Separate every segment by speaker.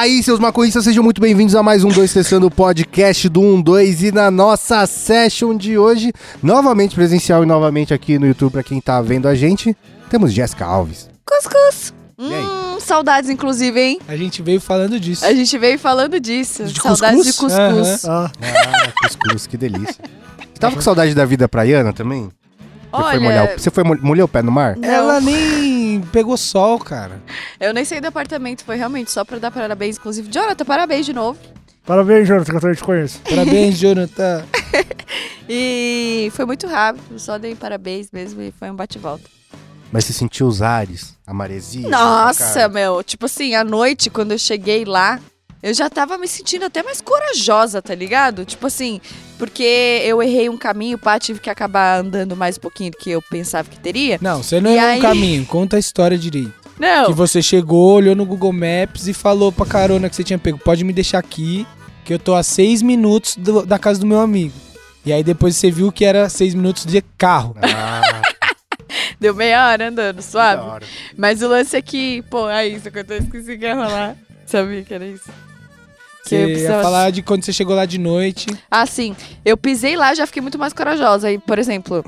Speaker 1: aí, seus maconhistas, sejam muito bem-vindos a mais um 2 Testando o podcast do 1, 2 e na nossa session de hoje, novamente presencial e novamente aqui no YouTube pra quem tá vendo a gente, temos Jéssica Alves.
Speaker 2: Cuscuz.
Speaker 1: E aí?
Speaker 2: Hum, saudades, inclusive, hein?
Speaker 3: A gente veio falando disso.
Speaker 2: A gente veio falando disso.
Speaker 3: De
Speaker 2: saudades de
Speaker 3: cuscuz?
Speaker 2: cuscuz.
Speaker 3: Aham.
Speaker 4: Ah,
Speaker 1: cuscuz, que delícia. Você tava com saudade da vida praiana também? Você foi, molhar
Speaker 2: Olha,
Speaker 1: o... Você foi mol- molhar o pé no mar?
Speaker 2: não,
Speaker 3: Ela nem pegou sol, cara.
Speaker 2: eu nem saí do apartamento, foi realmente só pra dar parabéns. Inclusive, Jonathan, parabéns de novo.
Speaker 4: Parabéns, Jonathan, que eu também te conheço.
Speaker 3: Parabéns, Jonathan.
Speaker 2: E foi muito rápido, só dei parabéns mesmo e foi um bate-volta.
Speaker 1: Mas você sentiu os ares, a maresia?
Speaker 2: Nossa,
Speaker 1: cara?
Speaker 2: meu, tipo assim, à noite, quando eu cheguei lá, eu já tava me sentindo até mais corajosa, tá ligado? Tipo assim, porque eu errei um caminho, pá, tive que acabar andando mais um pouquinho do que eu pensava que teria.
Speaker 3: Não, você não
Speaker 2: E
Speaker 3: é
Speaker 2: aí?
Speaker 3: um caminho. Conta a história direito.
Speaker 2: Não,
Speaker 3: Que você chegou, olhou no Google Maps e falou pra carona que você tinha pego. Pode me deixar aqui, que eu tô a seis minutos do- da casa do meu amigo. E aí depois você viu que era seis minutos de carro.
Speaker 1: Ah,
Speaker 2: deu meia hora andando, suave.
Speaker 1: hora.
Speaker 2: Mas o lance é que, pô, é isso que eu tô esqueci que ia rolar. Sabia que era isso?
Speaker 3: Você ia
Speaker 2: precisava-
Speaker 3: falar de quando você chegou lá de noite.
Speaker 2: Ah, sim. Eu pisei lá já fiquei muito mais corajosa. E, por exemplo,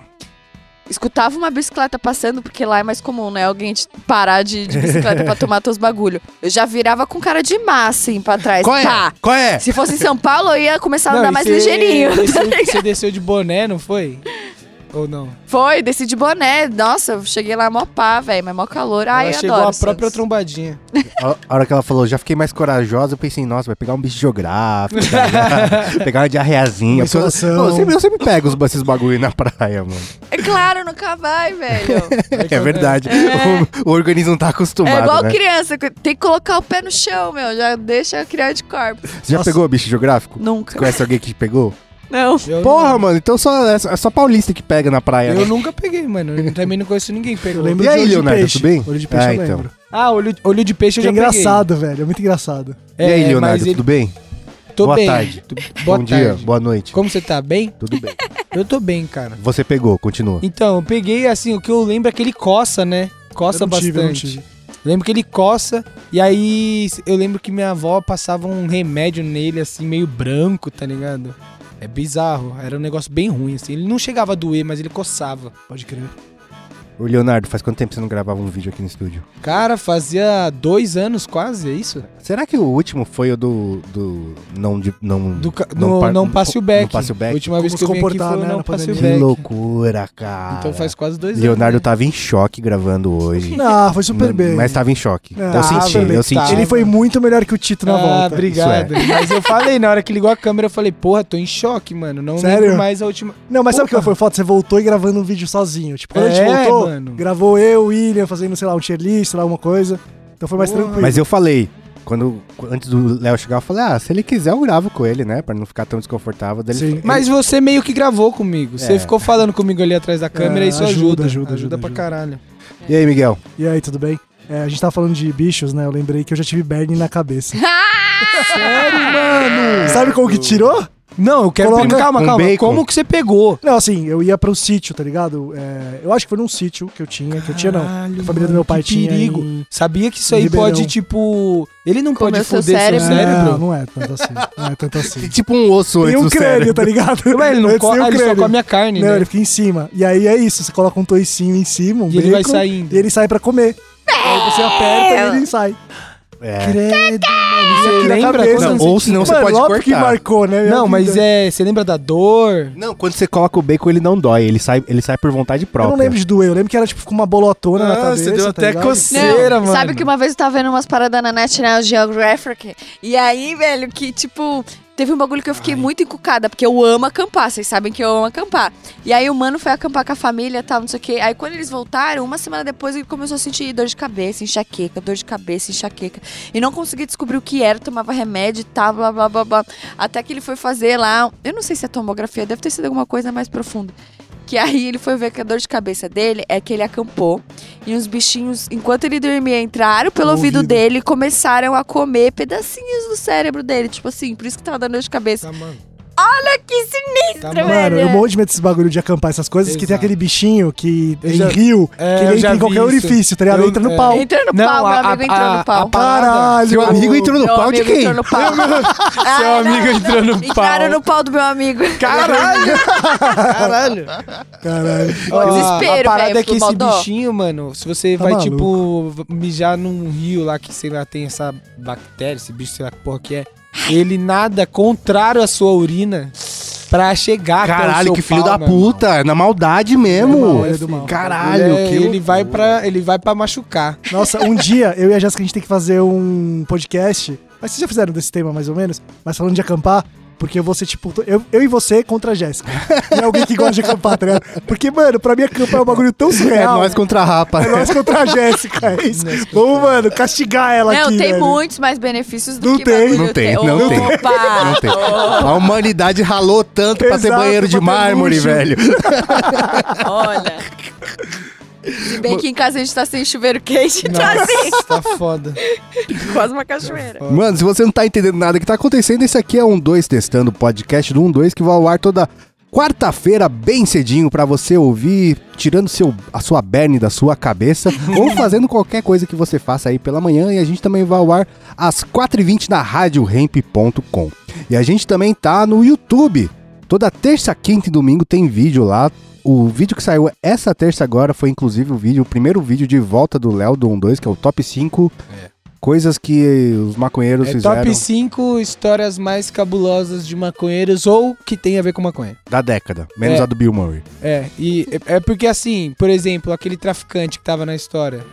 Speaker 2: escutava uma bicicleta passando, porque lá é mais comum, né? Alguém parar de, de bicicleta pra tomar teus bagulho. Eu já virava com cara de má, assim, pra trás.
Speaker 1: Qual é?
Speaker 2: Tá.
Speaker 1: Qual é?
Speaker 2: Se fosse em São Paulo, eu ia começar a
Speaker 3: Não,
Speaker 2: andar mais
Speaker 3: você
Speaker 2: ligeirinho.
Speaker 3: Desceu, você desceu de boné, não foi? Ou não?
Speaker 2: Foi, desci de boné. Nossa, eu cheguei lá mó pá, velho, mas mó calor. Ai,
Speaker 3: ela
Speaker 2: eu
Speaker 3: chegou
Speaker 2: adoro
Speaker 3: a própria trombadinha.
Speaker 1: A a hora que ela falou, já fiquei mais corajosa, eu pensei, nossa, vai pegar um bicho geográfico, tá ligado? pegar uma diarreazinha. Pô. Eu sempre, eu sempre pego os, esses bagulho na praia, mano.
Speaker 2: É claro, nunca vai, velho.
Speaker 1: É verdade. O, o organismo não tá acostumado,
Speaker 2: É igual
Speaker 1: né?
Speaker 2: criança, tem que colocar o pé no chão, meu. Já deixa criar de corpo.
Speaker 1: Você já
Speaker 4: Nossa.
Speaker 1: pegou bicho geográfico?
Speaker 2: Nunca.
Speaker 1: Você conhece alguém que pegou?
Speaker 2: Não.
Speaker 3: Eu
Speaker 1: Porra, mano, então só, é só paulista que pega na praia.
Speaker 3: Eu
Speaker 1: né?
Speaker 3: nunca peguei, mano. Eu também não conheço ninguém que pegou.
Speaker 4: Eu lembro
Speaker 1: E aí, Leonardo,
Speaker 4: de peixe.
Speaker 1: tudo bem?
Speaker 4: Olho de peixe
Speaker 1: Ah,
Speaker 4: eu
Speaker 1: então.
Speaker 4: lembro.
Speaker 3: Ah, olho, olho de peixe eu
Speaker 4: Que é
Speaker 3: já peguei.
Speaker 4: engraçado, velho. É muito engraçado.
Speaker 1: E aí,
Speaker 3: É,
Speaker 1: Leonardo,
Speaker 3: ele-
Speaker 1: tudo bem?
Speaker 3: Tô
Speaker 1: Boa
Speaker 3: bem.
Speaker 1: tarde.
Speaker 3: Tu- Boa
Speaker 1: Bom
Speaker 3: tarde.
Speaker 1: dia, boa noite.
Speaker 3: Como você tá bem?
Speaker 1: Tudo bem.
Speaker 3: Eu tô bem, cara.
Speaker 1: Você pegou, continua.
Speaker 3: Então, eu peguei assim, o que eu lembro é que ele coça, né? Coça
Speaker 4: Eu não tive, eu não
Speaker 3: bastante.
Speaker 4: tive.
Speaker 3: Lembro que ele coça, e aí eu lembro que minha avó passava um remédio nele, assim, meio branco, tá ligado? É bizarro, era um negócio bem ruim, assim. Ele não chegava a doer, mas ele coçava.
Speaker 4: Pode crer.
Speaker 1: Ô, Leonardo, faz quanto tempo você não gravava um vídeo aqui no estúdio?
Speaker 3: Cara, fazia dois anos quase, é isso?
Speaker 1: Será que o último foi o do. do não, de, não,
Speaker 3: Do, ca- no,
Speaker 1: par-
Speaker 3: não passe o back.
Speaker 1: Não passe o
Speaker 3: A
Speaker 1: back.
Speaker 3: última vez
Speaker 4: Como
Speaker 3: que eu
Speaker 4: se
Speaker 3: vim aqui foi
Speaker 4: né,
Speaker 3: não
Speaker 4: na
Speaker 3: passe o
Speaker 4: pandemia.
Speaker 1: Que
Speaker 3: back.
Speaker 1: loucura, cara.
Speaker 3: Então faz quase dois
Speaker 1: Leonardo
Speaker 3: anos. né?
Speaker 1: tava em choque gravando hoje.
Speaker 4: Não, foi super
Speaker 1: Não,
Speaker 4: bem.
Speaker 1: Mas tava em choque.
Speaker 4: Não,
Speaker 1: eu senti, eu senti.
Speaker 4: Ele foi muito melhor que o Tito na
Speaker 3: ah,
Speaker 4: volta.
Speaker 3: obrigado.
Speaker 1: é.
Speaker 3: Mas eu falei, na hora que ligou a câmera, eu falei, porra, tô em choque, mano. Não
Speaker 4: Sério?
Speaker 3: lembro mais a última.
Speaker 4: Não, mas sabe o que foi foda? Você voltou e gravando um vídeo sozinho. Tipo, quando a
Speaker 3: É,
Speaker 4: gente voltou,
Speaker 3: mano.
Speaker 4: gravou eu, o William, fazendo, sei lá, um tier list, sei lá, alguma coisa. Então foi mais
Speaker 3: Porra.
Speaker 4: tranquilo.
Speaker 1: Mas eu falei, quando antes do Léo chegar, eu falei, ah, se ele quiser, eu gravo com ele, né? Pra não ficar tão desconfortável. Daí ele
Speaker 3: Mas você meio que gravou comigo. Você
Speaker 1: É.
Speaker 3: ficou falando comigo ali atrás da câmera
Speaker 4: É,
Speaker 3: e isso
Speaker 4: ajuda,
Speaker 3: ajuda.
Speaker 4: ajuda, ajuda,
Speaker 3: pra
Speaker 4: ajuda.
Speaker 3: caralho.
Speaker 1: E aí, Miguel?
Speaker 4: E aí, tudo bem? É, a gente tava falando de bichos, né? Eu lembrei que eu já tive Bernie na cabeça.
Speaker 3: Sério, mano?
Speaker 4: Sabe como que tirou?
Speaker 3: Não, eu quero
Speaker 4: Coloca
Speaker 3: primeiro. Calma, calma.
Speaker 1: bacon.
Speaker 3: Como que você pegou?
Speaker 4: Não, assim, eu ia pro sítio, tá ligado? É, eu acho que foi num sítio que eu tinha, que eu tinha não.
Speaker 3: Caralho,
Speaker 4: A família do meu pai
Speaker 3: que
Speaker 4: tinha.
Speaker 3: perigo.
Speaker 4: em-
Speaker 3: Sabia que isso aí
Speaker 4: Ribeirão.
Speaker 3: pode, tipo. Ele não
Speaker 2: Comer
Speaker 3: pode foder seu
Speaker 2: cérebro.
Speaker 3: cérebro?
Speaker 4: Não, não é tanto assim. Não é tanto assim.
Speaker 1: Tipo um osso antes
Speaker 4: um
Speaker 1: do
Speaker 4: crânio,
Speaker 1: cérebro.
Speaker 4: tá ligado?
Speaker 3: Mas ele, não
Speaker 4: Antes
Speaker 3: co-
Speaker 4: tem um
Speaker 3: ah, ele só come a carne,
Speaker 4: Não,
Speaker 3: né?
Speaker 4: ele fica em cima. E aí é isso, você coloca um toicinho em cima, um
Speaker 3: E ele vai
Speaker 4: bacon,
Speaker 3: saindo.
Speaker 4: E ele sai pra comer. Aí você aperta e ele sai.
Speaker 1: É.
Speaker 3: Credo, mano. Você
Speaker 4: Aqui na
Speaker 3: lembra
Speaker 4: cabeça.
Speaker 1: Não,
Speaker 3: você
Speaker 1: ou senão você pode cortar.
Speaker 4: que marcou, né? minha
Speaker 3: Não, mas é. Você lembra da dor?
Speaker 1: Não, quando você coloca o bacon, ele não dói. Ele sai, ele sai por vontade
Speaker 4: Eu
Speaker 1: própria.
Speaker 4: não lembro de doer, eu lembro que era tipo com uma bolotona na
Speaker 3: Nossa,
Speaker 4: cabeça.
Speaker 3: deu
Speaker 4: tá
Speaker 3: até
Speaker 4: ligado?
Speaker 3: coceira.
Speaker 2: Não,
Speaker 3: mano.
Speaker 2: Sabe que uma vez eu tava vendo umas paradas na National Geographic e aí, velho, que tipo. Teve um bagulho que eu fiquei muito encucada, porque eu amo acampar, vocês sabem que eu amo acampar. E aí o mano foi acampar com a família e tal, não sei o quê. Aí quando eles voltaram, uma semana depois ele começou a sentir dor de cabeça, enxaqueca, dor de cabeça, enxaqueca. E não conseguia descobrir o que era, tomava remédio e tal, blá blá blá blá. Até que ele foi fazer lá. Eu não sei se é tomografia, deve ter sido alguma coisa mais profunda. Que aí ele foi ver que a dor de cabeça dele é que ele acampou e uns bichinhos, enquanto ele dormia, entraram pelo ouvido,
Speaker 4: ouvido.
Speaker 2: dele e começaram a comer pedacinhos do cérebro dele. Tipo assim, por isso que tava dando dor de cabeça.
Speaker 3: Tá, mano.
Speaker 2: Olha que sinistro,
Speaker 3: Tá,
Speaker 2: velho.
Speaker 4: Mano, eu morro de medo desses bagulho de acampar essas coisas, que tem
Speaker 3: Exato.
Speaker 4: aquele bichinho que em
Speaker 3: já-
Speaker 4: rio,
Speaker 3: É,
Speaker 4: que ele entra em qualquer
Speaker 3: isso.
Speaker 4: orifício, tá ligado?
Speaker 3: Eu-
Speaker 4: entra no
Speaker 3: é.
Speaker 4: pau.
Speaker 2: Entra no
Speaker 3: Não,
Speaker 2: pau,
Speaker 3: a-
Speaker 2: meu amigo
Speaker 3: a-
Speaker 2: entrou
Speaker 3: a-
Speaker 2: no pau.
Speaker 4: Caralho!
Speaker 1: Seu amigo entrou no
Speaker 2: Meu
Speaker 1: pau de quem?
Speaker 2: entrou no pau.
Speaker 3: Seu amigo entrou no
Speaker 2: Entraram
Speaker 3: pau.
Speaker 2: no pau do meu amigo.
Speaker 3: Caralho! Caralho!
Speaker 4: Caralho.
Speaker 2: Desespero,
Speaker 3: a parada
Speaker 2: velho,
Speaker 3: é que esse bichinho, mano, se você
Speaker 4: Tá
Speaker 3: vai,
Speaker 4: maluco.
Speaker 3: tipo, mijar num rio lá que, sei lá, tem essa bactéria, esse bicho, sei lá que porra que é, ele nada contrário à sua urina pra chegar até o
Speaker 1: Caralho,
Speaker 3: seu
Speaker 1: que filho
Speaker 3: pau,
Speaker 1: da puta. Na maldade mesmo.
Speaker 4: É mal, é do mal.
Speaker 1: Caralho,
Speaker 3: Ele, é-
Speaker 1: que
Speaker 3: ele vai pra, ele vai pra machucar.
Speaker 4: Nossa, um dia eu e a Jéssica a gente tem que fazer um podcast. Mas vocês já fizeram desse tema mais ou menos? Mas falando de acampar, porque eu vou ser tipo. Eu, eu e você contra a Jéssica. E é alguém que gosta de acampar, tá ligado? Porque, mano, pra mim acampar é um bagulho tão
Speaker 1: É
Speaker 4: surreal.
Speaker 1: nós contra a rapa.
Speaker 4: É nós contra a Jéssica, é isso. Vamos, mano, castigar ela
Speaker 2: Não,
Speaker 4: aqui.
Speaker 2: tem
Speaker 4: velho.
Speaker 2: muitos mais benefícios do
Speaker 4: Não
Speaker 2: que
Speaker 4: tem.
Speaker 1: Não tem, não tem.
Speaker 2: Opa!
Speaker 1: Não tem. A humanidade ralou tanto pra ter
Speaker 4: Exato,
Speaker 1: banheiro de mármore,
Speaker 4: luxo.
Speaker 1: velho.
Speaker 2: Olha. Se bem que em casa a gente tá sem chuveiro quente, tá assim,
Speaker 3: Nossa, tá foda.
Speaker 2: quase uma cachoeira.
Speaker 1: Mano, se você não tá entendendo nada que tá acontecendo, esse aqui é um 2 testando o podcast do 1 2 que vai ao ar toda quarta-feira bem cedinho pra você ouvir, tirando seu, a sua berne da sua cabeça ou fazendo qualquer coisa que você faça aí pela manhã e a gente também vai ao ar às 4h20 na radioremp.com. E a gente também tá no YouTube. Toda terça, quinta e domingo tem vídeo lá. O vídeo que saiu essa terça agora foi inclusive o vídeo, o primeiro vídeo de volta do Léo do 12, que é o top 5 coisas que os maconheiros
Speaker 3: É
Speaker 1: fizeram
Speaker 3: top 5 histórias mais cabulosas de maconheiros ou que tem a ver com maconha.
Speaker 1: da década, menos
Speaker 3: É.
Speaker 1: a do Bill Murray.
Speaker 3: É, e é é porque assim, por exemplo, aquele traficante que tava na história,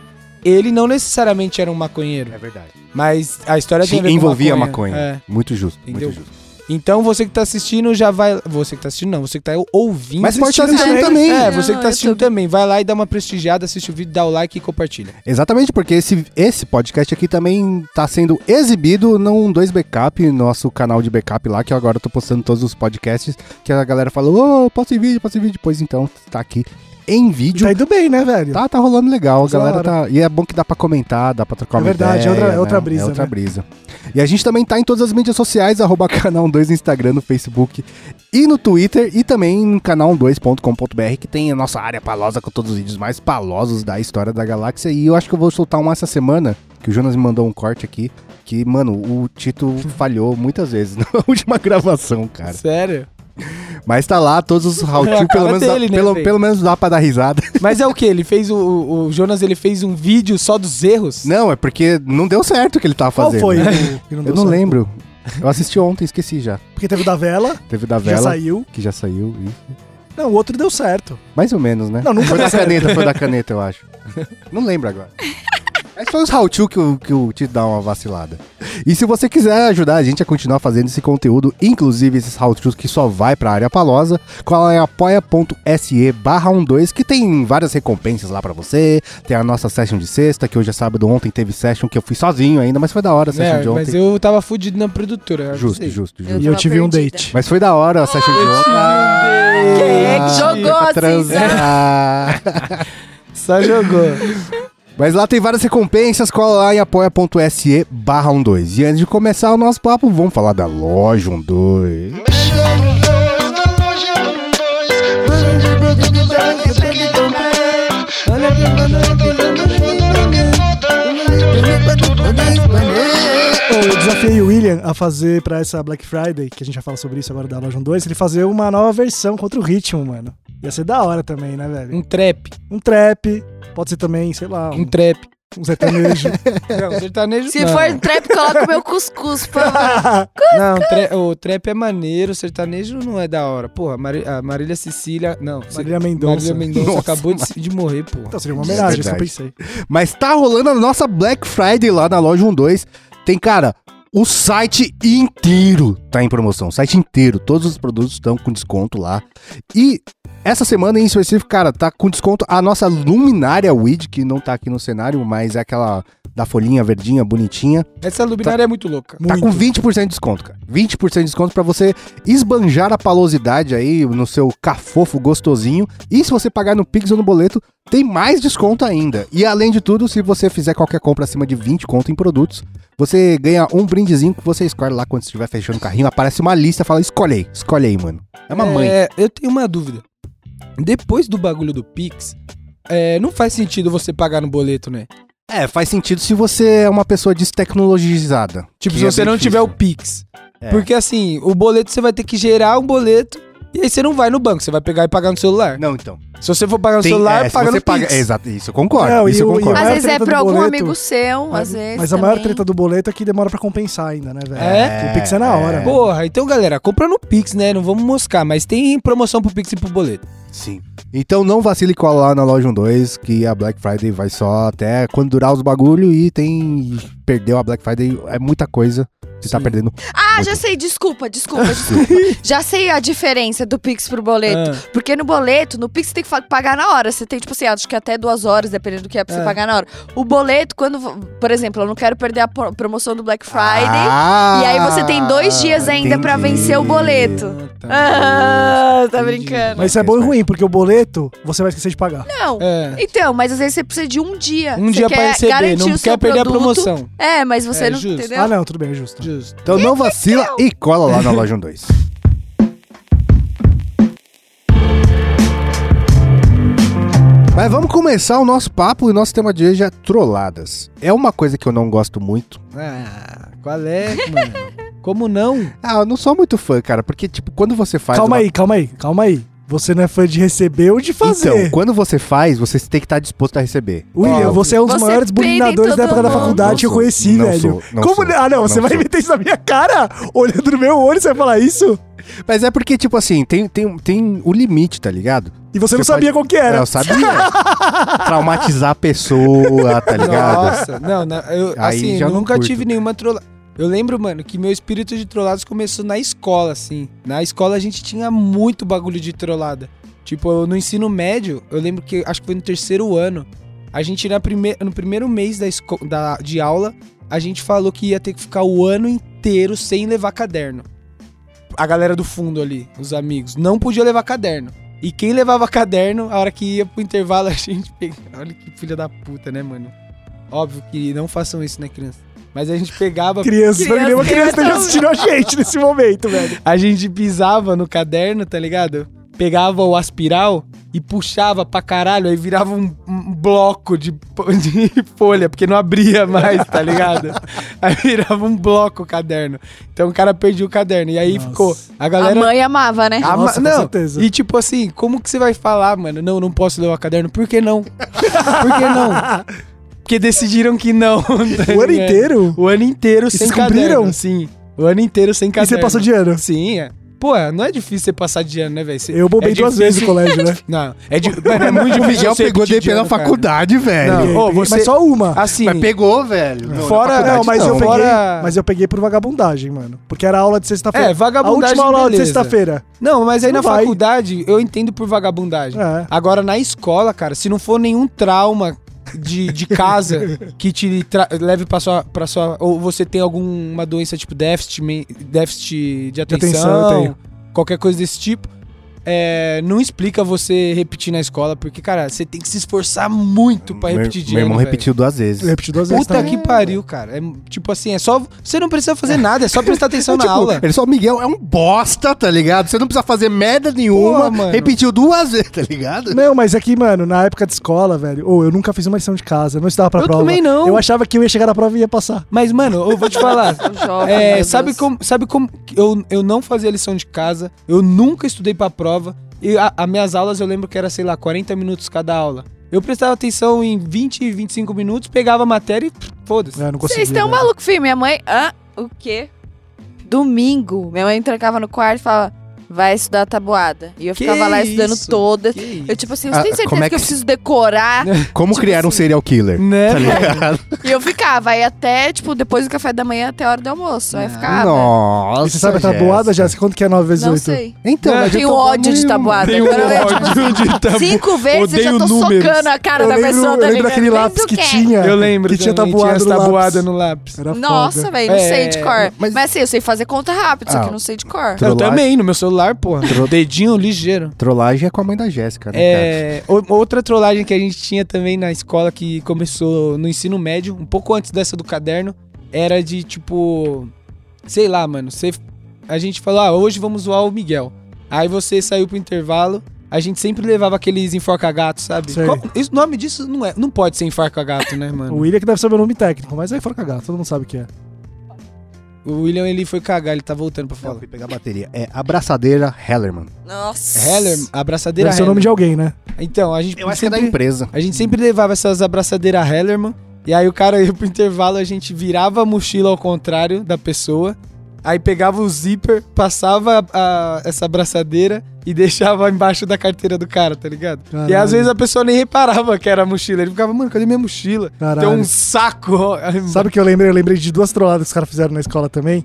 Speaker 3: ele não necessariamente era um maconheiro,
Speaker 1: verdade.
Speaker 3: mas a história tem a ver com
Speaker 1: envolvia maconha.
Speaker 3: É.
Speaker 1: Muito justo,
Speaker 3: Entendeu?
Speaker 1: muito justo.
Speaker 3: Então você que tá assistindo já vai. Você que tá assistindo, não, você que tá ouvindo.
Speaker 1: Mas pode estar
Speaker 3: assistindo
Speaker 1: assistindo também.
Speaker 3: É,
Speaker 2: Não,
Speaker 3: você que tá assistindo também. Vai lá e dá uma prestigiada, assiste o vídeo, dá o like e compartilha.
Speaker 1: Exatamente, porque esse, esse podcast aqui também tá sendo exibido num 2 Backup, nosso canal de backup lá, que eu agora tô postando todos os podcasts, que a galera falou, ô, posta em vídeo, posta em vídeo. Pois então, tá aqui em vídeo.
Speaker 4: Tá indo bem, né, velho?
Speaker 1: Tá, tá rolando legal, a galera tá... E é bom que dá pra comentar, dá pra trocar
Speaker 4: É
Speaker 1: uma
Speaker 4: verdade, é
Speaker 1: ideia,
Speaker 4: outra- é outra
Speaker 1: né?
Speaker 4: brisa,
Speaker 1: É outra
Speaker 4: né?
Speaker 1: brisa. E a gente também tá em todas as mídias sociais, arroba canal 2 no Instagram, no Facebook e no Twitter, e também no canal12.com.br, que tem a nossa área palosa com todos os vídeos mais palosos da história da galáxia. E eu acho que eu vou soltar um essa semana, que o Jonas me mandou um corte aqui, que, mano, o Tito falhou muitas vezes na última gravação, cara.
Speaker 3: Sério?
Speaker 1: Mas tá lá, todos os how
Speaker 3: É
Speaker 1: pelo, menos,
Speaker 3: dele,
Speaker 1: dá,
Speaker 3: né,
Speaker 1: pelo, pelo menos dá pra dar risada.
Speaker 3: Mas é o que? Ele fez o, o- o Jonas, ele fez um vídeo só dos erros?
Speaker 1: Não, é porque não deu certo o que ele tava
Speaker 4: Qual
Speaker 1: fazendo.
Speaker 4: foi?
Speaker 1: né?
Speaker 4: o que
Speaker 1: Eu
Speaker 4: deu
Speaker 1: não
Speaker 4: certo?
Speaker 1: lembro. Eu assisti ontem, esqueci já.
Speaker 4: Porque teve o da vela,
Speaker 1: Teve da
Speaker 4: que já
Speaker 1: vela,
Speaker 4: saiu.
Speaker 1: que já saiu. isso.
Speaker 4: Não, o outro deu certo.
Speaker 1: Mais ou menos, né?
Speaker 4: Não, nunca
Speaker 1: foi da
Speaker 4: certo.
Speaker 1: caneta, foi da caneta, eu acho. Não lembro agora. Mas foi os how to que o, que o Tito dá uma vacilada. E se você quiser ajudar a gente a continuar fazendo esse conteúdo, inclusive esses how to que só vai pra área palosa, qual é apoia.se barra 12, que tem várias recompensas lá pra você. Tem a nossa session de sexta, que hoje é sábado, ontem teve session que eu fui sozinho ainda, mas foi da hora a session
Speaker 3: É,
Speaker 1: de ontem.
Speaker 3: mas eu tava fudido na produtora. eu
Speaker 1: Justo,
Speaker 3: avisei.
Speaker 1: justo,
Speaker 2: Eu
Speaker 1: justo.
Speaker 4: E eu
Speaker 2: tava
Speaker 4: tive um
Speaker 2: perdida.
Speaker 4: date.
Speaker 1: Mas foi da hora a session de ontem.
Speaker 2: Quem é que jogou assim,
Speaker 1: transar.
Speaker 3: Só jogou.
Speaker 1: Mas lá tem várias recompensas, cola lá em apoia.se barra 12. E antes de começar o nosso papo, vamos falar da loja 12.
Speaker 4: Ô, Eu desafiei o William a fazer pra essa Black Friday, que a gente já fala sobre isso agora da Loja 2, ele fazer uma nova versão contra o ritmo, mano. Ia ser da hora também, né, velho?
Speaker 3: Um trap.
Speaker 4: Um trap, pode ser também, sei lá,
Speaker 3: Um
Speaker 4: um,
Speaker 3: trap.
Speaker 4: um sertanejo.
Speaker 3: Não, sertanejo
Speaker 2: Se
Speaker 3: não.
Speaker 2: for trap, coloca o meu cuscuz, por favor.
Speaker 3: Não, tra- o trap é maneiro, sertanejo não é da hora. Porra, Mari- a Marília Cecília. Não,
Speaker 4: Marília Mendonça.
Speaker 3: Marília Mendonça
Speaker 1: Nossa,
Speaker 3: acabou de, de morrer, porra.
Speaker 4: Então seria uma homenagem, isso que eu pensei.
Speaker 1: Mas tá rolando a nossa Black Friday lá na loja 12. Tem, cara, o site inteiro tá em promoção. O site inteiro. Todos os produtos estão com desconto lá. E essa semana em específico, cara, tá com desconto a nossa luminária Weed, que não tá aqui no cenário, mas é aquela da folhinha verdinha, bonitinha.
Speaker 3: Essa luminária é muito louca.
Speaker 1: Tá
Speaker 4: Muito.
Speaker 1: com 20% de desconto, cara. 20% de desconto pra você esbanjar a palosidade aí no seu cafofo gostosinho. E se você pagar no Pix ou no boleto, tem mais desconto ainda. E além de tudo, se você fizer qualquer compra acima de 20 conto em produtos, você ganha um brindezinho que você escolhe lá quando estiver fechando o carrinho. Aparece uma lista, fala, escolhe aí, escolhe aí, mano. É uma mãe.
Speaker 3: É, eu tenho uma dúvida. Depois do bagulho do Pix, é, não faz sentido você pagar no boleto, né?
Speaker 1: É, faz sentido se você é uma pessoa destecnologizada.
Speaker 3: Tipo, se
Speaker 1: é
Speaker 3: você não tiver o. Pix.
Speaker 1: É.
Speaker 3: Porque assim, o boleto você vai ter que gerar um boleto e aí você não vai no banco, você vai pegar e pagar no celular.
Speaker 1: Não, então.
Speaker 3: Se você for pagar no
Speaker 1: Tem-
Speaker 3: celular,
Speaker 1: é,
Speaker 3: paga
Speaker 1: você
Speaker 3: no
Speaker 1: paga,
Speaker 3: Pix.
Speaker 1: é, exato, isso eu concordo.
Speaker 4: Não,
Speaker 1: isso eu concordo.
Speaker 2: Às vezes é pra algum
Speaker 4: boleto-
Speaker 2: amigo seu,
Speaker 4: Mas,
Speaker 2: às vezes.
Speaker 4: mas a maior treta do boleto é que demora pra compensar ainda, né, velho?
Speaker 3: É?
Speaker 4: O Pix é na hora.
Speaker 1: É.
Speaker 3: Porra, então galera, compra no Pix, né? Não vamos moscar, mas tem promoção pro Pix e pro boleto.
Speaker 1: Sim. Então não vacile e cola lá na loja 12, que a Black Friday vai só até quando durar os bagulho e tem. Perdeu a Black Friday, é muita coisa. Você tá
Speaker 3: Sim.
Speaker 1: perdendo.
Speaker 2: Ah, já sei, desculpa, desculpa, desculpa. já sei a diferença do Pix pro boleto.
Speaker 3: Ah.
Speaker 2: Porque no boleto, no Pix você tem que pagar na hora. Você tem, tipo assim, acho que até duas horas, dependendo do que é pra você
Speaker 3: É.
Speaker 2: pagar na hora. O boleto, quando. Por exemplo, eu não quero perder a pro- promoção do Black Friday.
Speaker 1: Ah,
Speaker 2: e aí você tem dois dias ainda pra
Speaker 1: entendi.
Speaker 2: vencer o boleto.
Speaker 3: tá.
Speaker 2: Ah, tá
Speaker 3: Entendi.
Speaker 2: brincando.
Speaker 4: Mas isso é bom e ruim, porque o boleto você vai esquecer de pagar.
Speaker 2: Não.
Speaker 3: É.
Speaker 2: Então, mas às vezes você precisa de um dia.
Speaker 3: Um
Speaker 2: Você
Speaker 3: dia pra receber,
Speaker 2: garantir
Speaker 3: não
Speaker 2: o
Speaker 3: quer perder a
Speaker 2: produto.
Speaker 3: promoção.
Speaker 2: É, mas você
Speaker 3: É
Speaker 2: não.
Speaker 3: justo.
Speaker 2: Entendeu?
Speaker 4: Ah, não, tudo bem, é justo.
Speaker 3: Justo.
Speaker 1: Então não vacila e cola lá na loja 2. Mas vamos começar o nosso papo e o nosso tema de hoje é trolladas. É uma coisa que eu não gosto muito.
Speaker 3: Ah, qual é, mano? Como não?
Speaker 1: Ah, eu não sou muito fã, cara, porque, tipo, quando você faz.
Speaker 4: calma
Speaker 1: uma-
Speaker 4: aí, calma aí, calma aí. Você não é fã de receber ou de fazer.
Speaker 1: Então, quando você faz, você tem que estar disposto a receber.
Speaker 4: William, você é um dos maiores bulinadores da época da faculdade
Speaker 1: Não
Speaker 4: que eu conheci,
Speaker 1: não
Speaker 4: velho.
Speaker 1: sou, não
Speaker 4: Como?
Speaker 1: sou,
Speaker 4: ah, não, você
Speaker 1: não
Speaker 4: vai meter isso na minha cara? Olhando no meu olho, você vai falar isso?
Speaker 1: Mas é porque, tipo assim, tem, tem, tem o limite, tá ligado?
Speaker 4: E você, não
Speaker 1: Você
Speaker 4: sabia
Speaker 1: pode-
Speaker 4: qual que era.
Speaker 1: É, eu sabia. Traumatizar a pessoa, tá ligado?
Speaker 3: Nossa, não, não eu,
Speaker 1: Aí
Speaker 3: assim,
Speaker 1: já
Speaker 3: eu
Speaker 1: não
Speaker 3: nunca
Speaker 1: curto.
Speaker 3: tive nenhuma trollada. Eu lembro, mano, que meu espírito de trolladas começou na escola, assim. Na escola a gente tinha muito bagulho de trollada. Tipo, no ensino médio, eu lembro que, acho que foi no terceiro ano, a gente, na prime no primeiro mês da da, de aula, a gente falou que ia ter que ficar o ano inteiro sem levar caderno. A galera do fundo ali, os amigos, não podia levar caderno. E quem levava caderno, a hora que ia pro intervalo, a gente pegava. Olha que filha da puta, né, mano? Óbvio que não façam isso, né, criança? Mas a gente pegava.
Speaker 4: Crianças, espero que nenhuma criança
Speaker 2: Criança,
Speaker 4: esteja assistindo a gente nesse momento, velho.
Speaker 3: A gente pisava no caderno, tá ligado? Pegava o aspiral e puxava pra caralho, aí virava um, um bloco de, de folha, porque não abria mais, tá ligado? Aí virava um bloco o caderno. Então o cara perdia o caderno. E aí
Speaker 4: Nossa.
Speaker 3: ficou. A
Speaker 2: A
Speaker 3: galera.
Speaker 2: mãe amava, né?
Speaker 3: Ah,
Speaker 4: Nossa,
Speaker 3: não,
Speaker 4: certeza.
Speaker 3: e tipo assim, como que você vai falar, mano? Não, não posso levar caderno. Por que não? Por que não? Porque decidiram que não. tá
Speaker 4: O ano inteiro?
Speaker 3: O ano inteiro sem
Speaker 4: vocês
Speaker 3: caderno.
Speaker 4: cumpriram?
Speaker 3: Sim. O ano inteiro sem
Speaker 4: E
Speaker 3: caderno.
Speaker 4: você passou de ano?
Speaker 3: Sim, é. Pô, não é difícil você passar de ano, né, velho?
Speaker 4: Eu bobei
Speaker 3: é
Speaker 4: duas
Speaker 3: difícil-
Speaker 4: vezes no colégio, né?
Speaker 3: Não, é, de... Mano, é muito
Speaker 1: O
Speaker 3: difícil.
Speaker 1: Miguel
Speaker 3: você
Speaker 1: pegou
Speaker 3: de
Speaker 1: DP na
Speaker 3: cara.
Speaker 1: faculdade, velho.
Speaker 3: Não,
Speaker 4: peguei,
Speaker 3: você-
Speaker 4: Mas só uma.
Speaker 3: Assim,
Speaker 1: Mas pegou, velho. Não,
Speaker 3: Fora-
Speaker 4: Não, mas eu
Speaker 1: não.
Speaker 4: peguei.
Speaker 3: Fora-
Speaker 4: Mas eu peguei por vagabundagem, mano. Porque era aula de sexta-feira.
Speaker 3: É, vagabundagem,
Speaker 4: A última aula de
Speaker 3: beleza.
Speaker 4: sexta-feira.
Speaker 3: Não, mas aí
Speaker 4: Não
Speaker 3: na
Speaker 4: vai.
Speaker 3: faculdade eu entendo por vagabundagem.
Speaker 4: É.
Speaker 3: Agora, na escola, cara, se não for nenhum trauma de, de casa que te leve pra sua, pra sua. Ou você tem alguma doença tipo déficit, déficit de atenção,
Speaker 4: atenção, eu tenho.
Speaker 3: qualquer coisa desse tipo. É, não explica você repetir na escola, porque, cara, você tem que se esforçar muito pra repetir de
Speaker 1: Meu irmão
Speaker 3: velho.
Speaker 1: repetiu duas vezes.
Speaker 4: Eu repeti duas vezes
Speaker 3: Puta
Speaker 4: também.
Speaker 3: que pariu, cara. É, tipo assim, é só. Você não precisa fazer nada, é só prestar atenção na
Speaker 1: Tipo,
Speaker 3: aula.
Speaker 1: Ele só, Miguel é um bosta, tá ligado? Você não precisa fazer merda nenhuma.
Speaker 3: Mano.
Speaker 1: repetiu duas vezes, tá ligado?
Speaker 4: Não, mas aqui, mano, na época de escola, velho, ou eu nunca fiz uma lição de casa, eu não estudava pra
Speaker 3: Eu
Speaker 4: prova.
Speaker 3: também não.
Speaker 4: Eu achava que eu ia chegar na prova e ia passar.
Speaker 3: Mas, mano, eu vou te falar.
Speaker 2: Jovem,
Speaker 3: É, sabe como, sabe como eu, eu não fazia lição de casa, eu nunca estudei pra prova, e a- as minhas aulas eu lembro que era, sei lá, 40 minutos cada aula. Eu prestava atenção em 20, 25 minutos, pegava a matéria e foda-se.
Speaker 4: É, eu não conseguia.
Speaker 2: Vocês estão
Speaker 4: velho.
Speaker 2: malucos, filho. Minha mãe. Hã? O quê? Domingo. Minha mãe me trancava no quarto e falava: vai estudar tabuada. E eu
Speaker 3: Que
Speaker 2: ficava lá estudando
Speaker 3: isso?
Speaker 2: todas.
Speaker 3: Que?
Speaker 2: Eu, tipo assim,
Speaker 1: Ah,
Speaker 2: você tem certeza
Speaker 1: como é
Speaker 2: que, eu
Speaker 1: que se-
Speaker 2: preciso decorar?
Speaker 1: Como
Speaker 2: Tipo
Speaker 1: criar um
Speaker 2: assim.
Speaker 1: serial killer?
Speaker 3: Né?
Speaker 1: Tá ligado?
Speaker 2: e eu ficava, aí até, tipo, depois do café da manhã até a hora do almoço. Aí eu ficava.
Speaker 1: Nossa.
Speaker 4: E você sabe a tabuada, Jéssica? Quanto que é 9 vezes
Speaker 2: Não
Speaker 4: 8?
Speaker 2: sei.
Speaker 1: Então,
Speaker 3: É,
Speaker 2: Tenho
Speaker 1: eu tô
Speaker 2: ódio de tabuada.
Speaker 3: Um
Speaker 2: eu, tipo,
Speaker 3: ódio de tabu.
Speaker 2: Cinco vezes eu já tô
Speaker 3: números.
Speaker 2: socando a cara
Speaker 4: eu
Speaker 2: da
Speaker 4: lembro,
Speaker 2: pessoa,
Speaker 4: eu
Speaker 2: tá
Speaker 4: lembro
Speaker 2: ligado?
Speaker 4: daquele lápis que
Speaker 2: quê?
Speaker 4: tinha.
Speaker 3: Eu lembro
Speaker 4: que tinha tabuada no lápis.
Speaker 2: Nossa, velho, não
Speaker 3: É,
Speaker 2: sei de cor.
Speaker 1: mas-
Speaker 2: assim, eu sei fazer conta rápido, só
Speaker 1: Ah.
Speaker 2: que eu não sei de cor.
Speaker 3: Eu também, no meu celular, porra. Dedinho ligeiro.
Speaker 1: Trollagem é com a mãe da Jéssica, né?
Speaker 3: É, o- outra trollagem que a gente tinha também na escola que começou no ensino médio, um pouco antes dessa do caderno, era de tipo, sei lá, mano, você a gente falou: "Ah, hoje vamos zoar o Miguel". Aí você saiu pro intervalo, a gente sempre levava aqueles enforca-gato, sabe? Qual- isso- o nome disso não é, não pode ser enforca-gato, né,
Speaker 4: O
Speaker 3: mano?
Speaker 4: William que deve saber o nome técnico, mas aí fora cagar, todo mundo sabe o que é.
Speaker 3: O William ele foi cagar, ele tá voltando pra
Speaker 1: Não,
Speaker 3: falar.
Speaker 1: fui pegar a bateria. É Abraçadeira Hellerman.
Speaker 2: Nossa.
Speaker 3: Heller, abraçadeira
Speaker 4: Deve ser o nome de alguém, né?
Speaker 3: Então, a gente
Speaker 1: Eu acho que é da
Speaker 3: sempre-
Speaker 1: empresa.
Speaker 3: A gente sempre levava essas abraçadeiras Hellerman. E aí o cara ia pro intervalo, a gente virava a mochila ao contrário da pessoa. Aí pegava o zíper, passava a- a- essa abraçadeira e deixava embaixo da carteira do cara, tá ligado? E
Speaker 4: Caralho.
Speaker 3: às vezes a pessoa nem reparava que era a mochila. Ele ficava, mano, cadê minha mochila?
Speaker 4: Caralho.
Speaker 3: Tem um saco.
Speaker 4: Sabe o que eu lembrei? Eu lembrei de duas trolladas que os caras fizeram na escola também.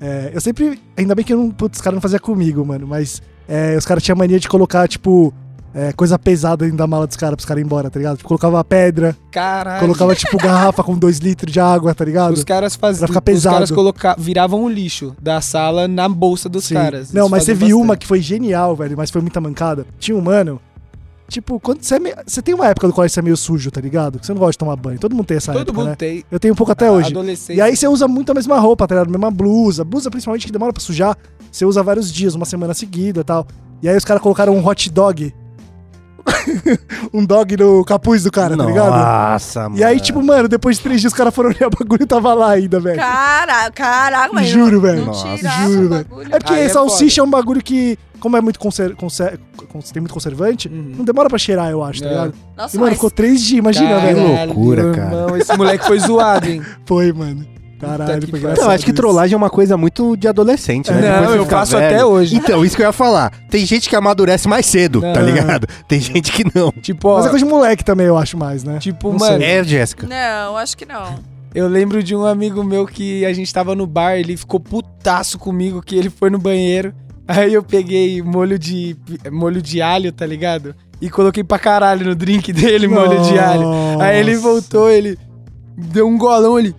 Speaker 4: É, eu sempre. Ainda bem que eu não, putz, os caras não faziam comigo, mano. Mas é, os caras tinham mania de colocar, tipo, é, coisa pesada dentro da mala dos caras pros caras ir embora, tá ligado? Tipo, colocava pedra,
Speaker 3: Caralho.
Speaker 4: colocava, tipo, garrafa com dois litros de água, tá ligado?
Speaker 3: Os caras faziam.
Speaker 4: Pra ficar
Speaker 3: Os
Speaker 4: pesado.
Speaker 3: caras coloca... viravam o lixo da sala na bolsa dos
Speaker 4: Sim.
Speaker 3: caras.
Speaker 4: Não, mas
Speaker 3: faziam
Speaker 4: teve uma que foi genial, velho, mas foi muita mancada. Tinha um mano. Tipo, quando você, é meio- você tem uma época do que você é meio sujo, tá ligado? Que você não gosta de tomar banho. Todo mundo tem essa
Speaker 3: Todo
Speaker 4: época,
Speaker 3: mundo
Speaker 4: né?
Speaker 3: tem.
Speaker 4: Eu tenho um pouco até
Speaker 3: A
Speaker 4: hoje. E aí você usa muito a mesma roupa, tá ligado? Mesma blusa. Blusa, principalmente, que demora pra sujar. Você usa vários dias, uma semana seguida e tal. E aí os caras colocaram um hot dog. um dog no capuz do cara, tá ligado?
Speaker 1: Nossa, mano.
Speaker 4: E aí, tipo, mano, depois de três dias os caras foram olhar o bagulho e tava lá ainda, velho.
Speaker 2: Caraca, caraca, mas
Speaker 4: Juro, velho.
Speaker 1: Nossa,
Speaker 4: juro, velho. É porque
Speaker 3: Aí é
Speaker 4: salsicha é um bagulho que, como é muito conser, conser, cons- tem muito conservante,
Speaker 3: Uhum.
Speaker 4: não demora pra cheirar, eu acho, tá
Speaker 3: É.
Speaker 4: ligado?
Speaker 2: Nossa,
Speaker 4: E, mano,
Speaker 2: mas
Speaker 4: ficou três dias, imagina, velho.
Speaker 1: loucura, cara.
Speaker 3: irmão, esse moleque foi zoado, hein?
Speaker 4: Foi, mano. Caralho, foi engraçado.
Speaker 1: Então, acho que
Speaker 4: isso.
Speaker 1: trollagem é uma coisa muito de adolescente, né?
Speaker 3: Não,
Speaker 1: Depois
Speaker 3: eu faço
Speaker 1: velho.
Speaker 3: até hoje.
Speaker 1: Então, isso que eu ia falar. Tem gente que amadurece mais cedo, tá
Speaker 3: Não.
Speaker 1: ligado? Tem gente que não.
Speaker 3: Tipo, ó,
Speaker 4: Mas é coisa de moleque também, eu acho mais, né?
Speaker 3: tipo,
Speaker 4: Não
Speaker 3: mano,
Speaker 4: sei.
Speaker 1: É, Jéssica.
Speaker 2: Não, acho que não.
Speaker 3: eu lembro de um amigo meu que a gente tava no bar, ele ficou putaço comigo que ele foi no banheiro. Aí eu peguei molho de molho de alho, tá ligado? E coloquei pra caralho no drink dele, molho de alho. Aí ele
Speaker 4: Nossa.
Speaker 3: voltou, ele deu um golão, ele.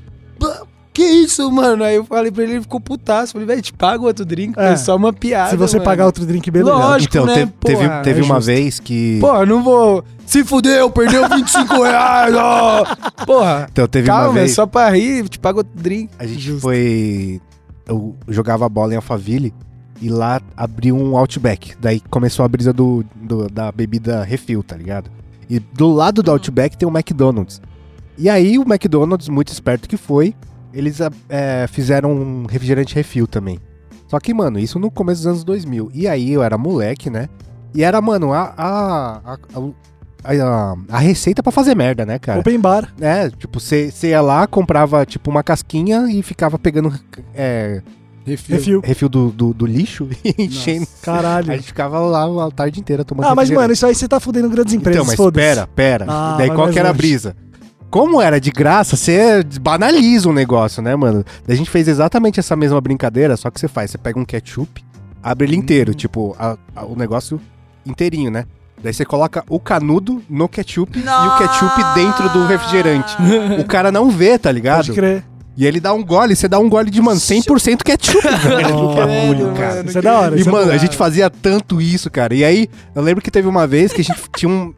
Speaker 3: "Pá, Que isso, mano? Aí eu falei pra ele, ele ficou putaço. Falei, velho, te paga outro drink,
Speaker 4: É.
Speaker 3: foi só uma piada.
Speaker 4: Se você
Speaker 3: mano.
Speaker 4: pagar outro drink, beleza.
Speaker 3: Lógico.
Speaker 1: Então,
Speaker 3: né?
Speaker 1: te- teve,
Speaker 3: Porra,
Speaker 1: teve
Speaker 4: é
Speaker 1: uma
Speaker 4: justo.
Speaker 1: vez que.
Speaker 3: Porra, não vou. Se fudeu, perdeu 25 reais, ó. Porra.
Speaker 1: Então, teve
Speaker 3: Calma,
Speaker 1: uma
Speaker 3: é
Speaker 1: vez.
Speaker 3: só pra rir, te pago outro drink.
Speaker 1: A gente
Speaker 4: Justo.
Speaker 1: foi. Eu jogava bola em Alphaville e lá abriu um Outback. Daí começou a brisa do, do- da bebida refil, tá ligado? E do lado do Outback tem o McDonald's. E aí o McDonald's, muito esperto que foi, eles ah, é, fizeram um refrigerante refil também. Só que, mano, isso no começo dos anos 2000. E aí eu era moleque, né? E era, mano, a, a, a, a, a- a receita pra fazer merda, né, cara?
Speaker 4: Open bar.
Speaker 1: É, tipo, você ia lá, comprava, tipo, uma casquinha e ficava pegando é,
Speaker 4: Refil.
Speaker 1: refil do, do, do lixo e enchendo.
Speaker 4: Caralho.
Speaker 1: A gente ficava lá a tarde inteira tomando
Speaker 4: Ah, mas, mano, isso aí você tá fudendo grandes empresas,
Speaker 1: Então, mas pera, pera.
Speaker 4: Ah,
Speaker 1: Daí qual que era a
Speaker 4: longe.
Speaker 1: brisa? Como era de graça, você banaliza o negócio, né, mano? Daí a gente fez exatamente essa mesma brincadeira, só que você faz, você pega um ketchup, abre ele inteiro,
Speaker 4: Hum.
Speaker 1: tipo, a- a- o negócio inteirinho, né? Daí você coloca o canudo no ketchup e o ketchup dentro do refrigerante. O cara não vê, tá ligado?
Speaker 4: Pode crer.
Speaker 1: E ele dá um gole, você dá um gole de, mano, 100% ketchup, velho,
Speaker 4: Nossa,
Speaker 1: bagulho, cara.
Speaker 4: Isso é da hora.
Speaker 1: E,
Speaker 4: é
Speaker 1: mano, a gente fazia tanto isso, cara. E aí, eu lembro que teve uma vez que a gente tinha um.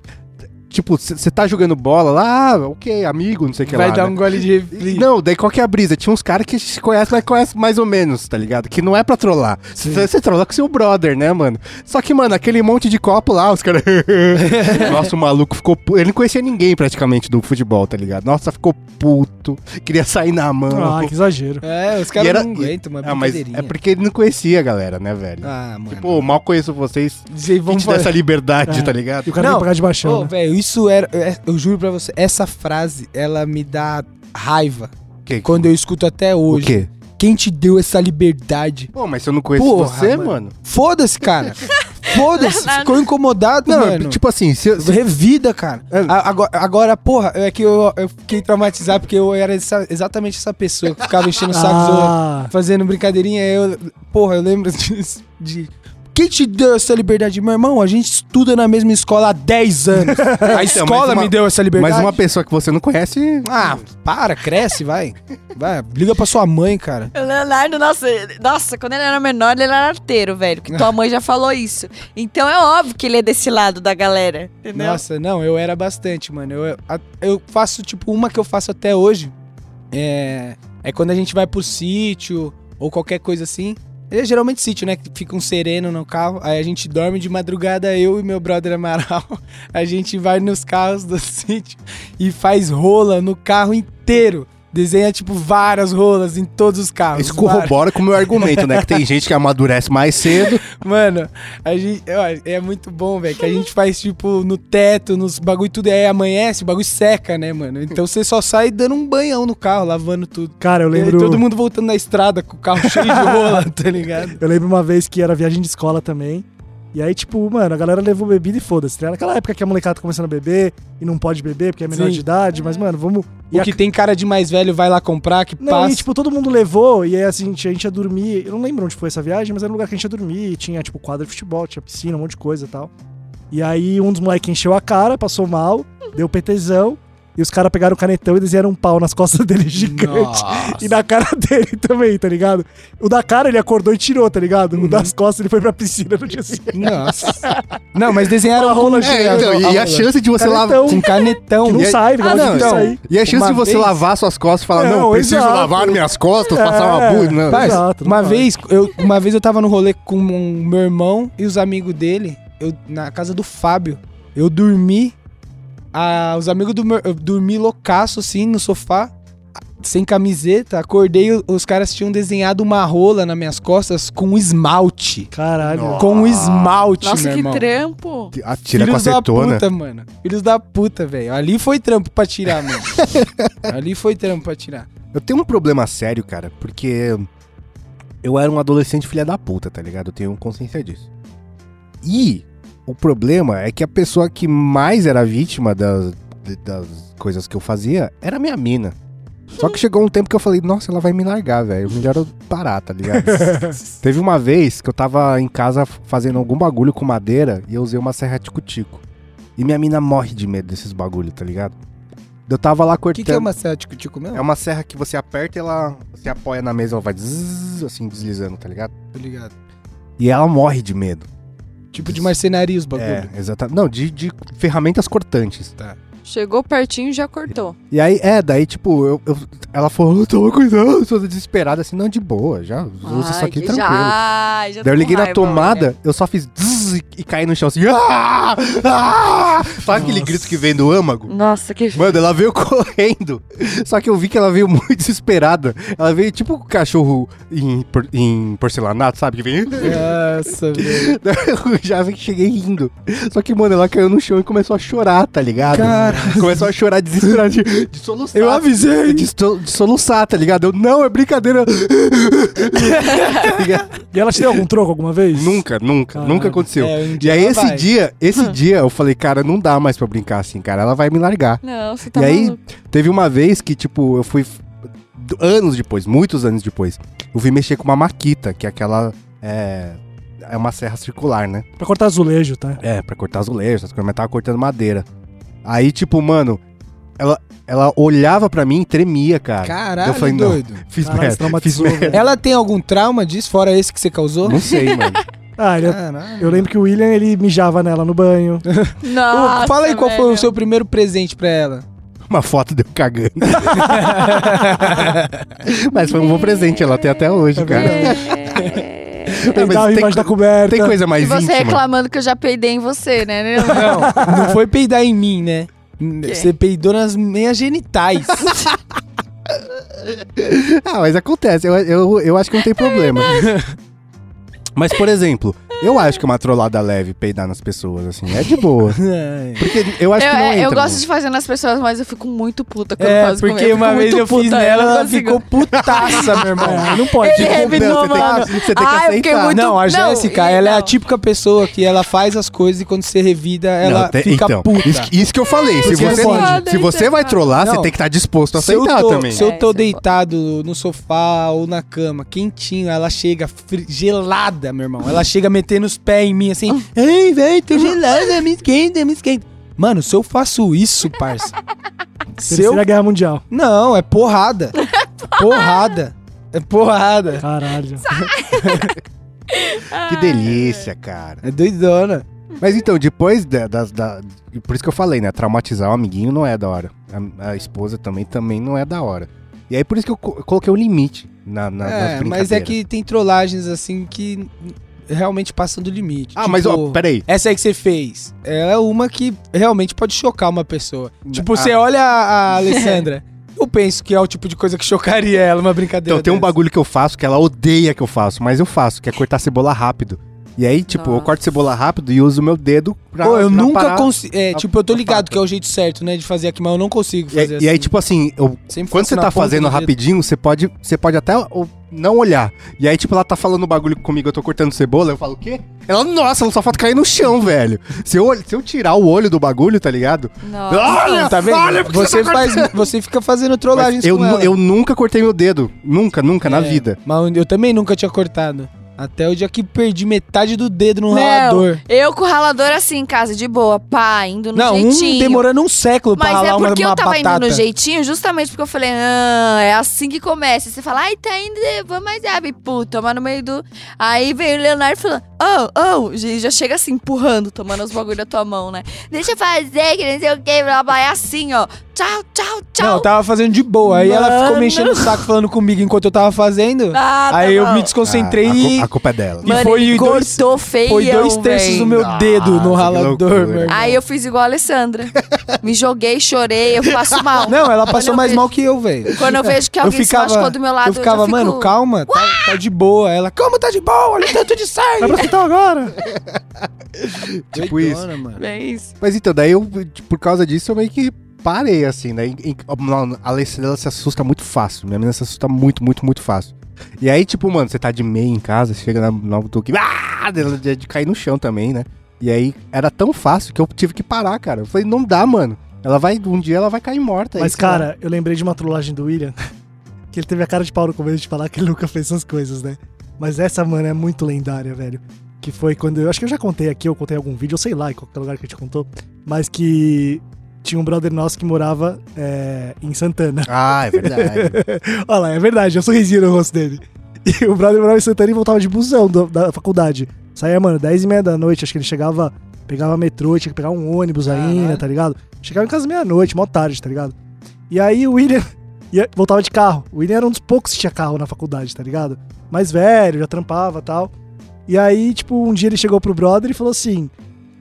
Speaker 1: Tipo, você tá jogando bola lá, ah, ok, amigo, não sei o que
Speaker 3: Vai
Speaker 1: lá.
Speaker 3: dar
Speaker 1: né?
Speaker 3: um gole de refri.
Speaker 1: Não, daí qual que é a brisa? Tinha uns caras que a gente conhece, mas conhece mais ou menos, tá ligado? Que não é pra trollar. Você trolla com seu brother, né, mano? Só que, mano, aquele monte de copo lá, os caras. Nossa, o maluco ficou. pu- Ele não conhecia ninguém praticamente do futebol, tá ligado? Nossa, ficou puto. Queria sair na mão.
Speaker 4: Ah, que exagero.
Speaker 3: É, os
Speaker 1: E
Speaker 3: caras
Speaker 1: era-
Speaker 3: não aguentam uma
Speaker 1: ah, mas é porque ele não conhecia a galera, né, velho?
Speaker 3: Ah, mano.
Speaker 1: Pô, mal conheço vocês.
Speaker 3: Vocês
Speaker 1: Vamos
Speaker 3: vão
Speaker 1: dessa liberdade,
Speaker 4: É.
Speaker 1: tá ligado?
Speaker 4: E o cara
Speaker 3: Não.
Speaker 4: pagar de baixão,
Speaker 3: Ô,
Speaker 4: né?
Speaker 3: velho, isso era. é- Eu juro pra você, essa frase, ela me dá raiva.
Speaker 1: Que-
Speaker 3: Quando eu escuto até
Speaker 1: O
Speaker 3: hoje.
Speaker 1: quê?
Speaker 3: Quem te deu essa liberdade?
Speaker 1: Pô, mas se eu não conheço
Speaker 3: Porra,
Speaker 1: você,
Speaker 3: mano.
Speaker 1: mano.
Speaker 3: Foda-se, cara. Foda-se. Ficou incomodado,
Speaker 1: Não,
Speaker 3: mano.
Speaker 1: tipo assim, se, se-
Speaker 3: Revida, cara.
Speaker 1: É.
Speaker 3: A- Agora, agora, porra, é que eu, eu fiquei traumatizado porque eu era essa- exatamente essa pessoa que ficava enchendo o saco,
Speaker 4: Ah,
Speaker 3: fazendo brincadeirinha. Eu, porra, eu lembro disso, de. Quem te deu essa liberdade? Meu irmão, a gente estuda na mesma escola há 10 anos. A
Speaker 1: Então,
Speaker 3: escola
Speaker 1: uma-
Speaker 3: me deu essa liberdade.
Speaker 1: mas uma pessoa que você não conhece.
Speaker 3: Ah, para, cresce, vai. Vai, liga pra sua mãe, cara.
Speaker 2: O Leonardo, nossa, nossa, quando ele era menor, ele era arteiro, velho. Que tua mãe já falou isso. Então é óbvio que ele é desse lado da galera. Entendeu?
Speaker 3: Nossa, não, eu era bastante, mano. Eu, eu faço, tipo, uma que eu faço até hoje. É, é quando a gente vai pro sítio ou qualquer coisa assim. É geralmente sítio, né? Que fica um sereno no carro. Aí a gente dorme de madrugada, eu e meu brother Amaral. A gente vai nos carros do sítio e faz rola no carro inteiro. Desenha, tipo, várias rolas em todos os carros.
Speaker 1: Isso corrobora com o meu argumento, né? Que tem gente que amadurece mais cedo.
Speaker 3: Mano, a gente, ó, é muito bom, velho, que a gente faz, tipo, no teto, nos bagulho tudo, aí amanhece, o bagulho seca, né, mano? Então você só sai dando um banhão no carro, lavando tudo.
Speaker 4: cara, eu
Speaker 3: E aí
Speaker 4: lembro.
Speaker 3: todo mundo voltando na estrada com o carro cheio de rola, tá ligado?
Speaker 4: Eu lembro uma vez que era viagem de escola também. E aí, tipo, mano, a galera levou bebida e foda-se. tá? Naquela época que a molecada tá começando a beber e não pode beber porque é menor
Speaker 3: Sim.
Speaker 4: de idade, mas, mano, vamos. E
Speaker 3: O
Speaker 4: a-
Speaker 3: que tem cara de mais velho vai lá comprar, que
Speaker 4: Não,
Speaker 3: passa.
Speaker 4: e tipo, todo mundo levou, e aí assim, a gente, a ia dormir. Eu não lembro onde foi essa viagem, mas era um lugar que a gente ia dormir. E tinha, tipo, quadra de futebol, tinha piscina, um monte de coisa e tal. E aí um dos moleques encheu a cara, passou mal, deu PTzão. E os caras pegaram o canetão e desenharam um pau nas costas dele gigante.
Speaker 3: Nossa.
Speaker 4: E na cara dele também, tá ligado? O da cara ele acordou e tirou, tá ligado? O das costas ele foi pra piscina no dia seguinte.
Speaker 3: Nossa. Não, mas desenharam
Speaker 4: Uma rola
Speaker 1: É, então, e a chance de você lavar.
Speaker 3: Com canetão.
Speaker 4: Que não
Speaker 1: E
Speaker 4: sai,
Speaker 1: Ah,
Speaker 4: não,
Speaker 1: então. E a chance
Speaker 3: Uma
Speaker 1: de você
Speaker 3: vez-
Speaker 1: lavar suas costas e falar, não,
Speaker 4: Não,
Speaker 1: preciso
Speaker 4: exato.
Speaker 1: lavar minhas costas, passar uma
Speaker 4: É.
Speaker 1: bunda. Não.
Speaker 3: Paz,
Speaker 4: Exato, não
Speaker 3: uma
Speaker 4: faz.
Speaker 3: vez, eu, uma vez eu tava no rolê com um, meu irmão e os amigos dele, eu, na casa do Fábio. Eu dormi, ah, os amigos do meu, eu dormi loucaço assim no sofá, sem camiseta, acordei, os caras tinham desenhado uma rola nas minhas costas com esmalte.
Speaker 4: Caralho.
Speaker 1: Nossa.
Speaker 3: Com esmalte,
Speaker 2: Nossa,
Speaker 3: meu
Speaker 2: que
Speaker 3: irmão.
Speaker 2: trampo.
Speaker 1: Atira com
Speaker 3: Filhos da
Speaker 1: acetona.
Speaker 3: puta, mano. Filhos da puta, velho. Ali foi trampo pra tirar, mano. Ali foi trampo pra tirar.
Speaker 1: Eu tenho um problema sério, cara, porque eu era um adolescente filha da puta, tá ligado? Eu tenho consciência disso. E o problema é que a pessoa que mais era vítima das, das coisas que eu fazia era minha mina. Só que chegou um tempo que eu falei, nossa, ela vai me largar, velho. Melhor eu parar, tá ligado? Teve uma vez que eu tava em casa fazendo algum bagulho com madeira e eu usei uma serra tico-tico. E minha mina morre de medo desses bagulho, tá ligado? Eu tava lá
Speaker 3: O
Speaker 1: cortando.
Speaker 3: que, que é uma serra tico-tico mesmo?
Speaker 1: É uma serra que você aperta e ela você apoia na mesa, ela vai zzz, assim deslizando, tá ligado?
Speaker 3: Tô ligado.
Speaker 1: E ela morre de medo.
Speaker 3: Tipo de marcenaria os bagulho.
Speaker 1: É, exatamente. Não, de, de ferramentas cortantes.
Speaker 2: Chegou pertinho e já cortou.
Speaker 1: E aí, é, daí, tipo, eu, eu- ela falou, toma cuidado, toda desesperada, assim, não, de boa, já usa isso aqui
Speaker 2: que
Speaker 1: tranquilo.
Speaker 2: Já, já
Speaker 1: Daí eu liguei na tomada,
Speaker 2: olha.
Speaker 1: eu só fiz zzz, e, e caí no chão assim. Ah! Ah! Sabe aquele grito que vem do âmago?
Speaker 2: Nossa, que
Speaker 1: Mano, ela veio correndo. Só que eu vi que ela veio muito desesperada. Ela veio tipo um cachorro em, por- em porcelanato, sabe? Que vem.
Speaker 3: Nossa, velho.
Speaker 1: Eu já vi que cheguei rindo. Só que, mano, ela caiu no chão e começou a chorar, tá ligado?
Speaker 3: Cara.
Speaker 1: Começou a chorar desesperada de, de soluçar.
Speaker 3: Eu avisei.
Speaker 1: De, de soluçar, tá ligado? Eu, não, é brincadeira. Tá?
Speaker 4: E ela te deu algum troco alguma vez?
Speaker 1: nunca, nunca,
Speaker 4: Caralho.
Speaker 1: nunca aconteceu.
Speaker 3: É, um
Speaker 1: e aí, esse
Speaker 3: vai.
Speaker 1: dia, esse dia, eu falei, cara, não dá mais pra brincar assim, cara. Ela vai me largar.
Speaker 2: Não, você tá
Speaker 1: E aí,
Speaker 2: maluco.
Speaker 1: Teve uma vez que, tipo, eu fui. Anos depois, muitos anos depois, eu fui mexer com uma maquita, que é aquela. É, é uma serra circular, né?
Speaker 4: Pra cortar azulejo, tá?
Speaker 1: É, pra cortar azulejo, essas coisas, mas tava cortando madeira. Aí, tipo, mano, ela, ela olhava pra mim e tremia, cara.
Speaker 3: Caralho,
Speaker 1: eu falei, não,
Speaker 3: doido.
Speaker 1: fiz
Speaker 4: Caralho,
Speaker 1: merda. Fiz
Speaker 4: traumatizou,
Speaker 1: merda.
Speaker 3: Ela tem algum trauma disso, fora esse que você causou?
Speaker 1: Não sei, mano.
Speaker 4: Ah, ele- eu lembro que o William, ele mijava nela no banho.
Speaker 2: Nossa,
Speaker 3: Ô, Fala aí qual foi
Speaker 2: velho.
Speaker 3: o seu primeiro presente pra ela.
Speaker 1: Uma foto deu cagando. mas foi um bom presente, ela tem até hoje, cara.
Speaker 2: É.
Speaker 1: Não, mas
Speaker 4: Peidava
Speaker 1: tem
Speaker 4: da coberta.
Speaker 1: Tem coisa mais
Speaker 2: E você
Speaker 1: íntima.
Speaker 2: reclamando que eu já peidei em você, né?
Speaker 3: Não, não foi peidar em mim, né? Você peidou nas meias genitais.
Speaker 1: Ah, mas acontece. Eu, eu, eu acho que não tem problema. Mas, por exemplo, Eu acho que é uma trollada leve peidar nas pessoas, assim. É de boa. Porque eu acho
Speaker 2: Eu,
Speaker 1: que não
Speaker 2: é,
Speaker 1: entra.
Speaker 2: eu gosto
Speaker 1: no-
Speaker 2: de fazer nas pessoas, mas eu fico muito puta quando
Speaker 3: É,
Speaker 2: faço
Speaker 3: porque uma vez
Speaker 2: muito
Speaker 3: eu fiz
Speaker 2: puta,
Speaker 3: nela,
Speaker 2: eu não
Speaker 3: ela
Speaker 2: consigo.
Speaker 3: ficou putaça, meu irmão.
Speaker 4: É, não pode.
Speaker 2: Ele revidou,
Speaker 1: Não, você tem que-
Speaker 2: mano.
Speaker 1: você tem que
Speaker 2: Ai, fiquei
Speaker 1: aceitar.
Speaker 2: muito...
Speaker 3: Não, a Jéssica, ela é a
Speaker 2: não.
Speaker 3: típica pessoa que ela faz as coisas e quando você revida, ela
Speaker 1: Não, tem-
Speaker 3: fica
Speaker 1: então,
Speaker 3: puta.
Speaker 1: Isso, isso que eu falei. Se você,
Speaker 3: não
Speaker 2: pode.
Speaker 1: se você vai trollar, você
Speaker 3: Não.
Speaker 1: tem que estar disposto a aceitar
Speaker 3: tô,
Speaker 1: também.
Speaker 3: se eu
Speaker 2: É,
Speaker 3: tô
Speaker 2: é
Speaker 3: deitado no sofá ou na cama, quentinho, ela chega gelada, meu irmão. Ela chega metendo os pés em mim assim. Ei, velho, tô gelada, me esquenta, me esquenta. Mano, se eu faço isso, parça. se eu...
Speaker 4: Terceira Guerra Mundial.
Speaker 3: Não, é porrada. porrada. É porrada.
Speaker 4: Caralho.
Speaker 1: Que delícia, cara.
Speaker 3: É doidona.
Speaker 1: Mas então, depois da, das- da- Por isso que eu falei, né? Traumatizar o amiguinho não é da hora. A, a esposa também, também não é da hora. E aí por isso que eu, co- eu coloquei um limite na, na, nas
Speaker 3: É,
Speaker 1: brincadeiras.
Speaker 3: mas é que tem trollagens assim que realmente passam do limite.
Speaker 1: Ah, mas ó,
Speaker 3: Tipo,
Speaker 1: peraí.
Speaker 3: Essa aí que você fez é uma que realmente pode chocar uma pessoa. Tipo,
Speaker 1: Ah.
Speaker 3: você olha a, a Alessandra. Eu penso que é o tipo de coisa que chocaria ela, uma brincadeira.
Speaker 1: Então, tem um bagulho que eu faço que ela odeia que eu faço, mas eu faço, que é cortar cebola rápido. E aí, tipo, eu
Speaker 2: Nossa.
Speaker 1: corto cebola rápido e uso o meu dedo pra.
Speaker 3: Pô, eu
Speaker 1: pra
Speaker 3: nunca consigo. É,
Speaker 1: a-
Speaker 3: tipo, eu tô ligado que é o jeito certo, né, de fazer aqui, mas eu não consigo
Speaker 1: E,
Speaker 3: fazer
Speaker 1: aí-
Speaker 3: assim.
Speaker 1: e aí, tipo assim, eu, quando você tá fazendo rapidinho, você pode, você pode até o- não olhar. E aí, tipo, ela tá falando o bagulho comigo, eu tô cortando cebola, eu falo, o quê? Ela, nossa, ela só falta cair no chão, velho. Se eu, se eu tirar o olho do bagulho, tá ligado?
Speaker 2: Nossa.
Speaker 1: Olha,
Speaker 3: Tá vendo?
Speaker 1: olha porque
Speaker 3: você,
Speaker 1: tá
Speaker 3: faz, você fica fazendo
Speaker 1: Mas
Speaker 3: trollagens
Speaker 1: eu,
Speaker 3: com
Speaker 1: nu-
Speaker 3: ela.
Speaker 1: eu nunca cortei meu dedo. Nunca, nunca, na
Speaker 3: É,
Speaker 1: vida.
Speaker 3: Mas eu também nunca tinha cortado. Até o dia que perdi metade do dedo no
Speaker 2: Não,
Speaker 3: ralador.
Speaker 2: eu com o ralador assim em casa, de boa, pá, indo no
Speaker 3: Não,
Speaker 2: jeitinho.
Speaker 3: um demorando um século pra
Speaker 2: Mas
Speaker 3: ralar
Speaker 2: é
Speaker 3: uma,
Speaker 2: porque
Speaker 3: uma
Speaker 2: eu tava
Speaker 3: batata.
Speaker 2: indo no jeitinho, justamente porque eu falei, ah, é assim que começa. Você fala, ai, tá indo, vamos mais sabe, puta, mas no meio do. Aí veio o Leonardo falando, oh, oh, e já chega assim, empurrando, tomando os bagulho da tua mão, né? Deixa eu fazer, que não sei o que, blá, blá, é assim, ó. Tchau, tchau, tchau.
Speaker 3: Não, eu tava fazendo de boa. Aí ela ficou
Speaker 2: Mano.
Speaker 3: me enchendo o saco falando comigo enquanto eu tava fazendo.
Speaker 2: Ah, tá
Speaker 3: aí eu me desconcentrei
Speaker 1: Ah, a,
Speaker 3: e,
Speaker 1: a culpa é dela.
Speaker 3: e
Speaker 2: Mano,
Speaker 3: foi
Speaker 2: ele
Speaker 3: dois,
Speaker 2: cortou feio,
Speaker 3: foi dois terços do meu dedo no ralador, irmão.
Speaker 2: Aí eu fiz igual a Alessandra. Me joguei, chorei, eu passo mal.
Speaker 3: Não, ela passou
Speaker 2: eu
Speaker 3: mais
Speaker 2: vejo-
Speaker 3: mal que eu, velho.
Speaker 2: Quando eu vejo que
Speaker 3: Eu
Speaker 2: alguém se
Speaker 3: ficava,
Speaker 2: machucou do meu lado,
Speaker 3: eu ficava,
Speaker 2: já fico...
Speaker 3: mano, calma, tá, tá de boa. Ela, calma, tá de boa, olha o tanto de sangue.
Speaker 4: Vai pro hospital agora.
Speaker 1: Tipo isso.
Speaker 3: Doidona, mano.
Speaker 2: É isso.
Speaker 1: Mas então, daí eu, por causa disso, eu meio que parei, assim, né? A Alessandra ela se assusta muito fácil. Minha menina se assusta muito, muito, muito fácil. E aí, tipo, mano, você tá de meia em casa, chega na nova toque, ah, de, de, de cair no chão também, né? E aí era tão fácil que eu tive que parar, cara. Eu falei, não dá, mano. Ela vai, um dia ela vai cair morta.
Speaker 4: Mas,
Speaker 1: aí, lá.
Speaker 4: cara, eu lembrei de uma trollagem do William. Que ele teve a cara de pau no começo de falar que ele nunca fez essas coisas, né? Mas essa, mano, é muito lendária, velho. Que foi quando. Eu acho que eu já contei aqui, eu contei em algum vídeo, eu sei lá, em qualquer lugar que a gente contou. Mas que tinha um brother nosso que morava é, em Santana.
Speaker 1: Ah, é verdade.
Speaker 4: Olha lá, é verdade, é um sorrisinho no rosto dele. E o brother morava em Santana e voltava de busão do- da faculdade. Saía, mano, 10 e meia da noite, acho que ele chegava, pegava metrô, tinha que pegar um ônibus ainda, tá ligado? Chegava em casa meia-noite, mó tarde, tá ligado? E aí o William ia- voltava de carro. O William era um dos poucos que tinha carro na faculdade, tá ligado? Mais velho, já trampava e tal. E aí, tipo, um dia ele chegou pro brother e falou assim: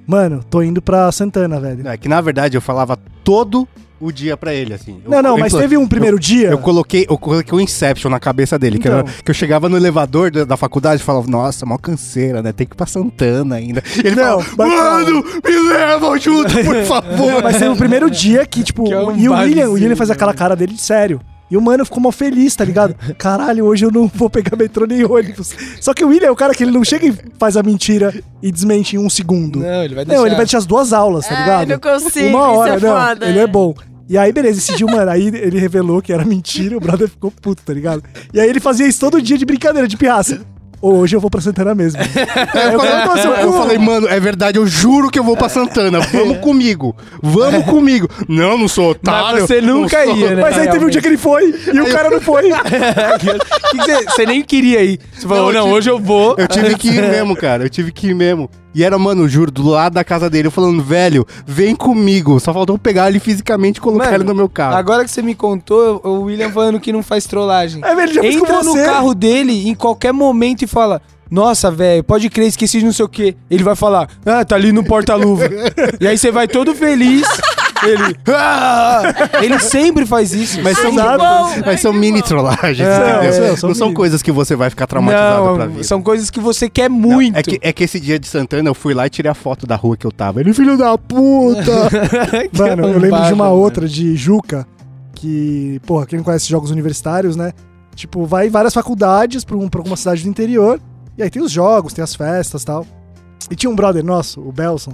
Speaker 4: Mano, tô indo pra Santana, velho.
Speaker 1: Não, é que na verdade eu falava todo o dia pra ele, assim. Eu-
Speaker 4: Não, não,
Speaker 1: eu-
Speaker 4: mas
Speaker 1: eu-
Speaker 4: teve um primeiro dia.
Speaker 1: Eu coloquei, eu coloquei o Inception na cabeça dele, que,
Speaker 4: Então.
Speaker 1: era- que eu chegava no elevador da, da faculdade e falava, nossa, mó canseira, né? Tem que ir pra Santana ainda. E ele
Speaker 4: Não,
Speaker 1: falava, mano, me leva junto, por favor.
Speaker 4: Mas teve o primeiro dia que, tipo,
Speaker 3: Que é um
Speaker 4: e o William, o William faz aquela cara dele de sério. E o mano ficou mó feliz, tá ligado? Caralho, hoje eu não vou pegar metrô nem ônibus. Só que o William é o cara que ele não chega e faz a mentira e desmente em um segundo.
Speaker 3: Não, ele vai deixar.
Speaker 4: Não, ele vai deixar as duas aulas, tá
Speaker 2: Ai,
Speaker 4: ligado?
Speaker 2: não consigo,
Speaker 4: Uma hora,
Speaker 2: isso é
Speaker 4: não.
Speaker 2: foda,
Speaker 4: ele
Speaker 2: é.
Speaker 4: é bom. E aí, beleza, esse dia, mano, aí ele revelou que era mentira, o brother ficou puto, tá ligado? E aí ele fazia isso todo dia de brincadeira, de pirraça. Hoje eu vou pra Santana mesmo.
Speaker 1: Aí eu, falei,
Speaker 4: eu
Speaker 1: falei, mano, é verdade, eu juro que eu vou pra Santana. Vamos comigo. Vamos comigo. Não, não sou otário.
Speaker 3: Mas você nunca
Speaker 1: sou-
Speaker 3: ia, né?
Speaker 4: Mas aí teve um dia que ele foi e o cara não foi.
Speaker 3: Que que você, você nem queria ir. Você falou,
Speaker 1: Não, eu
Speaker 3: não,
Speaker 1: tive-
Speaker 3: hoje eu vou.
Speaker 1: Eu tive que ir mesmo, cara. Eu tive que ir mesmo. E era, mano, juro, do lado da casa dele, eu falando, velho, vem comigo. Só faltou pegar ele fisicamente e colocar
Speaker 3: Mano,
Speaker 1: ele no meu carro.
Speaker 3: Agora que você me contou, o William falando que não faz trollagem.
Speaker 4: É, velho, já
Speaker 3: Entra no carro dele em qualquer momento e fala: Nossa, velho, pode crer, esqueci de não sei o quê. Ele vai falar: Ah, tá ali no porta-luva. e aí você vai todo feliz. Ele. "Ah!" Ele sempre faz isso.
Speaker 1: Mas são,
Speaker 4: Exato.
Speaker 1: mas são mini trollagens,
Speaker 3: É,
Speaker 1: entendeu?
Speaker 4: são- são
Speaker 1: não são coisas que você vai ficar traumatizado pra
Speaker 3: não,
Speaker 1: vida.
Speaker 3: são coisas que você quer
Speaker 1: Não,
Speaker 3: muito.
Speaker 1: É que, é que esse dia de Santana eu fui lá e tirei a foto da rua que eu tava. Ele, filho da puta!
Speaker 4: Mano, eu lembro de uma outra de Juca, que, porra, quem não conhece jogos universitários, né? Tipo, vai em várias faculdades pra, um, pra alguma cidade do interior, e aí tem os jogos, tem as festas e tal. E tinha um brother nosso, o Belson,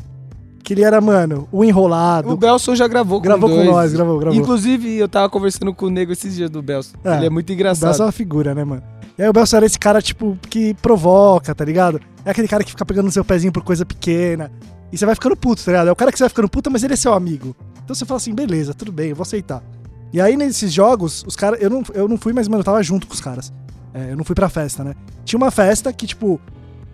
Speaker 4: que ele era, mano, o enrolado.
Speaker 3: O Belson já gravou com
Speaker 4: gravou com
Speaker 3: dois.
Speaker 4: nós, gravou, gravou.
Speaker 3: Inclusive, eu tava conversando com o nego esses dias do Belson.
Speaker 4: É,
Speaker 3: Ele é muito
Speaker 4: O
Speaker 3: engraçado.
Speaker 4: Belson é uma figura, né, mano? E aí o Belson era esse cara, tipo, que provoca, tá ligado? É aquele cara que fica pegando no seu pezinho por coisa pequena. E você vai ficando puto, tá ligado? É o cara que você vai ficando puto, mas ele é seu amigo. Então você fala assim, beleza, tudo bem, eu vou aceitar. E aí nesses jogos, os caras. Eu não, eu não fui, mas, mano, eu tava junto com os caras. É, eu não fui pra festa, né? Tinha uma festa que, tipo,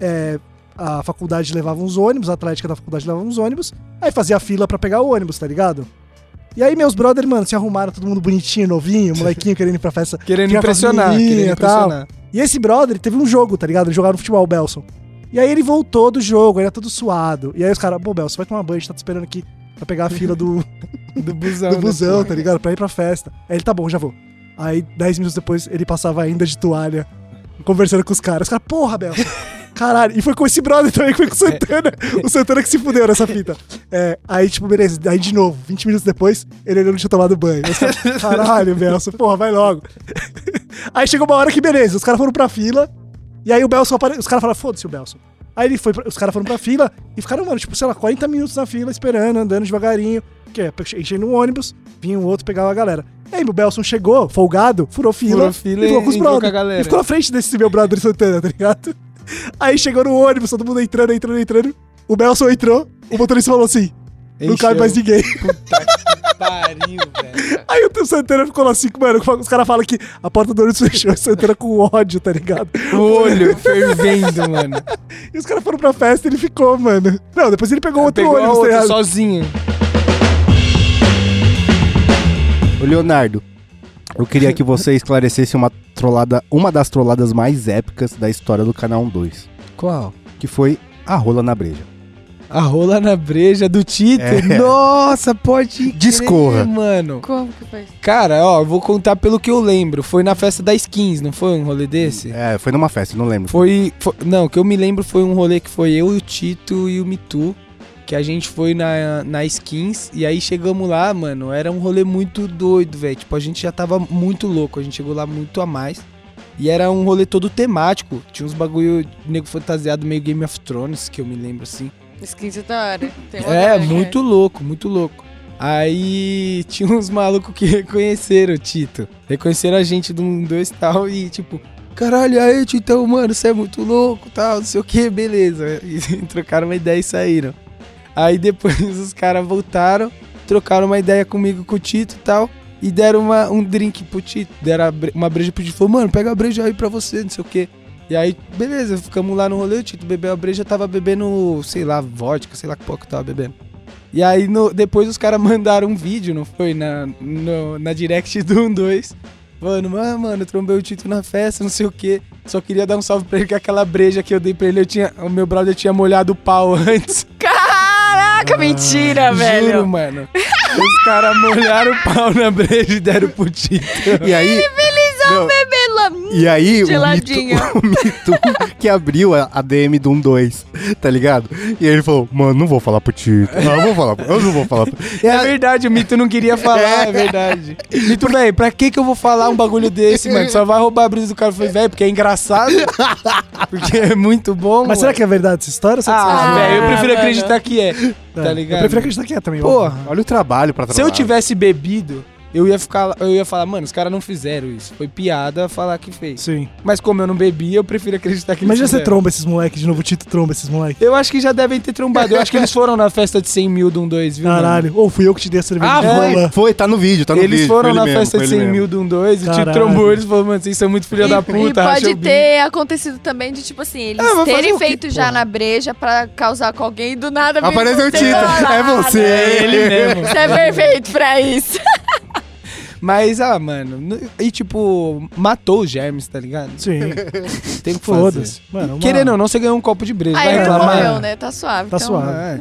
Speaker 4: é, a faculdade levava uns ônibus, a atlética da faculdade levava uns ônibus, aí fazia fila pra pegar o ônibus, tá ligado? E aí meus brothers, mano, se arrumaram, todo mundo bonitinho, novinho, molequinho querendo ir pra festa.
Speaker 3: Querendo impressionar, querendo
Speaker 4: e tal.
Speaker 3: impressionar.
Speaker 4: E esse brother teve um jogo, tá ligado? Ele jogava no futebol, o Belson. E aí ele voltou do jogo, ele era todo suado. E aí os caras, pô, Belson, vai tomar banho, a gente tá te esperando aqui pra pegar a fila do,
Speaker 3: Do busão.
Speaker 4: do
Speaker 3: né,
Speaker 4: busão, tá ligado? Pra ir pra festa. Aí ele, tá bom, já vou. Aí, 10 minutos depois, ele passava ainda de toalha, conversando com os caras. Os caras, porra, Belson. Caralho. E foi com esse brother também, que foi com o Santana. O Santana que se fudeu nessa fita. É, aí, tipo, beleza. Aí, de novo, 20 minutos depois, ele ainda não tinha tomado banho. Caras, Caralho, Belson, porra, vai logo. Aí chegou uma hora que, beleza, os caras foram pra fila. E aí o Belson apareceu. Os caras falaram, foda-se o Belson. Aí ele foi, pra- os caras foram pra fila e ficaram, mano, tipo, sei lá, 40 minutos na fila, esperando, andando devagarinho. Que é, enchendo um ônibus, vinha um outro, pegava a galera. E aí o Belson chegou, folgado, furou fila,
Speaker 3: Furou fila
Speaker 4: e ficou com os
Speaker 3: entrou
Speaker 4: brothers.
Speaker 3: com a galera.
Speaker 4: E ficou na frente desse meu brother Santana, tá ligado? Aí chegou no ônibus, todo mundo entrando, entrando, entrando. O Belson entrou, o motorista falou assim: não
Speaker 3: Encheu.
Speaker 4: cabe mais ninguém.
Speaker 3: Puta que pariu, velho.
Speaker 4: Aí o Santana ficou lá assim, mano, os caras falam que a porta do ônibus fechou, o Santana com ódio, tá ligado?
Speaker 3: O olho fervendo, mano.
Speaker 4: E os caras foram pra festa e ele ficou, mano. Não, depois ele pegou outro
Speaker 3: Pegou
Speaker 4: ônibus, tá
Speaker 3: outra
Speaker 4: ligado?
Speaker 3: sozinho.
Speaker 1: Ô, Leonardo, eu queria que você esclarecesse uma trollada, uma das trolladas mais épicas da história do Canal 2,
Speaker 3: Qual?
Speaker 1: que foi a rola na breja.
Speaker 3: A rola na breja do Tito.
Speaker 1: É.
Speaker 3: Nossa, pode crer,
Speaker 1: Discorra.
Speaker 3: mano.
Speaker 2: Como que foi?
Speaker 3: Cara, ó, eu vou contar pelo que eu lembro. Foi na festa da Skins, não foi um rolê desse?
Speaker 1: É, foi numa festa, não lembro.
Speaker 3: Foi, foi- Não, o que eu me lembro foi um rolê que foi eu e o Tito e o Mitu. Que a gente foi na, na Skins. E aí chegamos lá, mano. Era um rolê muito doido, velho. Tipo, a gente já tava muito louco. A gente chegou lá muito a mais. E era um rolê todo temático. Tinha uns bagulho nego fantasiado meio Game of Thrones, que eu me lembro assim.
Speaker 2: Skin da hora.
Speaker 3: É,
Speaker 2: que
Speaker 3: muito louco, muito louco. Aí tinha uns malucos que reconheceram o Tito. Reconheceram a gente do 1, 2 e tal. E tipo, caralho, aí, Titão, mano, você é muito louco tal, não sei o que, beleza. E trocaram uma ideia e saíram. Aí depois os caras voltaram, trocaram uma ideia comigo com o Tito e tal. E deram uma, um drink pro Tito. Deram uma breja pro Tito. Falou, mano, pega a breja aí pra você, não sei o que. E aí, beleza, ficamos lá no rolê, o Tito bebeu a breja, tava bebendo, sei lá, vodka, sei lá que pouco tava bebendo. E aí, no- depois os caras mandaram um vídeo, não foi? Na, no- na direct do 1, 2. Falando, ah, mano, eu trombei o Tito na festa, não sei o quê. Só queria dar um salve pra ele, que aquela breja que eu dei pra ele, eu tinha, o meu brother tinha molhado o pau antes.
Speaker 2: Caraca, mentira, velho.
Speaker 3: Juro, mano. Os caras molharam o pau na breja e deram pro Tito.
Speaker 1: E aí. Não, E aí, o Mito,
Speaker 2: Geladinha.
Speaker 1: o Mito que abriu a, a DM do 1-2, tá ligado? E aí ele falou, mano, não vou falar pro Tito. Não, eu vou falar, pro- eu não vou falar. pro-"
Speaker 3: É
Speaker 1: aí-
Speaker 3: verdade, o Mito não queria falar, é verdade. Mito, velho, pra que que eu vou falar um bagulho desse, mano? Só vai roubar a brisa do cara. Eu falei, velho, porque é engraçado. Porque é muito bom,
Speaker 4: Mas será que é verdade essa história?
Speaker 3: Ah,
Speaker 4: você-
Speaker 3: velho, eu prefiro
Speaker 2: mano.
Speaker 3: acreditar que é,
Speaker 4: É,
Speaker 3: tá ligado?
Speaker 4: Eu prefiro acreditar que é também.
Speaker 3: Porra,
Speaker 1: Olha o trabalho pra
Speaker 3: se eu
Speaker 1: trabalhar.
Speaker 3: tivesse bebido, eu ia ficar, eu ia falar, mano, os caras não fizeram isso. Foi piada falar que fez.
Speaker 4: Sim.
Speaker 3: Mas como eu não bebi, eu prefiro acreditar que eles
Speaker 4: Imagina você tromba esses moleques de novo, o Tito tromba esses moleques.
Speaker 3: Eu acho que já devem ter trombado. Eu acho que eles foram na festa de 100 mil do 1, 2, viu?
Speaker 4: Caralho. Ou fui eu que te dei a cerveja
Speaker 1: Ah,
Speaker 4: de
Speaker 1: foi,
Speaker 4: rola.
Speaker 1: foi, tá no vídeo, tá no
Speaker 3: Eles
Speaker 1: vídeo.
Speaker 3: foram
Speaker 1: foi ele
Speaker 3: na
Speaker 1: mesmo,
Speaker 3: festa de
Speaker 1: ele
Speaker 3: 100
Speaker 1: mesmo.
Speaker 3: mil do 1, 2, o Tito trombou eles e falou, mano, vocês são muito filha
Speaker 2: E,
Speaker 3: da puta,
Speaker 2: e pode ter acontecido também de, tipo assim, eles
Speaker 3: Ah,
Speaker 2: terem feito já
Speaker 3: porra?
Speaker 2: na breja pra causar com alguém e do nada
Speaker 1: Apareceu o Tito, é você.
Speaker 3: É ele mesmo.
Speaker 2: Você é perfeito pra isso.
Speaker 3: Mas, ah, mano, e tipo, matou os germes, tá ligado?
Speaker 4: Sim.
Speaker 3: Tem que fazer.
Speaker 4: Foda-se. Mano, uma-
Speaker 3: Querendo ou não, você ganhou um copo de breja,
Speaker 2: Aí
Speaker 3: vai
Speaker 2: ele
Speaker 3: reclamar.
Speaker 2: morreu, né? Tá suave.
Speaker 4: Tá
Speaker 2: então-
Speaker 4: suave.
Speaker 3: É.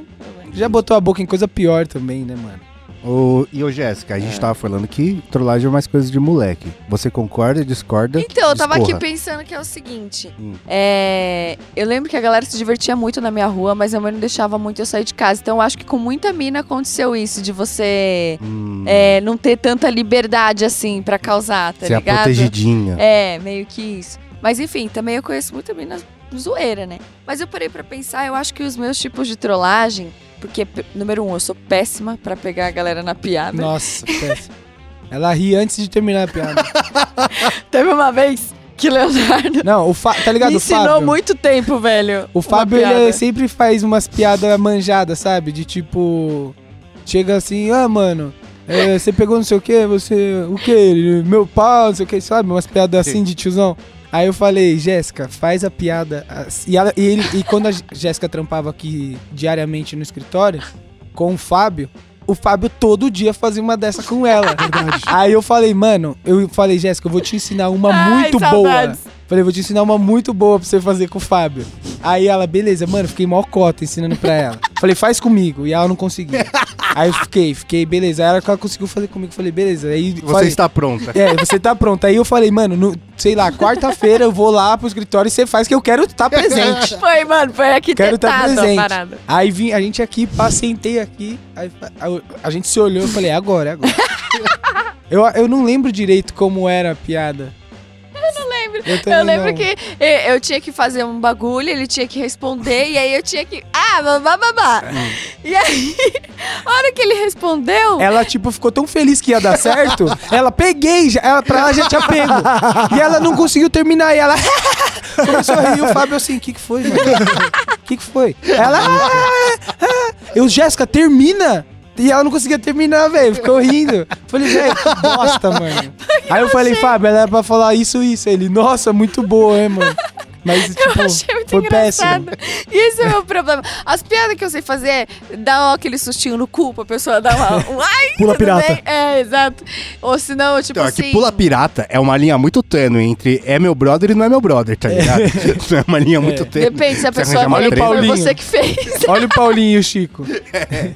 Speaker 3: Já botou a boca em coisa pior também, né, mano?
Speaker 1: O, e ô, Jéssica, a gente tava falando que trollagem é mais coisa de moleque. Você concorda, discorda?
Speaker 2: Então, eu tava aqui pensando que é o seguinte.
Speaker 1: Hum.
Speaker 2: É, eu lembro que a galera se divertia muito na minha rua, mas a mãe não deixava muito eu sair de casa. Então eu acho que com muita mina aconteceu isso, de você
Speaker 1: Hum,
Speaker 2: é, não ter tanta liberdade assim pra causar, tá
Speaker 1: é a
Speaker 2: ligado?
Speaker 1: protegidinha.
Speaker 2: É, meio que isso. Mas enfim, também eu conheço muita mina zoeira, né? Mas eu parei pra pensar, eu acho que os meus tipos de trollagem. Porque, número um, eu sou péssima pra pegar a galera na piada.
Speaker 3: Nossa, péssimo. Ela ri antes de terminar a piada.
Speaker 2: Teve uma vez que Leonardo
Speaker 3: Não, o Fa... tá ligado?
Speaker 2: me
Speaker 3: O
Speaker 2: ensinou
Speaker 3: Fábio.
Speaker 2: muito tempo, velho.
Speaker 3: O Fábio, ele sempre faz umas piadas manjadas, sabe? De tipo. Chega assim, ah, mano, é, você pegou não sei o que, você. O que? Meu pau, não sei o que, sabe? Umas piadas assim de tiozão. Aí eu falei, Jéssica, faz a piada. E, ela- e ele, e quando a Jéssica trampava aqui diariamente no escritório, com o Fábio, o Fábio todo dia fazia uma dessa com ela.
Speaker 4: Verdade.
Speaker 3: Aí eu falei, mano, eu falei, Jéssica, eu vou te ensinar uma
Speaker 2: Ai,
Speaker 3: muito boa. Falei, vou te ensinar uma muito boa pra você fazer com o Fábio. Aí ela, beleza, mano, fiquei mó cota ensinando pra ela. Falei, faz comigo. E ela não conseguia. Aí eu fiquei, fiquei, beleza. Aí ela ela conseguiu fazer comigo. Falei, beleza. Aí
Speaker 1: Você
Speaker 3: falei,
Speaker 1: está pronta.
Speaker 3: É, você tá pronto. Aí eu falei, mano, no- sei lá, quarta-feira eu vou lá pro escritório e você faz que eu quero estar presente.
Speaker 2: Foi, mano, foi aqui
Speaker 3: Quero estar
Speaker 2: a
Speaker 3: presente.
Speaker 2: parada.
Speaker 3: Aí vim, a gente aqui, pá, sentei aqui, aí, a, a gente se olhou e falei, é agora, é agora. eu, eu não lembro direito como era a piada. Lembro. Eu,
Speaker 2: Eu lembro
Speaker 3: não.
Speaker 2: que eh, eu tinha que fazer um bagulho, ele tinha que responder, e aí eu tinha que. Ah, babá, babá. E aí, a hora que ele respondeu.
Speaker 3: Ela, tipo, ficou tão feliz que ia dar certo. ela peguei, já, ela, pra ela já tinha pego. E ela não conseguiu terminar. E ela começou a rir. O Fábio assim: o que, que foi? O que, que foi? Ela. "Ah, ah." Eu, Jéssica, termina! E ela não conseguia terminar, velho. Ficou rindo. Falei, velho, que bosta, mano. Aí eu falei, Fábio, ela era pra falar isso, isso. Ele, nossa, muito boa, hein, mano. Mas, tipo,
Speaker 2: Eu achei muito
Speaker 3: foi
Speaker 2: engraçado.
Speaker 3: péssimo.
Speaker 2: Esse é o meu problema. As piadas que eu sei fazer é dar aquele sustinho no cu pra pessoa dar uma. um Ai,
Speaker 4: Pula pirata.
Speaker 2: bem? É, exato. Ou senão, tipo
Speaker 1: Então, é
Speaker 2: assim.
Speaker 1: que pula pirata é uma linha muito tênue entre é meu brother e não é meu brother, tá ligado? É uma linha muito tênue.
Speaker 2: Depende se a pessoa
Speaker 3: treta.
Speaker 2: foi
Speaker 3: Paulinho.
Speaker 2: você que fez.
Speaker 3: Olha o Paulinho e o Chico.
Speaker 1: É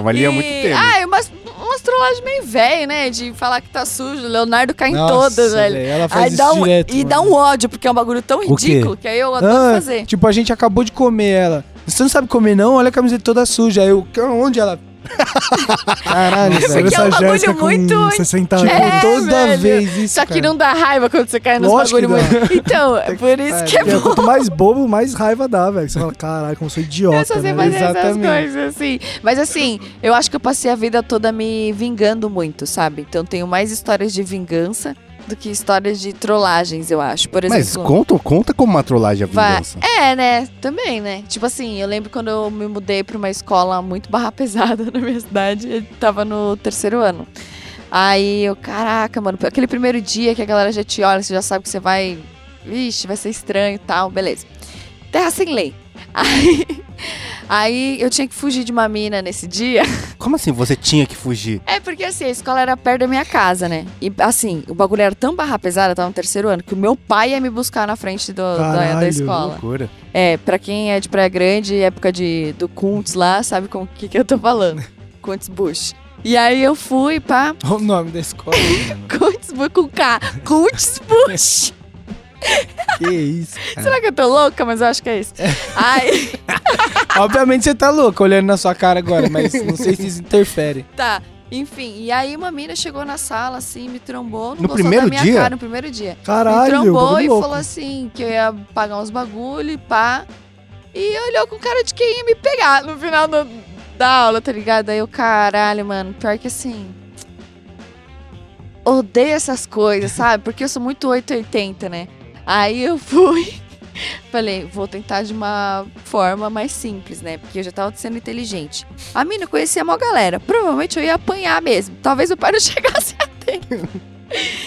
Speaker 1: uma linha
Speaker 2: E-
Speaker 1: muito tênue.
Speaker 2: Ah, é umas, umas trollagens meio velho, né? De falar que tá sujo. Leonardo cai em
Speaker 3: Nossa,
Speaker 2: todas, velho.
Speaker 3: ela faz
Speaker 2: Aí
Speaker 3: isso
Speaker 2: dá um,
Speaker 3: direto,
Speaker 2: e
Speaker 3: mano.
Speaker 2: dá um ódio, porque é um bagulho tão ridículo que aí eu adoro
Speaker 3: Ah,
Speaker 2: fazer.
Speaker 3: Tipo, a gente acabou de comer ela. Você não sabe comer, não? Olha a camiseta toda suja. Aí eu, onde ela? Caralho,
Speaker 2: Isso
Speaker 3: velho.
Speaker 2: aqui é um
Speaker 4: essa
Speaker 2: bagulho
Speaker 4: Jéssica com
Speaker 2: muito-
Speaker 4: 60
Speaker 3: Tipo,
Speaker 4: anos.
Speaker 2: É,
Speaker 3: toda
Speaker 2: velho.
Speaker 3: vez isso.
Speaker 2: Só que
Speaker 3: cara.
Speaker 2: não dá raiva quando você cai nos
Speaker 4: Lógico
Speaker 2: bagulho muito. Então, é por isso que é
Speaker 4: é,
Speaker 2: bom.
Speaker 4: quanto mais bobo, mais raiva dá, velho. Você fala, caralho, como eu sou
Speaker 2: Eu
Speaker 4: idiota,
Speaker 2: só sei
Speaker 4: né?
Speaker 2: fazer essas
Speaker 3: Exatamente.
Speaker 2: coisas, assim. Mas assim, eu acho que eu passei a vida toda me vingando muito, sabe? Então tenho mais histórias de vingança do que histórias de trollagens, eu acho. Por exemplo.
Speaker 1: Mas conta, conta como uma trollagem a
Speaker 2: Vai-
Speaker 1: vingança.
Speaker 2: É, né? Também, né? Tipo assim, eu lembro quando eu me mudei pra uma escola muito barra pesada na minha cidade, eu tava no terceiro ano. Aí eu, caraca, mano, aquele primeiro dia que a galera já te olha, você já sabe que você vai. Vixe, vai ser estranho e tal, beleza. Terra sem lei. Aí, aí eu tinha que fugir de uma mina nesse dia.
Speaker 1: Como assim você tinha que fugir?
Speaker 2: É porque assim, a escola era perto da minha casa, né? E assim, o bagulho era tão barra pesada, eu tava no terceiro ano, que o meu pai ia me buscar na frente do- da, da
Speaker 4: Caralho,
Speaker 2: escola.
Speaker 1: Loucura.
Speaker 2: É, pra quem é de Praia Grande, época de, do Kuntz lá, sabe com o que, que eu tô falando. Kuntz Bush. E aí eu fui pra
Speaker 3: Olha o nome da escola. mano.
Speaker 2: Kuntz Bush com K. Kuntz Bush.
Speaker 3: que isso, cara.
Speaker 2: Será que eu tô louca? Mas eu acho que é isso. Aí,
Speaker 3: Obviamente você tá louco olhando na sua cara agora, mas não sei se isso interfere.
Speaker 2: tá. Enfim, e aí uma mina chegou na sala, assim, me trombou. Não
Speaker 1: No
Speaker 2: gostou
Speaker 1: primeiro
Speaker 2: da minha
Speaker 1: dia?
Speaker 2: cara, no primeiro dia.
Speaker 4: Caralho,
Speaker 2: me trombou e
Speaker 4: louco.
Speaker 2: falou assim, que eu ia pagar uns bagulho e pá. E olhou com cara de quem ia me pegar no final do- da aula, tá ligado? Aí eu, caralho, mano, pior que assim. Odeio essas coisas, sabe? Porque eu sou muito 880, né? Aí eu fui. Falei, vou tentar de uma forma mais simples, né? Porque eu já tava sendo inteligente. A mina conhecia a maior galera. Provavelmente eu ia apanhar mesmo. Talvez o pai não chegasse a tempo.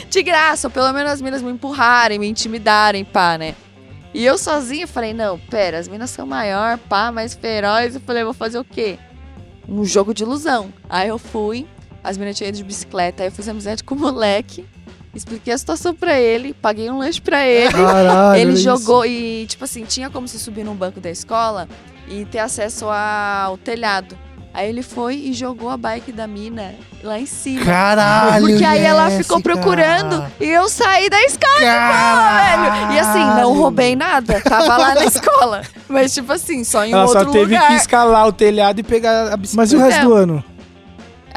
Speaker 2: De graça, ou pelo menos as minas me empurrarem, me intimidarem, pá, né? E eu sozinha falei, não, pera, as minas são maior, pá, mais feroz. Eu falei, vou fazer o quê? Um jogo de ilusão. Aí eu fui, as minas tinham ido de bicicleta, aí eu fiz amizade com o moleque, expliquei a situação pra ele, paguei um lanche pra ele.
Speaker 4: Caralho,
Speaker 2: Ele
Speaker 4: olha
Speaker 2: jogou e, tipo assim, tinha como se subir num banco da escola e ter acesso ao telhado. Aí ele foi e jogou a bike da mina lá em cima.
Speaker 1: Caralho,
Speaker 2: Porque aí ela ficou procurando e eu saí da escola, velho. E assim, não roubei nada. Tava lá na escola. Mas, tipo assim, só em
Speaker 3: Ela
Speaker 2: outro
Speaker 3: só teve
Speaker 2: lugar.
Speaker 3: que escalar o telhado e pegar a bicicleta.
Speaker 4: Mas e o resto do ano?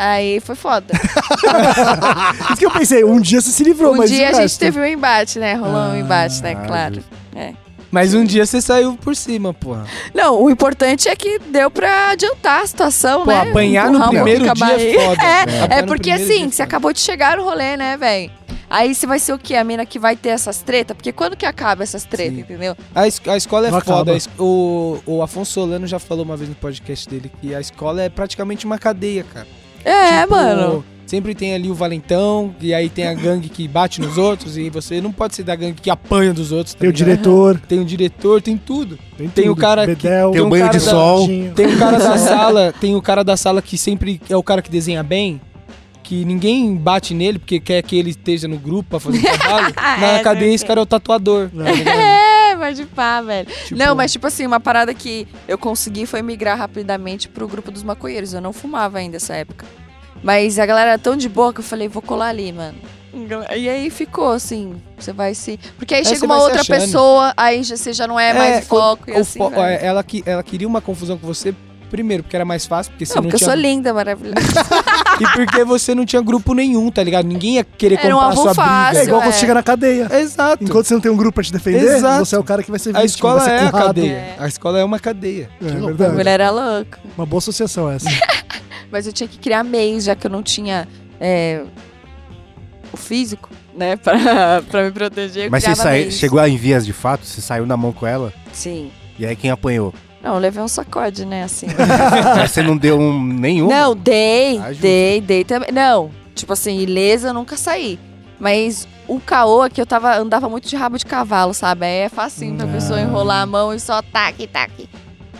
Speaker 2: Aí foi foda.
Speaker 4: Isso que eu pensei, um dia você se livrou,
Speaker 2: um
Speaker 4: mas e
Speaker 2: dia a gente
Speaker 4: resto?
Speaker 2: teve um embate, né? Rolou um embate, né?
Speaker 1: Ah,
Speaker 2: Claro. É.
Speaker 3: Mas um dia você saiu por cima, porra.
Speaker 2: Não, o importante é que deu pra adiantar a situação,
Speaker 3: Pô,
Speaker 2: né?
Speaker 3: apanhar no
Speaker 2: um
Speaker 3: primeiro
Speaker 2: pouquinho a
Speaker 3: dia é foda.
Speaker 2: É, é
Speaker 3: no
Speaker 2: porque
Speaker 3: primeiro
Speaker 2: assim,
Speaker 3: é
Speaker 2: você acabou de chegar no rolê, né, velho? Aí você vai ser o quê? A mina que vai ter essas tretas? Porque quando que acaba essas tretas,
Speaker 3: Sim.
Speaker 2: entendeu?
Speaker 3: A, es- a escola é
Speaker 4: Não
Speaker 3: foda. o, o Afonso Solano já falou uma vez no podcast dele que a escola é praticamente uma cadeia, cara.
Speaker 2: É,
Speaker 3: Tipo,
Speaker 2: mano.
Speaker 3: Sempre tem ali o valentão, e aí tem a gangue que bate nos outros, e você não pode ser da gangue que apanha dos outros. tá
Speaker 4: Tem o
Speaker 3: ligado?
Speaker 4: diretor,
Speaker 3: Tem o diretor, tem tudo.
Speaker 4: tem,
Speaker 3: Tem o
Speaker 4: tudo.
Speaker 3: cara que-
Speaker 4: Bedel,
Speaker 1: Tem o
Speaker 3: um
Speaker 1: banho
Speaker 3: cara
Speaker 1: de
Speaker 3: da-
Speaker 1: sol.
Speaker 3: Tem o cara da sala, tem o cara da sala que sempre é o cara que desenha bem, que ninguém bate nele porque quer que ele esteja no grupo pra fazer trabalho. Na
Speaker 2: É,
Speaker 3: cadeia esse cara é o tatuador.
Speaker 2: É, vai de pá, velho.
Speaker 3: Tipo,
Speaker 2: Não, mas tipo assim, uma parada que eu consegui foi migrar rapidamente pro grupo dos maconheiros. Eu não fumava ainda nessa época. Mas a galera era tão de boa que eu falei, vou colar ali, mano. E aí ficou assim, você vai se. Porque aí
Speaker 3: Aí
Speaker 2: chega uma outra pessoa, aí você já não é, mais o foco e
Speaker 3: o
Speaker 2: assim.
Speaker 3: fo-
Speaker 2: velho.
Speaker 3: é, ela, ela queria uma confusão com você, primeiro, porque era mais fácil, porque você
Speaker 2: Não,
Speaker 3: não,
Speaker 2: porque eu
Speaker 3: tinha.
Speaker 2: sou linda, maravilhosa.
Speaker 3: E porque você não tinha grupo nenhum, tá ligado? Ninguém ia querer
Speaker 2: Era um
Speaker 3: comprar
Speaker 2: alvo
Speaker 3: sua
Speaker 2: fácil,
Speaker 4: É
Speaker 3: briga.
Speaker 4: igual
Speaker 2: é.
Speaker 4: você chega na cadeia.
Speaker 3: Exato.
Speaker 4: Enquanto você não tem um grupo pra te defender,
Speaker 3: Exato.
Speaker 4: você é o cara que vai ser
Speaker 3: A
Speaker 4: vítima,
Speaker 3: escola
Speaker 4: vai ser
Speaker 3: é a
Speaker 4: currado.
Speaker 3: cadeia.
Speaker 2: É.
Speaker 3: A escola é uma cadeia.
Speaker 4: É,
Speaker 2: A
Speaker 4: verdade.
Speaker 2: mulher era louca.
Speaker 4: Uma boa associação essa.
Speaker 2: Mas eu tinha que criar meios, já que eu não tinha é, o físico, né, pra, pra me proteger. Eu
Speaker 1: Mas você
Speaker 2: criava
Speaker 1: sai-
Speaker 2: meios.
Speaker 1: chegou em vias de fato? Você saiu na mão com ela?
Speaker 2: Sim.
Speaker 1: E aí quem apanhou?
Speaker 2: Não, eu levei um sacode, né, assim.
Speaker 1: Mas você não deu um, nenhum?
Speaker 2: Não, dei,
Speaker 1: Ah,
Speaker 2: dei, dei também. Não, tipo assim, ilesa eu nunca saí. Mas o caô é que eu tava, andava muito de rabo de cavalo, sabe? Aí é facinho pra
Speaker 4: Ah.
Speaker 2: pessoa enrolar a mão e só taque, taque.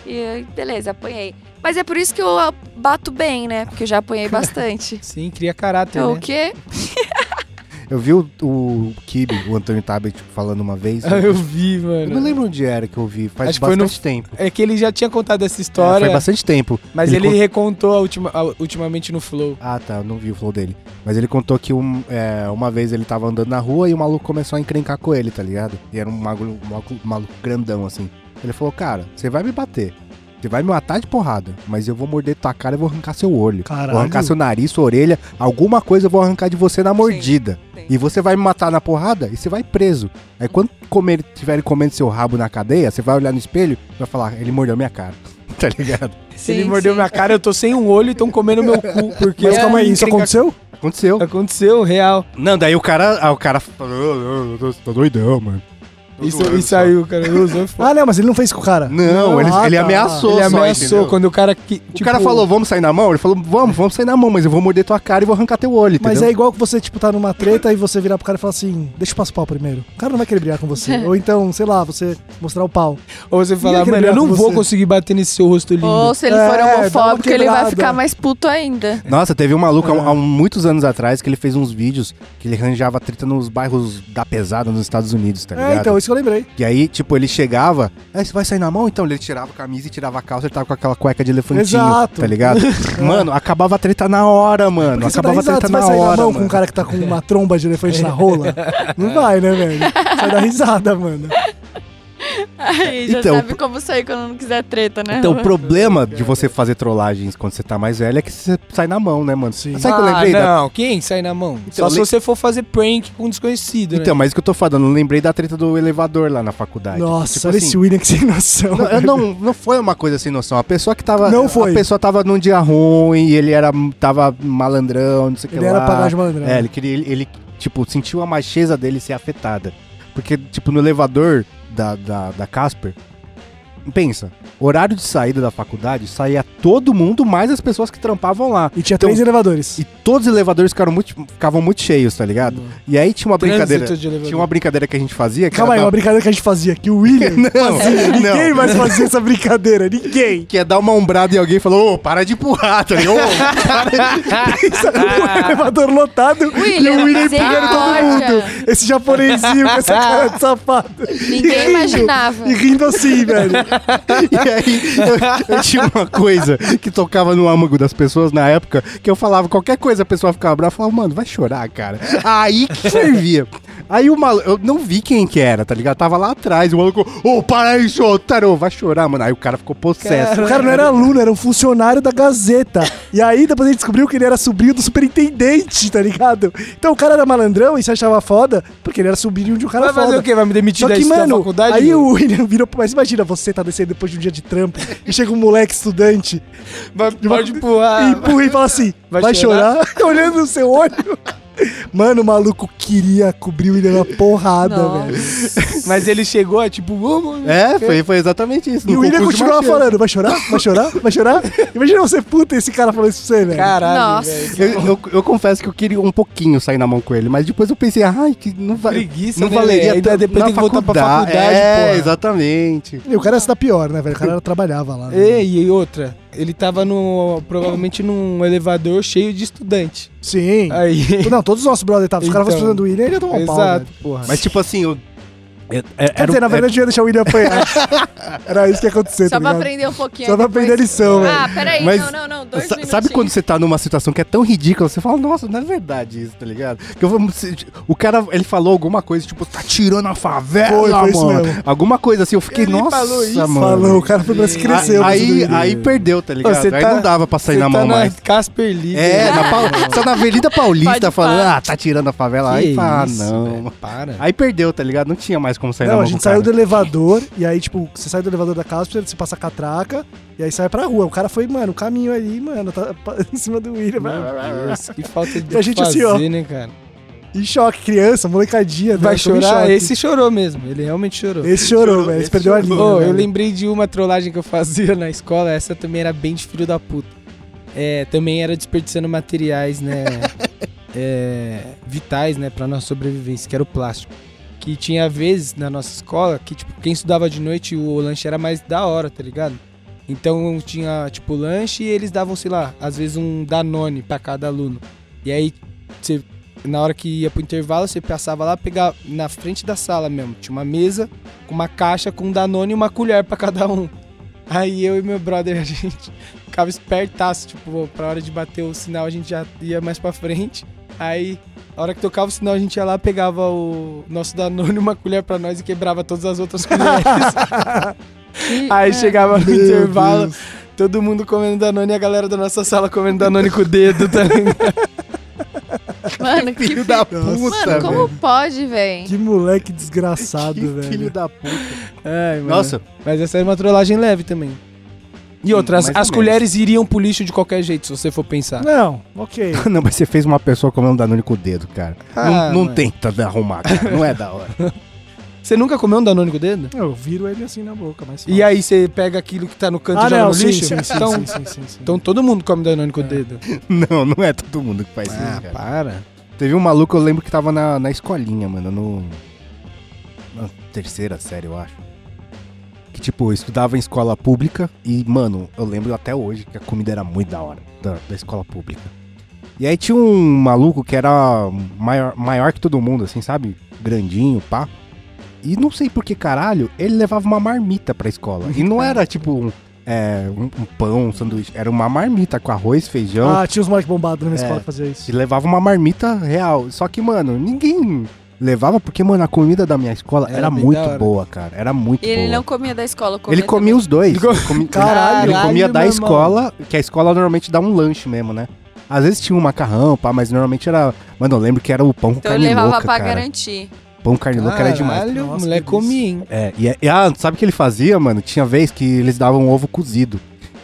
Speaker 2: E beleza, apanhei. Mas é por isso que eu ah, bato bem, né? Porque eu já apanhei bastante.
Speaker 3: Sim, cria caráter,
Speaker 2: Então, o
Speaker 3: né?
Speaker 2: quê?
Speaker 1: Eu vi o, o Kibe, o Antônio Tabet, falando uma vez.
Speaker 3: Ah, eu vi,
Speaker 1: Eu
Speaker 3: mano.
Speaker 1: não lembro onde era que eu vi, faz
Speaker 3: Acho foi no-
Speaker 1: bastante tempo.
Speaker 3: É que ele já tinha contado essa
Speaker 1: É,
Speaker 3: história,
Speaker 1: foi bastante tempo.
Speaker 3: mas
Speaker 1: ele
Speaker 3: ele,
Speaker 1: con-
Speaker 3: recontou a última, a- ultimamente no Flow.
Speaker 1: Ah, tá, eu não vi o flow dele. Mas ele contou que um- é, uma vez ele tava andando na rua e o maluco começou a encrencar com ele, tá ligado? E era um maluco, um maluco grandão, assim. Ele falou, cara, você vai me bater. Você vai me matar de porrada, mas eu vou morder tua cara e vou arrancar seu olho.
Speaker 4: Caralho.
Speaker 1: Vou arrancar seu nariz, sua orelha, alguma coisa eu vou arrancar de você na mordida.
Speaker 2: sim.
Speaker 1: E você vai me matar na porrada e você vai preso. Aí quando comer, tiverem comendo seu rabo na cadeia, você vai olhar no espelho e vai falar, ele mordeu minha cara. tá ligado?
Speaker 3: Se ele
Speaker 2: Sim,
Speaker 3: mordeu
Speaker 2: sim.
Speaker 3: minha cara, eu tô sem um olho e estão comendo meu cu. Porque
Speaker 4: Mas
Speaker 3: eu
Speaker 4: calma aí, isso aconteceu?
Speaker 1: Aconteceu.
Speaker 3: Aconteceu, real.
Speaker 1: Não, daí o cara, ah, o cara falou, "Eu- eu tô, tô doidão, mano. Tô
Speaker 3: Isso,
Speaker 1: zoando
Speaker 3: isso
Speaker 1: só."
Speaker 3: aí, o cara usou.
Speaker 4: Ah, não, mas ele não fez com o cara.
Speaker 1: Não, ele,
Speaker 4: Ah,
Speaker 1: ele
Speaker 4: tá.
Speaker 1: ameaçou
Speaker 3: Ele
Speaker 1: só,
Speaker 3: ameaçou
Speaker 1: entendeu?
Speaker 3: quando o cara que.
Speaker 1: O cara falou, vamos sair na mão? Ele falou, vamos, vamos sair na mão, mas eu vou morder tua cara e vou arrancar teu olho,
Speaker 4: Mas
Speaker 1: entendeu?
Speaker 4: é igual que você, tipo, tá numa treta e você virar pro cara e falar assim, deixa eu passar o pau primeiro. O cara não vai querer brigar com você. Ou então, sei lá, você mostrar o pau.
Speaker 3: Ou você falar,
Speaker 4: Ninguém
Speaker 3: mano, eu não
Speaker 4: com
Speaker 3: vou
Speaker 4: você."
Speaker 3: conseguir bater nesse seu rosto lindo.
Speaker 2: Ou se ele
Speaker 4: É,
Speaker 2: for
Speaker 4: dá uma
Speaker 2: homofóbico, ele vai
Speaker 4: quebrada.
Speaker 2: ficar mais puto ainda.
Speaker 1: Nossa, teve um maluco há,
Speaker 4: É.
Speaker 1: há muitos anos atrás que ele fez uns vídeos que ele arranjava treta nos bairros da pesada nos Estados Unidos, tá ligado?
Speaker 4: É, então, isso que eu lembrei.
Speaker 1: E aí, tipo, ele chegava, é, você vai sair na mão? Então ele tirava a camisa e tirava a calça, ele tava com aquela cueca de elefantinho,
Speaker 4: Exato.
Speaker 1: tá ligado? Mano, acabava a treta na hora, mano.
Speaker 4: Porque
Speaker 1: acabava a treta
Speaker 4: você vai
Speaker 1: na
Speaker 4: sair
Speaker 1: hora,
Speaker 4: na mão
Speaker 1: mano.
Speaker 4: com um cara que tá com uma tromba de elefante na rola? Não vai, né, velho? Vai dar risada, mano.
Speaker 2: Aí já
Speaker 1: Então,
Speaker 2: sabe como sair quando não quiser treta, né?
Speaker 1: Então, o problema de você fazer trollagens quando você tá mais velho é que você sai na mão, né, mano?
Speaker 4: Sim.
Speaker 1: Sabe o que eu
Speaker 3: ah,
Speaker 1: lembrei? da-
Speaker 3: não, quem sai na mão?
Speaker 1: Então,
Speaker 3: Só se
Speaker 1: le-
Speaker 3: você for fazer prank com um desconhecido,
Speaker 1: Então,
Speaker 3: né?
Speaker 1: mas isso que eu tô falando, eu lembrei da treta do elevador lá na faculdade.
Speaker 4: Nossa,
Speaker 1: Tipo
Speaker 4: olha
Speaker 1: assim,
Speaker 4: esse William que sem noção.
Speaker 1: Não, não, não foi uma coisa sem noção. A pessoa que tava.
Speaker 4: Não foi.
Speaker 1: A pessoa tava num dia ruim, e ele era, tava malandrão, não sei o que
Speaker 4: Ele
Speaker 1: lá.
Speaker 4: era pagar de malandrão.
Speaker 1: É, ele queria. Ele, ele, tipo, sentiu a macheza dele ser afetada. Porque, tipo, no elevador da, da, da Casper. Pensa, horário de saída da faculdade saía todo mundo, mais as pessoas que trampavam lá.
Speaker 4: E tinha
Speaker 1: Então-
Speaker 4: três elevadores.
Speaker 1: E todos os elevadores ficaram muito, ficavam muito cheios, tá ligado? E aí tinha uma brincadeira.
Speaker 3: Trânsito de elevador.
Speaker 1: Tinha uma brincadeira que a gente fazia. Que
Speaker 4: Calma aí,
Speaker 1: era
Speaker 4: uma
Speaker 1: dar-
Speaker 4: brincadeira que a gente fazia, que o William
Speaker 1: Não,
Speaker 4: fazia. Ninguém
Speaker 1: não.
Speaker 4: mais fazia essa brincadeira, ninguém.
Speaker 1: Que é dar uma ombrada em alguém e falou, ô, para de empurrar, tá ligado? Ô,
Speaker 4: o elevador lotado e
Speaker 2: William,
Speaker 4: o William empurrando todo mundo. Esse japonesinho com essa cara de safado.
Speaker 2: Ninguém
Speaker 4: E rindo,
Speaker 2: imaginava.
Speaker 4: E rindo assim, velho.
Speaker 1: e aí eu, eu tinha uma coisa que tocava no âmago das pessoas na época, que eu falava qualquer coisa, a pessoa ficava brava, eu falava, mano, vai chorar, cara. Aí que servia. Aí o maluco, eu não vi quem que era, tá ligado? Tava lá atrás, o maluco, ô, para aí, seu otário, vai chorar, mano. Aí o cara ficou possesso.
Speaker 4: O cara não era aluno, era um funcionário da Gazeta. E aí depois a gente descobriu que ele era sobrinho do superintendente, tá ligado? Então o cara era malandrão e se achava foda, porque ele era sobrinho de um cara
Speaker 3: Vai fazer
Speaker 4: foda.
Speaker 3: o quê? Vai me demitir
Speaker 4: Só
Speaker 3: da
Speaker 4: que,
Speaker 3: da
Speaker 4: mano,
Speaker 3: faculdade?
Speaker 4: aí o William virou. Mas imagina, você tá descendo depois de um dia de trampo e chega um moleque estudante
Speaker 3: Vai, pode empurrar.
Speaker 4: e empurra e fala assim:
Speaker 3: Vai
Speaker 4: vai, chorar? Olhando no seu olho. Mano, o maluco queria cobrir o William na porrada,
Speaker 2: Nossa.
Speaker 4: velho.
Speaker 3: Mas ele chegou, tipo, vamos.
Speaker 1: É, foi, foi exatamente isso.
Speaker 4: E o William continuava falando: vai chorar? Vai chorar? Vai chorar? Imagina você puta esse cara falando isso pra você, velho.
Speaker 3: Caralho,
Speaker 2: Nossa.
Speaker 3: velho.
Speaker 1: Eu, eu, eu confesso que eu queria um pouquinho sair na mão com ele, mas depois eu pensei, ai, que não, va
Speaker 3: Preguiça,
Speaker 1: não
Speaker 3: né,
Speaker 1: valeria tanto
Speaker 3: depois tem que voltar pra faculdade,
Speaker 1: É,
Speaker 3: porra.
Speaker 1: exatamente.
Speaker 4: E o cara está pior, né, velho? O cara trabalhava lá. né?
Speaker 3: É, e outra, ele tava no. provavelmente num elevador cheio de estudante.
Speaker 4: Sim.
Speaker 3: Aí.
Speaker 4: Não, todos os nossos brothers estavam. Os caras
Speaker 3: Então.
Speaker 4: fossem do William, ele ia tomar um pau,
Speaker 3: Exato,
Speaker 4: velho.
Speaker 3: porra.
Speaker 1: Mas tipo assim, eu... é-
Speaker 4: Quer
Speaker 1: era
Speaker 4: dizer,
Speaker 1: um-
Speaker 4: na verdade, eu ia deixar o William apanhar. Era isso que ia acontecer,
Speaker 2: Só
Speaker 4: tá
Speaker 2: pra
Speaker 4: ligado?
Speaker 2: aprender um pouquinho.
Speaker 4: Só pra
Speaker 2: depois-
Speaker 4: aprender a lição, velho.
Speaker 2: Ah, peraí,
Speaker 1: Mas
Speaker 2: não, não, não, dois minutinhos.
Speaker 1: Sabe quando você tá numa situação que é tão ridícula, você fala, nossa, não é verdade isso, tá ligado? Que eu vou- o cara, ele falou alguma coisa, tipo, tá tirando a favela,
Speaker 4: Foi, foi isso
Speaker 1: mano.
Speaker 4: mesmo.
Speaker 1: Alguma coisa assim, eu fiquei,
Speaker 3: Ele
Speaker 1: nossa,
Speaker 3: falou isso?
Speaker 1: mano.
Speaker 4: Falou, o cara foi pra se crescer.
Speaker 1: aí, aí perdeu, tá ligado?
Speaker 3: Você
Speaker 1: aí
Speaker 3: tá-
Speaker 1: não dava pra sair na
Speaker 3: tá
Speaker 1: mão
Speaker 3: na
Speaker 1: mais.
Speaker 3: Casper Lee.
Speaker 1: É, na só na Avenida Paulista falando, ah, tá tirando a favela. Aí fala, ah, não. Aí perdeu, tá ligado? Não tinha mais como sair na
Speaker 4: Não, a gente saiu
Speaker 1: cara.
Speaker 4: do elevador, e aí, tipo, você sai do elevador da Casper, você passa a catraca, e aí sai pra rua. O cara foi, mano, o caminho ali, mano, tá em cima do William.
Speaker 3: Meu Deus, que falta de
Speaker 4: E a gente
Speaker 3: fazer,
Speaker 4: assim, ó.
Speaker 3: né, cara?
Speaker 4: Em choque, criança, molecadinha.
Speaker 3: Vai
Speaker 4: né? Todo em
Speaker 3: chorar?
Speaker 4: choque.
Speaker 3: Esse chorou mesmo, ele realmente chorou.
Speaker 4: Esse chorou,
Speaker 1: Chorou,
Speaker 4: velho. Esse
Speaker 1: esse
Speaker 4: perdeu a
Speaker 1: chorou.
Speaker 4: linha.
Speaker 3: Ô, eu lembrei de uma trollagem que eu fazia na escola, essa também era bem de filho da puta. É, também era desperdiçando materiais, né? é, vitais, né, pra nossa sobrevivência, que era o plástico. Que tinha vezes na nossa escola que, tipo, quem estudava de noite o lanche era mais da hora, tá ligado? Então tinha, tipo, lanche e eles davam, sei lá, às vezes um Danone pra cada aluno. E aí, você, na hora que ia pro intervalo, você passava lá, pegava na frente da sala mesmo. Tinha uma mesa com uma caixa com um Danone e uma colher pra cada um. Aí eu e meu brother, a gente ficava espertaço, tipo, pra hora de bater o sinal a gente já ia mais pra frente. Aí, a hora que tocava o sinal, a gente ia lá, pegava o nosso Danone, uma colher pra nós e quebrava todas as outras colheres. Aí chegava no
Speaker 4: Meu
Speaker 3: intervalo,
Speaker 4: Deus.
Speaker 3: todo mundo comendo Danone e a galera da nossa sala comendo Danone com o dedo, tá ligado?
Speaker 2: Mano, que
Speaker 1: Filho da puta,
Speaker 2: Mano, como
Speaker 1: velho.
Speaker 2: pode, velho?
Speaker 4: Que moleque desgraçado,
Speaker 1: Que
Speaker 4: velho.
Speaker 1: filho da puta.
Speaker 3: Ai, mano.
Speaker 1: Nossa,
Speaker 3: Mas essa é uma trollagem leve também. E outras, as
Speaker 1: menos.
Speaker 3: colheres iriam pro lixo de qualquer jeito, se você for pensar.
Speaker 4: Não, ok.
Speaker 1: não, mas você fez uma pessoa comendo Danone com o dedo, cara.
Speaker 3: Ah,
Speaker 1: não não tenta arrumar, cara. Não é da hora.
Speaker 3: Você nunca comeu um Danone com o dedo?
Speaker 4: Eu viro ele assim na boca, mas.
Speaker 3: E aí você pega aquilo que tá no canto e
Speaker 4: Ah,
Speaker 3: joga
Speaker 4: não,
Speaker 3: no
Speaker 4: sim,
Speaker 3: lixo?
Speaker 4: sim, sim,
Speaker 3: então,
Speaker 4: sim, sim, sim, sim.
Speaker 3: então todo mundo come Danone com o dedo.
Speaker 1: Não, não é todo mundo que faz isso,
Speaker 3: Ah,
Speaker 1: cara.
Speaker 3: para.
Speaker 1: Teve um maluco, eu lembro que tava na, na escolinha, mano, no. Na terceira série, eu acho. Que, tipo, eu estudava em escola pública e, mano, eu lembro até hoje que a comida era muito da hora, da, da escola pública. E aí tinha um maluco que era maior, maior que todo mundo, assim, sabe? Grandinho, pá. E não sei por que caralho, ele levava uma marmita pra escola. E não era, tipo, um, é, um, um pão, um sanduíche. Era uma marmita com arroz, feijão.
Speaker 4: Ah, tinha uns moleques bombados na minha
Speaker 1: É.
Speaker 4: escola que fazia isso.
Speaker 1: E levava uma marmita real. Só que, mano, ninguém levava porque, mano, a comida da minha escola
Speaker 3: Era
Speaker 1: era, muito boa, cara. Era muito
Speaker 2: E ele
Speaker 1: boa.
Speaker 2: não comia da escola,
Speaker 1: Ele comia os dois.
Speaker 3: Ele
Speaker 1: Ele
Speaker 4: Caralho,
Speaker 1: ele comia da
Speaker 3: meu irmão.
Speaker 1: escola, que a escola normalmente dá um lanche mesmo, né? Às vezes tinha um macarrão, pá, mas normalmente era. Mano, eu lembro que era o pão com
Speaker 2: Então ele
Speaker 1: carne
Speaker 2: levava
Speaker 1: louca,
Speaker 2: pra
Speaker 1: cara.
Speaker 2: garantir.
Speaker 1: Pão com carne louca era demais.
Speaker 3: Caralho, o moleque comia, hein?
Speaker 1: É, e, e ah, sabe o que ele fazia, mano? Tinha vez que eles davam ovo cozido.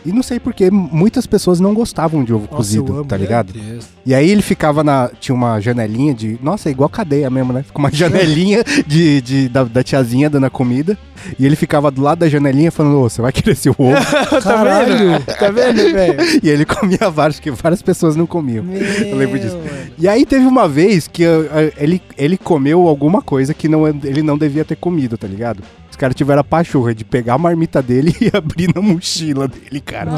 Speaker 1: E não sei porque muitas pessoas não gostavam de ovo
Speaker 4: Nossa,
Speaker 1: cozido, tá
Speaker 4: meu
Speaker 1: ligado?
Speaker 3: Deus.
Speaker 1: E aí ele ficava na. Tinha uma janelinha de. Nossa, é igual cadeia mesmo, né? Fica uma janelinha de, de- da, da tiazinha dando a comida. E ele ficava do lado da janelinha falando, ô, você vai querer esse ovo?
Speaker 3: tá
Speaker 4: Caralho.
Speaker 3: vendo? Tá vendo, velho?
Speaker 1: e ele comia vários, que várias pessoas não comiam.
Speaker 3: Eu
Speaker 1: lembro disso. E aí teve uma vez que uh, ele, ele comeu alguma coisa que não, ele não devia ter comido, tá ligado? Caras tiveram a pachorra de pegar a marmita dele e abrir na mochila dele, cara.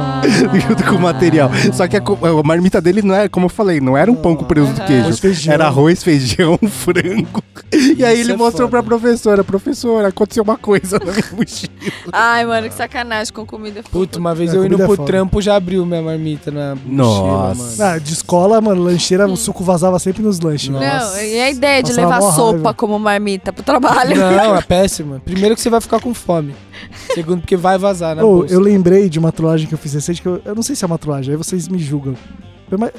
Speaker 1: Junto com o material. Só que a, a marmita dele não era, como eu falei, não era um pão com presunto e queijo. Era arroz, feijão, frango. E aí ele
Speaker 3: é
Speaker 1: mostrou
Speaker 3: foda.
Speaker 1: pra professora: professora, aconteceu uma coisa na minha mochila.
Speaker 2: Ai, mano, que sacanagem com comida.
Speaker 3: Puta, uma vez
Speaker 4: É,
Speaker 3: eu indo
Speaker 4: é
Speaker 3: pro
Speaker 4: foda.
Speaker 3: trampo já abriu minha marmita na
Speaker 1: Nossa.
Speaker 3: mochila, mano.
Speaker 4: Ah, de escola, mano, lancheira, o suco vazava sempre nos lanches. Mano.
Speaker 2: Não, e a ideia de
Speaker 4: Passava
Speaker 2: levar sopa
Speaker 4: raiva.
Speaker 2: como marmita pro trabalho?
Speaker 3: Não, é péssima. Primeiro que você vai ficar com fome. Segundo porque vai vazar na bolsa.
Speaker 4: eu lembrei de uma trollagem que eu fiz recente, que eu, eu não sei se é uma trollagem, aí vocês me julgam. Foi uma,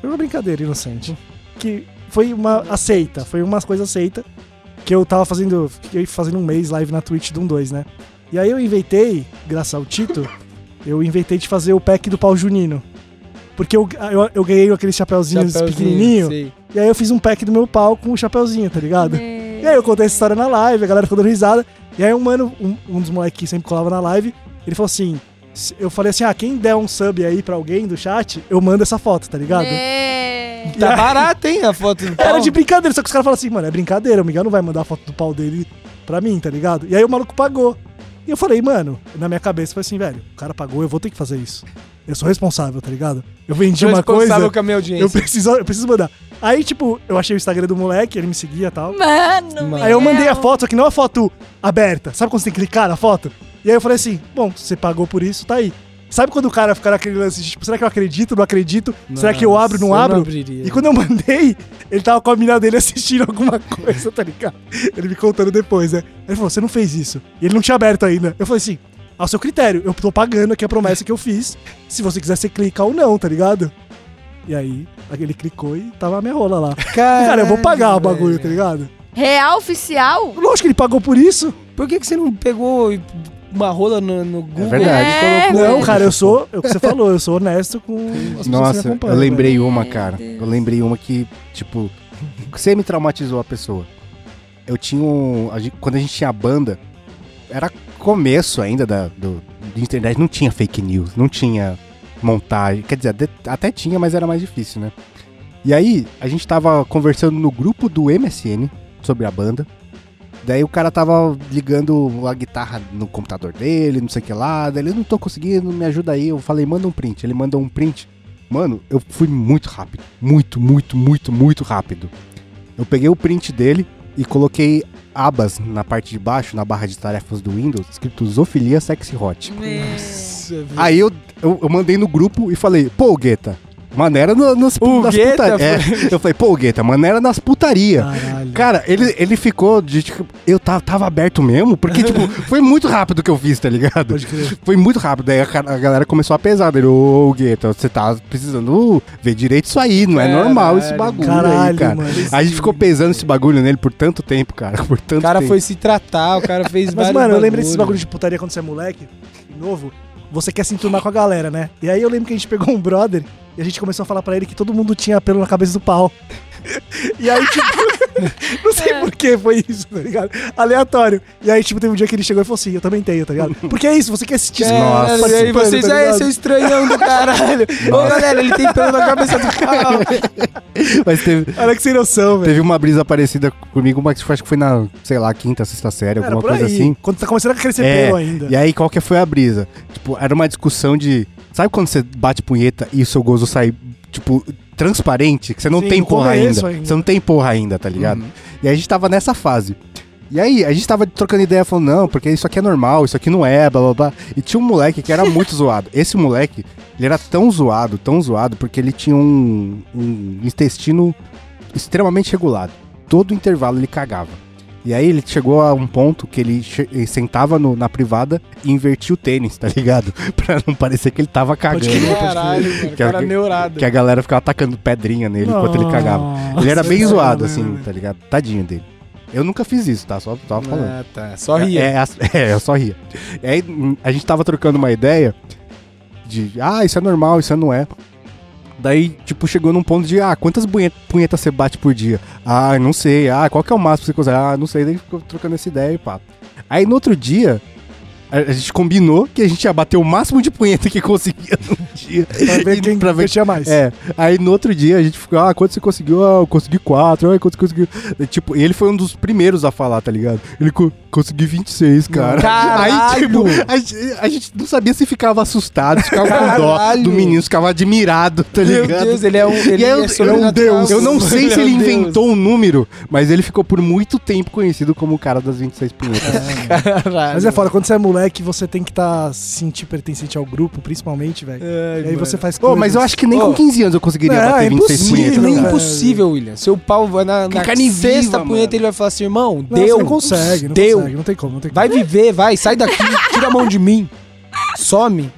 Speaker 4: foi uma brincadeira inocente. Que foi uma aceita, foi uma coisa aceita. Que eu tava fazendo, fiquei fazendo um mês live na Twitch do 1-2, né? E aí eu inventei, graças ao Tito, eu inventei de fazer o pack do pau junino. Porque eu, eu, eu ganhei aqueles chapeuzinhos
Speaker 3: Chapeuzinho,
Speaker 4: pequenininho,
Speaker 3: sei.
Speaker 4: e aí eu fiz um pack do meu pau com o chapeuzinho, tá ligado? E aí eu contei essa história na live, a galera ficou dando risada. E aí um mano, um, um dos moleques que sempre colava na live, ele falou assim: eu falei assim, ah, quem der um sub aí pra alguém do chat, eu mando essa foto, tá ligado?
Speaker 2: É.
Speaker 3: Tá barato, hein, a foto do pau.
Speaker 4: Era de brincadeira, só que os caras falaram assim, mano, é brincadeira, o Miguel não vai mandar a foto do pau dele pra mim, tá ligado? E aí o maluco pagou. E eu falei, mano, na minha cabeça foi assim, velho, o cara pagou, eu vou ter que fazer isso. Eu sou responsável, tá ligado? Eu vendi
Speaker 3: Sou
Speaker 4: uma
Speaker 3: responsável
Speaker 4: coisa,
Speaker 3: com a minha
Speaker 4: eu
Speaker 3: audiência.
Speaker 4: preciso, eu preciso mandar. Aí, tipo, eu achei o Instagram do moleque, ele me seguia e tal.
Speaker 2: Mano,
Speaker 3: Mano.
Speaker 4: Aí eu mandei a foto, só que não a foto aberta. Sabe quando você tem que clicar na foto? E aí eu falei assim, bom, você pagou por isso, tá aí. Sabe quando o cara fica naquele lance de, tipo, será que eu acredito, não acredito? será que eu abro, não
Speaker 3: Nossa, eu
Speaker 4: abro?
Speaker 3: abriria.
Speaker 4: E quando eu mandei, ele tava com a mina dele assistindo alguma coisa, tá ligado? Ele me contando depois, né? Ele falou, você não fez isso. E ele não tinha aberto ainda. Eu falei assim, ao seu critério, eu tô pagando aqui a promessa que eu fiz. Se você quiser, você clica ou não, tá ligado? E aí, ele clicou e tava a minha rola lá. Cara, eu vou pagar o bagulho,
Speaker 3: velho.
Speaker 4: tá ligado?
Speaker 2: Real oficial?
Speaker 4: Lógico que ele pagou por isso.
Speaker 3: Por que, que você não pegou uma rola no, no Google?
Speaker 1: verdade.
Speaker 2: É,
Speaker 3: e colocou
Speaker 4: Não, cara, eu sou, é o que você falou, eu sou honesto com as pessoas que me
Speaker 1: Nossa, eu lembrei
Speaker 4: velho.
Speaker 1: uma, cara. Eu lembrei uma que, tipo, você me traumatizou a pessoa. Eu tinha um. a gente- quando a gente tinha a banda, era começo ainda da, do, internet, não tinha fake news, não tinha montagem. Quer dizer, até tinha, mas era mais difícil, né? E aí, a gente tava conversando no grupo do MSN sobre a banda. Daí o cara tava ligando a guitarra no computador dele, não sei o que lá. Daí ele, não tô conseguindo, me ajuda aí. Eu falei, manda um print. Ele mandou um print. Mano, eu fui muito rápido. Muito, muito, muito, muito rápido. Eu peguei o print dele e coloquei abas na parte de baixo, na barra de tarefas do Windows, escrito Zoofilia Sexy Hot.
Speaker 3: Nossa, velho.
Speaker 1: Aí eu, eu, eu mandei no grupo e falei, pô, Guetta, maneira no, nas,
Speaker 3: O
Speaker 1: nas
Speaker 3: Guetta
Speaker 1: puta- é, Eu falei, pô, Guetta, maneira nas putaria.
Speaker 4: Caralho.
Speaker 1: Cara, ele, ele ficou de tipo, eu tava, tava aberto mesmo, porque, tipo, foi muito rápido que eu fiz, tá ligado?
Speaker 4: Pode crer.
Speaker 1: Foi muito rápido. Daí a, a galera começou a pesar dele. Ô, Guetta, você tá precisando ver direito isso aí, não é
Speaker 3: Caralho.
Speaker 1: normal esse bagulho aí,
Speaker 4: Caralho,
Speaker 1: cara.
Speaker 4: mano.
Speaker 1: A gente ficou pesando esse bagulho nele por tanto tempo, cara. Por tanto
Speaker 3: O cara
Speaker 1: tempo.
Speaker 3: foi se tratar, o cara fez
Speaker 4: Mas, mano, eu lembrei desses
Speaker 3: bagulho.
Speaker 4: bagulho de putaria quando você é moleque, novo. Você quer se enturmar com a galera, né? E aí eu lembro que a gente pegou um brother e a gente começou a falar pra ele que todo mundo tinha pelo na cabeça do pau. E aí, tipo, não sei por que foi isso, tá ligado? Aleatório. E aí, tipo, teve um dia que ele chegou e falou assim: Eu também tenho, tá ligado? Porque é isso, você quer sentir
Speaker 3: Caralho,
Speaker 1: Nossa.
Speaker 3: e aí vocês,
Speaker 4: tá
Speaker 3: é,
Speaker 4: ligado?
Speaker 3: seu estranhão do caralho. Ô, galera, ele tem pelo na cabeça do carro.
Speaker 1: Mas teve,
Speaker 4: Olha que sem noção, velho.
Speaker 1: teve uma brisa parecida comigo, mas acho que foi na, sei lá, quinta, sexta série,
Speaker 4: Era
Speaker 1: alguma
Speaker 4: por
Speaker 1: coisa
Speaker 4: aí.
Speaker 1: assim.
Speaker 4: Quando tá começando a crescer
Speaker 1: É,
Speaker 4: pelo ainda.
Speaker 1: E aí, qual que foi a brisa? Tipo, era uma discussão de. Sabe quando você bate punheta e o seu gozo sai, tipo, transparente? Que você não
Speaker 4: Sim,
Speaker 1: tem porra ainda.
Speaker 4: ainda.
Speaker 1: Você não tem porra ainda, tá ligado?
Speaker 3: Uhum.
Speaker 1: E aí a gente tava nessa fase. E aí, a gente tava trocando ideia, falando, não, porque isso aqui é normal, isso aqui não é, blá blá blá. E tinha um moleque que era muito zoado. Esse moleque, ele era tão zoado, tão zoado, porque ele tinha um, um intestino extremamente regulado. Todo intervalo ele cagava. E aí ele chegou a um ponto que ele, sentava no- na privada e invertia o tênis, tá ligado? pra não parecer que ele tava cagando.
Speaker 4: crer.
Speaker 3: Caralho, o
Speaker 1: Que a-
Speaker 3: cara neurado.
Speaker 1: Que a galera ficava atacando pedrinha nele enquanto ele cagava. Ele era bem
Speaker 4: Nossa,
Speaker 1: zoado,
Speaker 4: mano.
Speaker 1: assim, tá ligado? Tadinho dele. Eu nunca fiz isso, tá? Só tava falando.
Speaker 3: Ah, tá. Só ria.
Speaker 1: É, é, é, eu só ria. E aí a gente tava trocando uma ideia de, ah, isso é normal, isso não é. Daí, tipo, chegou num ponto de, ah, quantas punhe- punhetas você bate por dia? Ah, não sei. Ah, qual que é o máximo que você consegue? Ah, não sei. Daí ficou trocando essa ideia e pá. Aí no outro dia, a gente combinou que a gente ia bater o máximo de punheta que conseguia num dia.
Speaker 4: Pra ver quem
Speaker 1: pra ver-
Speaker 4: tinha mais.
Speaker 1: É, aí no outro dia a gente ficou, ah, quanto você conseguiu? Ah, eu consegui quatro, ah, quanto você conseguiu? E, tipo, e ele foi um dos primeiros a falar, tá ligado? Ele co consegui 26, cara.
Speaker 3: Caralho!
Speaker 1: Aí, tipo, a, gente- a gente não sabia se ficava assustado, se ficava com dó do menino, se ficava admirado, tá
Speaker 3: Meu
Speaker 1: ligado?
Speaker 3: Deus, ele é um. Ele
Speaker 1: aí eu-
Speaker 3: é sobrenatural.
Speaker 1: Deus. Eu não sei se
Speaker 3: é
Speaker 1: ele
Speaker 3: um Deus.
Speaker 1: inventou um número, mas ele ficou por muito tempo conhecido como o cara das 26 punhetas.
Speaker 3: Caralho.
Speaker 4: Mas é foda, quando você é moleque, você tem que estar se sentir pertencente ao grupo, principalmente, velho.
Speaker 3: Ai,
Speaker 4: E aí
Speaker 3: mano.
Speaker 4: você faz
Speaker 1: Ô, mas eu acho que nem
Speaker 3: Ô.
Speaker 1: com 15 anos eu conseguiria
Speaker 4: Não,
Speaker 1: bater
Speaker 4: é
Speaker 1: 26
Speaker 4: impossível,
Speaker 1: punhetas.
Speaker 3: Nem
Speaker 1: cara.
Speaker 3: impossível, William. Seu pau vai na, na
Speaker 1: carne
Speaker 3: sexta
Speaker 1: viva,
Speaker 3: punheta
Speaker 1: mano.
Speaker 3: ele vai falar assim, irmão,
Speaker 4: Não,
Speaker 3: deu.
Speaker 4: você não consegue, não
Speaker 3: deu.
Speaker 4: consegue, não tem como, não tem como.
Speaker 3: Vai viver, vai, sai daqui, tira a mão de mim. Some.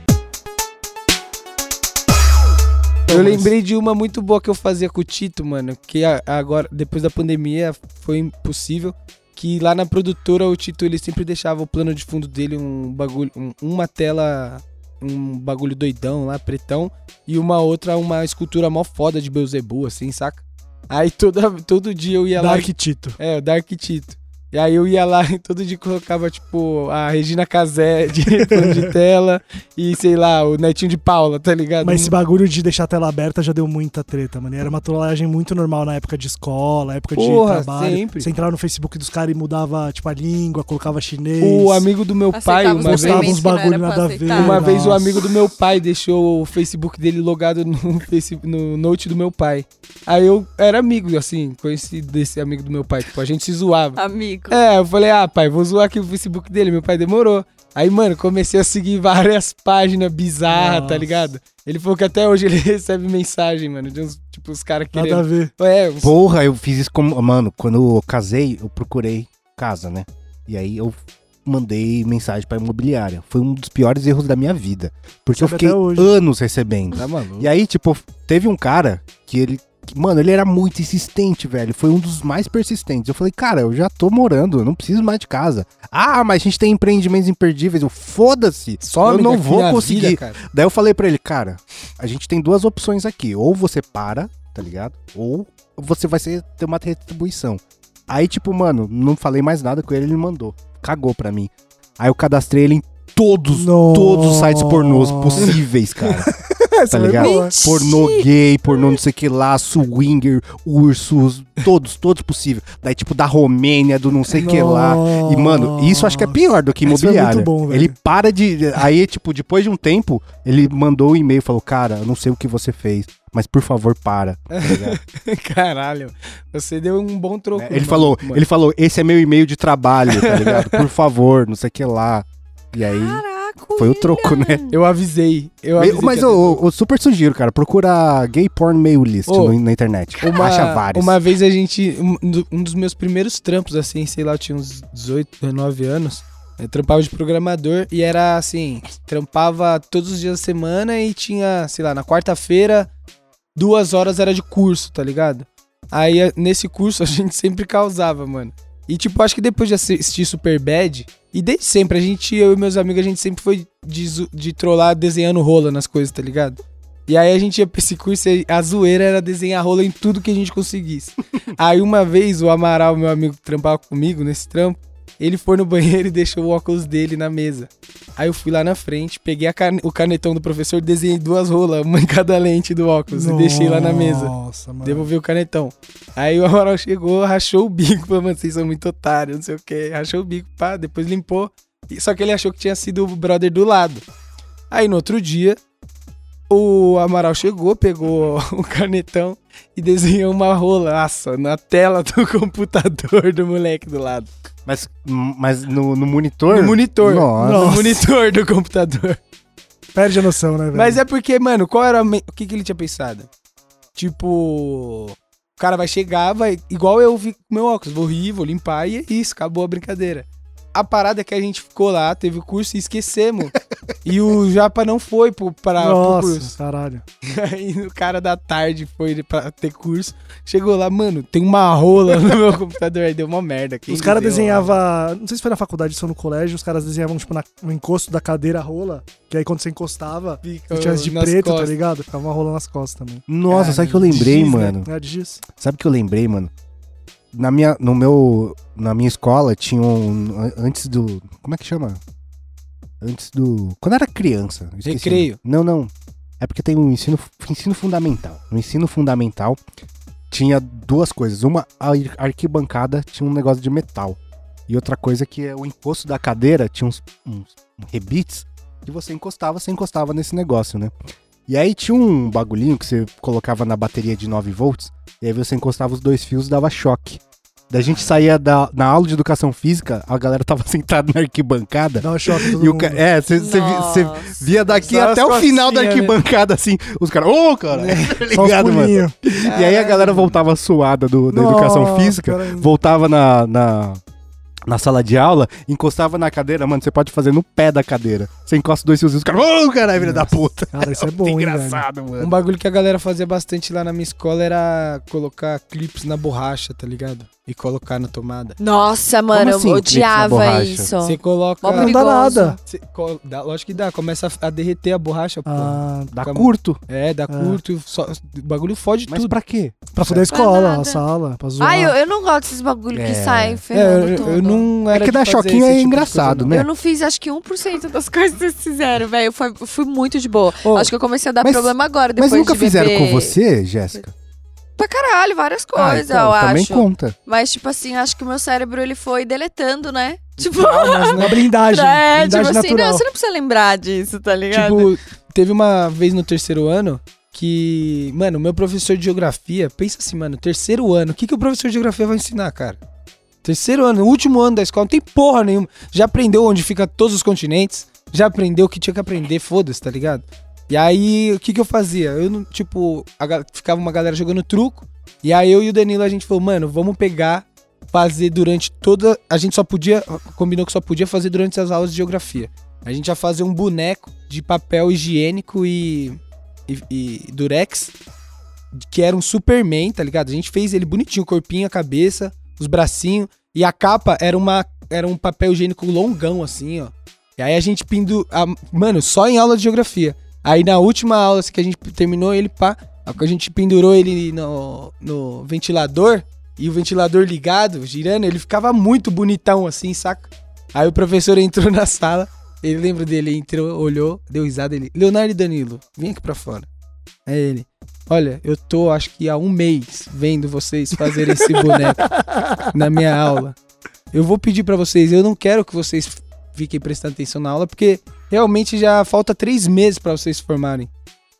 Speaker 3: Eu lembrei de uma muito boa que eu fazia com o Tito, mano. Que agora, depois da pandemia, foi impossível. Que lá na produtora, o Tito, ele sempre deixava o plano de fundo dele um bagulho, um- uma tela, um bagulho doidão lá, pretão. E uma outra, uma escultura mó foda de Beuzebu, assim, saca? Aí toda, todo dia eu ia lá...
Speaker 4: Dark Tito.
Speaker 3: É, o Dark Tito. E aí eu ia lá e todo dia colocava, tipo, a Regina Casé de de tela e, sei lá, o Netinho de Paula, tá ligado?
Speaker 4: Mas esse bagulho de deixar a tela aberta já deu muita treta, mano. E Era uma trollagem muito normal na época de escola, época
Speaker 3: Porra,
Speaker 4: de trabalho.
Speaker 3: sempre.
Speaker 4: Você entrava no Facebook dos caras e mudava, tipo, a língua, colocava chinês.
Speaker 3: O amigo do meu pai,
Speaker 2: Aceitava
Speaker 3: uma vez,
Speaker 4: postava uns bagulho nada a ver.
Speaker 3: uma vez o amigo do meu pai deixou o Facebook dele logado no, face, no note do meu pai. Aí eu era amigo, assim, conheci desse amigo do meu pai. Tipo, a gente se zoava.
Speaker 2: Amigo.
Speaker 3: É, eu falei, ah, pai, vou zoar aqui o Facebook dele. Meu pai demorou. Aí, mano, comecei a seguir várias páginas bizarras, tá ligado? Ele falou que até hoje ele recebe mensagem, mano, de uns, tipo, os caras
Speaker 4: Nada a
Speaker 3: querendo.
Speaker 4: ver.
Speaker 3: É, uns...
Speaker 1: Porra, eu fiz isso como. Mano, quando eu casei, eu procurei casa, né? E aí eu mandei mensagem pra imobiliária. Foi um dos piores erros da minha vida. Porque eu
Speaker 4: Sabe
Speaker 1: fiquei
Speaker 4: até hoje.
Speaker 1: anos recebendo.
Speaker 3: Tá maluco.
Speaker 1: E aí, tipo, teve um cara que ele. Mano, ele era muito insistente, velho. Foi um dos mais persistentes. Eu falei, cara, eu já tô morando, eu não preciso mais de casa. Ah, mas a gente tem empreendimentos imperdíveis. Eu foda-se.
Speaker 3: Some
Speaker 1: eu não vou conseguir.
Speaker 3: vida.
Speaker 1: Daí eu falei pra ele, cara, a gente tem duas opções aqui. Ou você para, tá ligado? Ou você vai ser, ter uma retribuição. Aí, tipo, mano, não falei mais nada com ele, ele mandou. Cagou pra mim. Aí eu cadastrei ele em todos,
Speaker 4: Nossa.
Speaker 1: todos os sites pornôs possíveis, cara.
Speaker 4: Essa
Speaker 1: tá
Speaker 4: foi
Speaker 1: ligado? Pornô gay, pornô não sei o que lá, swinger, ursos, todos, todos possíveis. Daí, tipo, da Romênia, do não sei o que lá. E, mano, isso acho que é pior do que
Speaker 4: é
Speaker 1: imobiliária.
Speaker 4: muito bom, velho.
Speaker 1: ele para de. Aí, tipo, depois de um tempo, ele mandou um e-mail e falou: Cara, eu não sei o que você fez, mas por favor, para. Tá?
Speaker 3: Caralho, você deu um bom troco.
Speaker 1: ele,
Speaker 3: mano,
Speaker 1: falou,
Speaker 3: mano.
Speaker 1: ele falou: Esse é meu e-mail de trabalho, tá ligado? Por favor, não sei o que lá. E aí,
Speaker 2: Caraca,
Speaker 1: foi o troco, né?
Speaker 3: Eu avisei. Eu avisei
Speaker 1: Mas eu, eu- super sugiro, cara. Procura gay porn mail list
Speaker 3: Ô,
Speaker 1: no- na internet.
Speaker 3: Uma,
Speaker 1: Acha vários.
Speaker 3: Uma vez a gente. Um, um dos meus primeiros trampos, assim, sei lá, eu tinha uns 18, 19 anos. Eu trampava de programador e era assim: trampava todos os dias da semana e tinha, sei lá, na quarta-feira, duas horas era de curso, tá ligado? Aí nesse curso a gente sempre causava, mano. E tipo, acho que depois de assistir Super Bad, e desde sempre, a gente, eu e meus amigos, a gente sempre foi de, de trollar desenhando rola nas coisas, tá ligado? E aí a gente ia pra esse curso e a zoeira era desenhar rola em tudo que a gente conseguisse. aí uma vez o Amaral, meu amigo que trampava comigo nesse trampo, ele foi no banheiro e deixou o óculos dele na mesa. Aí eu fui lá na frente, peguei a cane- o canetão do professor, desenhei duas rolas, uma em cada lente do óculos, e deixei lá na mesa.
Speaker 4: Nossa, mano.
Speaker 3: Devolvi o canetão. Aí o Amaral chegou, rachou o bico, falou, mano, vocês são muito otários, não sei o que. Rachou o bico, pá, depois limpou. Só que ele achou que tinha sido o brother do lado. Aí no outro dia, o Amaral chegou, pegou o canetão e desenhou uma rola, nossa, na tela do computador do moleque do lado.
Speaker 1: Mas, mas no, no monitor?
Speaker 3: No monitor.
Speaker 1: Nossa.
Speaker 3: No monitor do computador.
Speaker 4: Perde a noção, né, velho?
Speaker 3: Mas é porque, mano, qual era a me- o que, que ele tinha pensado? Tipo, o cara vai chegar, vai. Igual eu vi com meu óculos, vou rir, vou limpar e é isso, acabou a brincadeira. A parada é que a gente ficou lá, teve o curso e esquecemos. e o Japa não foi pro, pra, pro
Speaker 4: Nossa,
Speaker 3: curso.
Speaker 4: caralho.
Speaker 3: Aí o cara da tarde foi pra ter curso. Chegou lá, mano, tem uma rola no meu computador. Aí deu uma merda. Quem
Speaker 4: os caras desenhavam. Não sei se foi na faculdade ou no colégio, os caras desenhavam, tipo, na- no encosto da cadeira a rola. Que aí quando você encostava,
Speaker 3: Fica
Speaker 4: se tivesse de preto, tá
Speaker 3: costas.
Speaker 4: ligado? Ficava uma rola nas costas também.
Speaker 1: Nossa,
Speaker 3: Ah,
Speaker 1: sabe o que eu lembrei,
Speaker 3: giz, né?
Speaker 1: mano?
Speaker 4: É de giz.
Speaker 1: Sabe o que eu lembrei, mano? Na minha, no meu, na minha escola tinha um, an- antes do, como é que chama? Antes do. Quando era criança.
Speaker 3: Recreio.
Speaker 1: Não, não. É porque tem um ensino, ensino fundamental. No ensino fundamental tinha duas coisas. Uma, a ar- arquibancada tinha um negócio de metal. E outra coisa que é o encosto da cadeira tinha uns, uns rebites que você encostava, você encostava nesse negócio, né? E aí tinha um bagulhinho que você colocava na bateria de 9 volts, e aí você encostava os dois fios e dava choque. Da gente saía da, na aula de educação física, a galera tava sentada na arquibancada.
Speaker 4: Dá um choque todo
Speaker 1: E o
Speaker 4: mundo.
Speaker 1: ca... É, você via daqui
Speaker 3: Só
Speaker 1: até o final da
Speaker 3: né?
Speaker 1: arquibancada, assim, os caras, ô, cara, tá
Speaker 4: Só os
Speaker 1: ligado, mano?
Speaker 4: pulinhos.
Speaker 1: E aí a galera voltava suada do, da educação
Speaker 4: Nossa,
Speaker 1: física,
Speaker 4: cara,
Speaker 1: voltava na, na, na sala de aula, encostava na cadeira, mano, você pode fazer no pé da cadeira. Você encosta dois fios e os caras, ô, caralho, filha da puta.
Speaker 4: Cara, isso é bom, hein,
Speaker 1: engraçado,
Speaker 3: Um
Speaker 1: mano.
Speaker 3: bagulho que a galera fazia bastante lá na minha escola era colocar clipes na borracha, tá ligado? E colocar na tomada.
Speaker 2: Nossa, mano,
Speaker 1: assim,
Speaker 2: eu
Speaker 1: clipe na
Speaker 2: odiava isso.
Speaker 3: Você coloca.
Speaker 2: Mó
Speaker 4: Não dá nada.
Speaker 3: Você co- dá- lógico que dá, começa a, a derreter a borracha, pô.
Speaker 4: Ah,
Speaker 1: Dá
Speaker 3: Fica-
Speaker 1: curto.
Speaker 3: É, dá curto, só- o bagulho fode
Speaker 1: Mas
Speaker 3: tudo.
Speaker 1: pra quê?
Speaker 4: pra foder a escola, a sala, pra zoar.
Speaker 2: Ai, eu, eu não gosto desses bagulho que
Speaker 1: É.
Speaker 2: saem
Speaker 3: É,
Speaker 2: ferrando
Speaker 3: eu,
Speaker 2: tudo.
Speaker 3: eu não
Speaker 1: É que dar
Speaker 3: fazer
Speaker 1: choquinho é
Speaker 3: tipo
Speaker 1: engraçado,
Speaker 3: coisa,
Speaker 1: né?
Speaker 2: Eu não fiz, acho que 1% das coisas que vocês fizeram, velho. Eu fui, fui muito de boa.
Speaker 3: Ô,
Speaker 2: acho que eu comecei a dar
Speaker 1: mas-
Speaker 2: problema agora, depois
Speaker 1: Mas nunca
Speaker 2: de
Speaker 1: fizeram
Speaker 2: beber.
Speaker 1: com você, Jéssica?
Speaker 2: Pra caralho, várias
Speaker 1: Ah,
Speaker 2: coisas,
Speaker 1: então,
Speaker 2: eu
Speaker 1: também
Speaker 2: acho.
Speaker 1: conta.
Speaker 2: Mas, tipo assim, acho que o meu cérebro, ele foi deletando, né? Tipo,
Speaker 4: Uma blindagem.
Speaker 2: é,
Speaker 4: blindagem
Speaker 2: tipo assim,
Speaker 4: natural.
Speaker 2: não, você não precisa lembrar disso, tá ligado?
Speaker 3: Tipo, teve uma vez no terceiro ano que, mano, o meu professor de geografia, pensa assim, mano, terceiro ano, o que, que o professor de geografia vai ensinar, cara? Terceiro ano, último ano da escola, não tem porra nenhuma. Já aprendeu onde fica todos os continentes, já aprendeu o que tinha que aprender, foda-se, tá ligado? E aí, o que que eu fazia? Eu, não, tipo, a ficava uma galera jogando truco, e aí eu e o Danilo, a gente falou, mano, vamos pegar, fazer durante toda... A gente só podia, combinou que só podia fazer durante as aulas de geografia. A gente ia fazer um boneco de papel higiênico e, e, e durex, que era um Superman, tá ligado? A gente fez ele bonitinho, o corpinho, a cabeça, os bracinhos, e a capa era, uma, era um papel higiênico longão, assim, ó. E aí a gente pindu... a- mano, só em aula de geografia. Aí na última aula assim, que a gente terminou ele, pá, a gente pendurou ele no, no ventilador, e o ventilador ligado, girando, ele ficava muito bonitão, assim, saca? Aí o professor entrou na sala, ele lembra dele, entrou, olhou, deu risada, ele, Leonardo e Danilo, vem aqui pra fora. Aí ele, olha, eu tô acho que há um mês vendo vocês fazerem esse boneco na minha aula. Eu vou pedir pra vocês, eu não quero que vocês fiquem prestando atenção na aula, porque realmente já falta três meses pra vocês se formarem.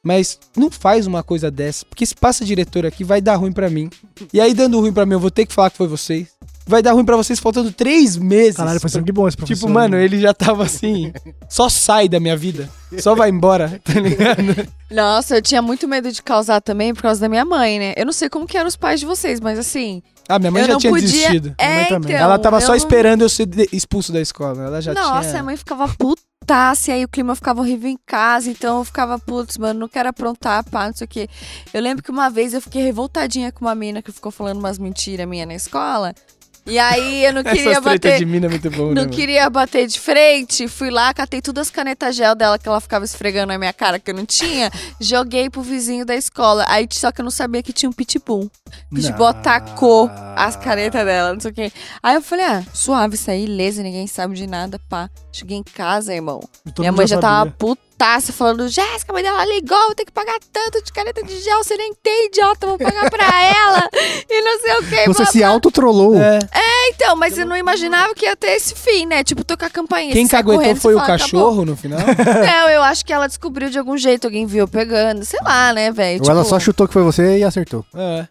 Speaker 3: Mas não faz uma coisa dessa, porque se passa diretor aqui, vai dar ruim pra mim. E aí, dando ruim pra mim, eu vou ter que falar que foi vocês. Vai dar ruim pra vocês faltando três meses.
Speaker 4: Caralho, foi sangue bom esse professor.
Speaker 3: Tipo, mano, ele já tava assim. só sai da minha vida. Só vai embora, tá ligado?
Speaker 2: Nossa, eu tinha muito medo de causar também por causa da minha mãe, né? Eu não sei como que eram os pais de vocês, mas assim...
Speaker 3: Ah, minha mãe
Speaker 2: eu
Speaker 3: já tinha
Speaker 2: podia...
Speaker 3: desistido.
Speaker 4: Minha mãe
Speaker 2: É,
Speaker 4: também.
Speaker 2: então,
Speaker 3: Ela tava só
Speaker 2: não-
Speaker 3: esperando eu ser expulso da escola. Ela já
Speaker 2: Nossa,
Speaker 3: tinha.
Speaker 2: a mãe ficava putaça, e aí o clima ficava horrível em casa, então eu ficava, putz, mano, não quero aprontar, pá, não sei o quê. Eu lembro que uma vez eu fiquei revoltadinha com uma mina que ficou falando umas mentiras minha na escola, e aí eu não queria bater...
Speaker 3: de mina é muito bom, né?
Speaker 2: Não
Speaker 3: mano?
Speaker 2: queria bater de frente, fui lá, catei todas as canetas gel dela que ela ficava esfregando na minha cara que eu não tinha, joguei pro vizinho da escola. Aí só que eu não sabia que tinha um pitbull. O pitbull
Speaker 1: Não.
Speaker 2: atacou as canetas dela, não sei o quê. Aí eu falei, ah, suave isso aí, lesa, ninguém sabe de nada, pá. Cheguei em casa, irmão. Minha mãe já tava
Speaker 4: sabia.
Speaker 2: putaça falando, Jéssica, a mãe dela ligou, vou ter que pagar tanto de caneta de gel, você nem tem, idiota, vou pagar pra ela. e não sei o quê.
Speaker 1: Você
Speaker 2: blá,
Speaker 1: se autotrollou.
Speaker 3: É.
Speaker 2: Então, mas eu não imaginava que ia ter esse fim, né? Tipo, tocar a campainha.
Speaker 3: Quem caguetou foi o
Speaker 2: fala,
Speaker 3: cachorro no final?
Speaker 2: "Acabou". Não, eu acho que ela descobriu de algum jeito, alguém viu pegando. Sei lá, né, velho?
Speaker 1: Ou ela só chutou que foi você e acertou.
Speaker 3: é.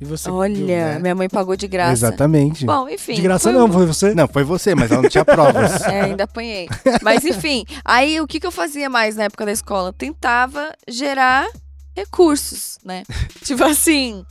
Speaker 3: E você
Speaker 2: Olha,
Speaker 3: viu, né?
Speaker 2: minha mãe pagou de graça.
Speaker 1: Exatamente.
Speaker 2: Bom, enfim.
Speaker 4: De graça
Speaker 2: foi
Speaker 4: não,
Speaker 2: um-
Speaker 4: foi você?
Speaker 1: Não, foi você, mas ela não tinha provas.
Speaker 2: É, ainda apanhei. Mas enfim, aí o que, que eu fazia mais na época da escola? Tentava gerar recursos, né? tipo assim,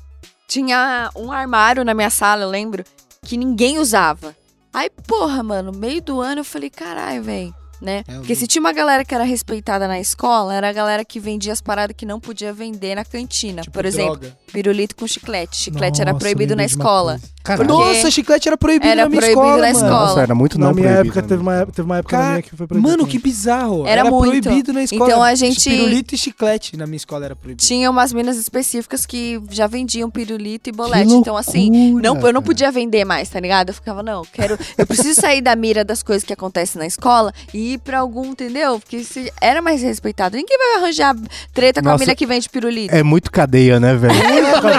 Speaker 2: tinha um armário na minha sala, eu lembro, que ninguém usava. Aí, porra, mano, meio do ano eu falei, caralho, velho. Né?
Speaker 3: É,
Speaker 2: Porque se tinha uma galera que era respeitada na escola, era a galera que vendia as paradas que não podia vender na cantina.
Speaker 3: Tipo,
Speaker 2: Por exemplo,
Speaker 3: droga.
Speaker 2: pirulito com chiclete. Chiclete era
Speaker 4: Nossa,
Speaker 2: proibido na escola.
Speaker 1: Caralho.
Speaker 3: Nossa, chiclete era proibido
Speaker 2: Era
Speaker 3: na minha
Speaker 2: proibido
Speaker 3: escola,
Speaker 2: na
Speaker 3: mano.
Speaker 2: escola.
Speaker 1: Nossa, era muito
Speaker 4: Na
Speaker 1: não
Speaker 4: minha
Speaker 1: proibido,
Speaker 4: época,
Speaker 1: né?
Speaker 4: teve uma, época- teve uma época na
Speaker 3: Cara,
Speaker 4: minha que foi proibido.
Speaker 3: Mano, que bizarro.
Speaker 2: Era muito.
Speaker 3: proibido na escola.
Speaker 2: Então a gente-
Speaker 3: Pirulito e chiclete na minha escola era proibido.
Speaker 2: Tinha umas minas específicas que já vendiam pirulito e bolete.
Speaker 1: Que
Speaker 2: então, assim,
Speaker 1: loucura,
Speaker 2: não, eu não podia vender mais, tá ligado? Eu ficava, não, quero. Eu preciso sair da mira das coisas que acontecem na escola e ir pra algum, entendeu? Porque se era mais respeitado. Ninguém vai arranjar treta com a mina que vende pirulito.
Speaker 1: É muito cadeia, né, velho?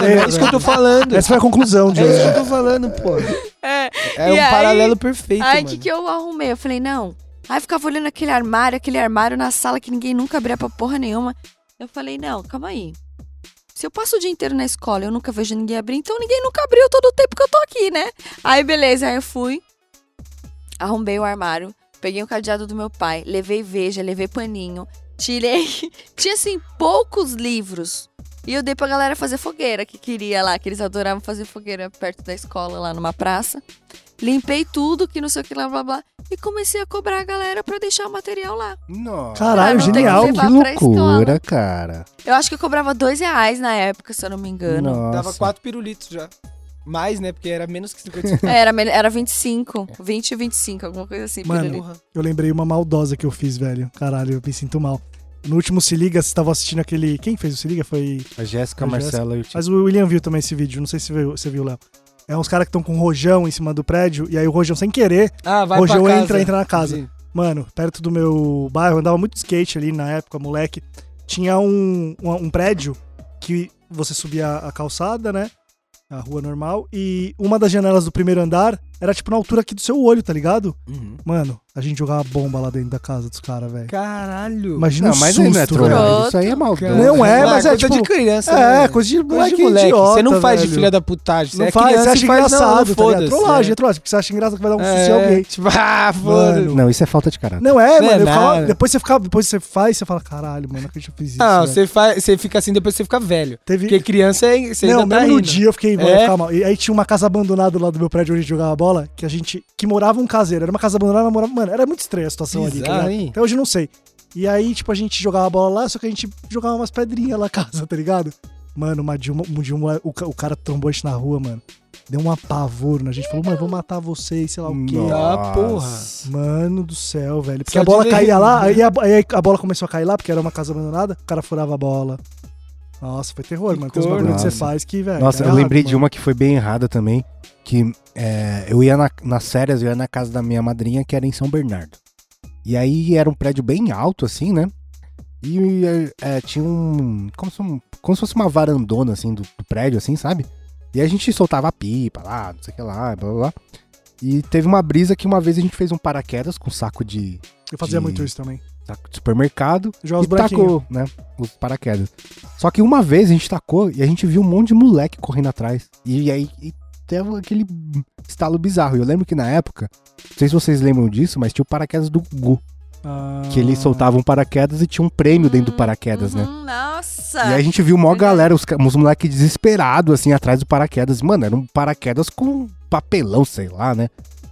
Speaker 3: É isso que eu tô falando.
Speaker 4: Essa foi a conclusão de
Speaker 3: É isso que eu tô falando, pô.
Speaker 2: É.
Speaker 3: É um
Speaker 2: aí-
Speaker 3: paralelo perfeito,
Speaker 2: Aí o que, que eu arrumei? Eu falei, não. Aí eu ficava olhando aquele armário, aquele armário na sala que ninguém nunca abria pra porra nenhuma. Eu falei, não, calma aí. Se eu passo o dia inteiro na escola e eu nunca vejo ninguém abrir, então ninguém nunca abriu todo o tempo que eu tô aqui, né? Aí beleza, aí eu fui, arrombei o armário, peguei o cadeado do meu pai, levei veja, levei paninho, tirei. Tinha assim, poucos livros. E eu dei pra galera fazer fogueira, que queria lá, que eles adoravam fazer fogueira perto da escola, lá numa praça. Limpei tudo, que não sei o que lá, blá blá. E comecei a cobrar a galera pra deixar o material lá.
Speaker 1: Nossa.
Speaker 4: Caralho,
Speaker 2: Pra não ter
Speaker 4: genial.
Speaker 2: que
Speaker 1: Que
Speaker 2: levar pra
Speaker 1: loucura,
Speaker 2: escola.
Speaker 1: cara.
Speaker 2: Eu acho que eu cobrava dois reais na época, se eu não me engano.
Speaker 1: Nossa.
Speaker 3: Dava quatro pirulitos já. Mais, né? Porque era menos que 50
Speaker 2: É, Era, era 25, 20 e 25, alguma coisa assim.
Speaker 4: Mano. Eu lembrei uma maldosa que eu fiz, velho. Caralho, eu me sinto mal. No último Se Liga, vocês estavam assistindo aquele. Quem fez o Se Liga? Foi.
Speaker 1: A Jéssica,
Speaker 4: A
Speaker 1: Marcela e o.
Speaker 4: Mas o William viu também esse vídeo. Não sei se viu- você viu, Léo. É uns caras que estão com um rojão em cima do prédio. E aí o rojão, sem querer,
Speaker 3: Ah, vai
Speaker 4: rojão
Speaker 3: pra casa.
Speaker 4: entra, entra na casa.
Speaker 3: Sim.
Speaker 4: Mano, perto do meu bairro, eu andava muito skate ali na época, moleque. Tinha um, um, um prédio que você subia a calçada, né? A rua normal. E uma das janelas do primeiro andar era tipo na altura aqui do seu olho, tá ligado?
Speaker 3: Uhum.
Speaker 4: Mano, a gente jogava bomba lá dentro da casa dos caras, velho.
Speaker 3: Caralho.
Speaker 4: Imagina
Speaker 1: Não,
Speaker 4: o
Speaker 1: mas aí não é
Speaker 4: susto,
Speaker 1: trollagem. Isso aí é maldade.
Speaker 4: Não é,
Speaker 3: Ah,
Speaker 4: mas é
Speaker 3: coisa
Speaker 4: tipo-
Speaker 3: de criança,
Speaker 4: É,
Speaker 3: né?
Speaker 4: coisa de
Speaker 3: Coisa
Speaker 4: moleque
Speaker 3: de moleque.
Speaker 4: idiota,
Speaker 3: Você não faz de
Speaker 4: velho.
Speaker 3: filha da putagem. Você
Speaker 4: Não
Speaker 3: é
Speaker 4: faz,
Speaker 3: criança
Speaker 4: você acha
Speaker 3: faz, não,
Speaker 4: engraçado,
Speaker 3: não,
Speaker 4: tá ligado? Trollagem,
Speaker 3: é.
Speaker 4: é trollagem, porque você acha engraçado que vai dar um susto em
Speaker 3: É,
Speaker 4: alguém.
Speaker 3: Tipo, ah.
Speaker 4: Mano.
Speaker 1: Não, isso é falta de caráter.
Speaker 4: Não é,
Speaker 3: Não é
Speaker 4: mano. eu ficava-
Speaker 3: nada.
Speaker 4: depois você ficava, depois você faz, você fala, caralho, mano, que eu já fiz isso.
Speaker 3: Não,
Speaker 4: velho."
Speaker 3: você, faz, você fica assim, depois você fica velho.
Speaker 4: Teve...
Speaker 3: Porque criança é, você
Speaker 4: não,
Speaker 3: ainda tá
Speaker 4: mesmo no dia eu fiquei, mano,
Speaker 3: É?
Speaker 4: mal. E aí tinha uma casa abandonada lá do meu prédio onde a gente jogava bola, que a gente. que morava um caseiro. Era uma casa abandonada, mas morava. Mano, era muito estranha a situação ali. Tá? Até hoje eu não sei. E aí, tipo, a gente jogava bola lá, só que a gente jogava umas pedrinhas lá na casa, tá ligado? Mano, uma dia, uma, um dia uma- o, o cara trombou a gente na rua, mano. Deu um apavoro na gente. Falou, mano, vou matar vocês, sei lá o quê.
Speaker 3: Ah, porra.
Speaker 4: Mano do céu, velho. Porque
Speaker 3: Só
Speaker 4: a bola
Speaker 3: de-
Speaker 4: caía lá, aí a, aí a bola começou a cair lá, porque era uma casa abandonada, o cara furava a bola. Nossa, foi terror,
Speaker 3: Que
Speaker 4: mano. Tem uns
Speaker 3: cor.
Speaker 4: bagulho que você faz que, velho.
Speaker 1: Nossa,
Speaker 4: é
Speaker 1: eu
Speaker 4: errado,
Speaker 1: lembrei de
Speaker 4: mano.
Speaker 1: uma que foi bem errada também. Que é, eu ia na- nas férias, eu ia na casa da minha madrinha, que era em São Bernardo. E aí era um prédio bem alto, assim, né? E é, tinha um como, se um. como se fosse uma varandona, assim, do, do prédio, assim, sabe? E a gente soltava pipa lá, não sei o que lá, blá blá blá. E teve uma brisa que uma vez a gente fez um paraquedas com saco de,
Speaker 4: Eu fazia
Speaker 1: de-
Speaker 4: muito isso também.
Speaker 1: De supermercado
Speaker 4: Jogar os
Speaker 1: e tacou, né? Os paraquedas. Só que uma vez a gente tacou e a gente viu um monte de moleque correndo atrás. E aí e teve aquele estalo bizarro. Eu lembro que na época, não sei se vocês lembram disso, mas tinha o paraquedas do Gugu.
Speaker 4: Ah,
Speaker 1: Que ele soltava um paraquedas e tinha um prêmio dentro do paraquedas, né?
Speaker 2: Uhum, Nossa!
Speaker 1: E aí a gente viu mó
Speaker 2: Verdade.
Speaker 1: galera, os, uns moleques desesperados, assim, atrás do paraquedas. Mano, era um paraquedas com papelão, sei lá, né?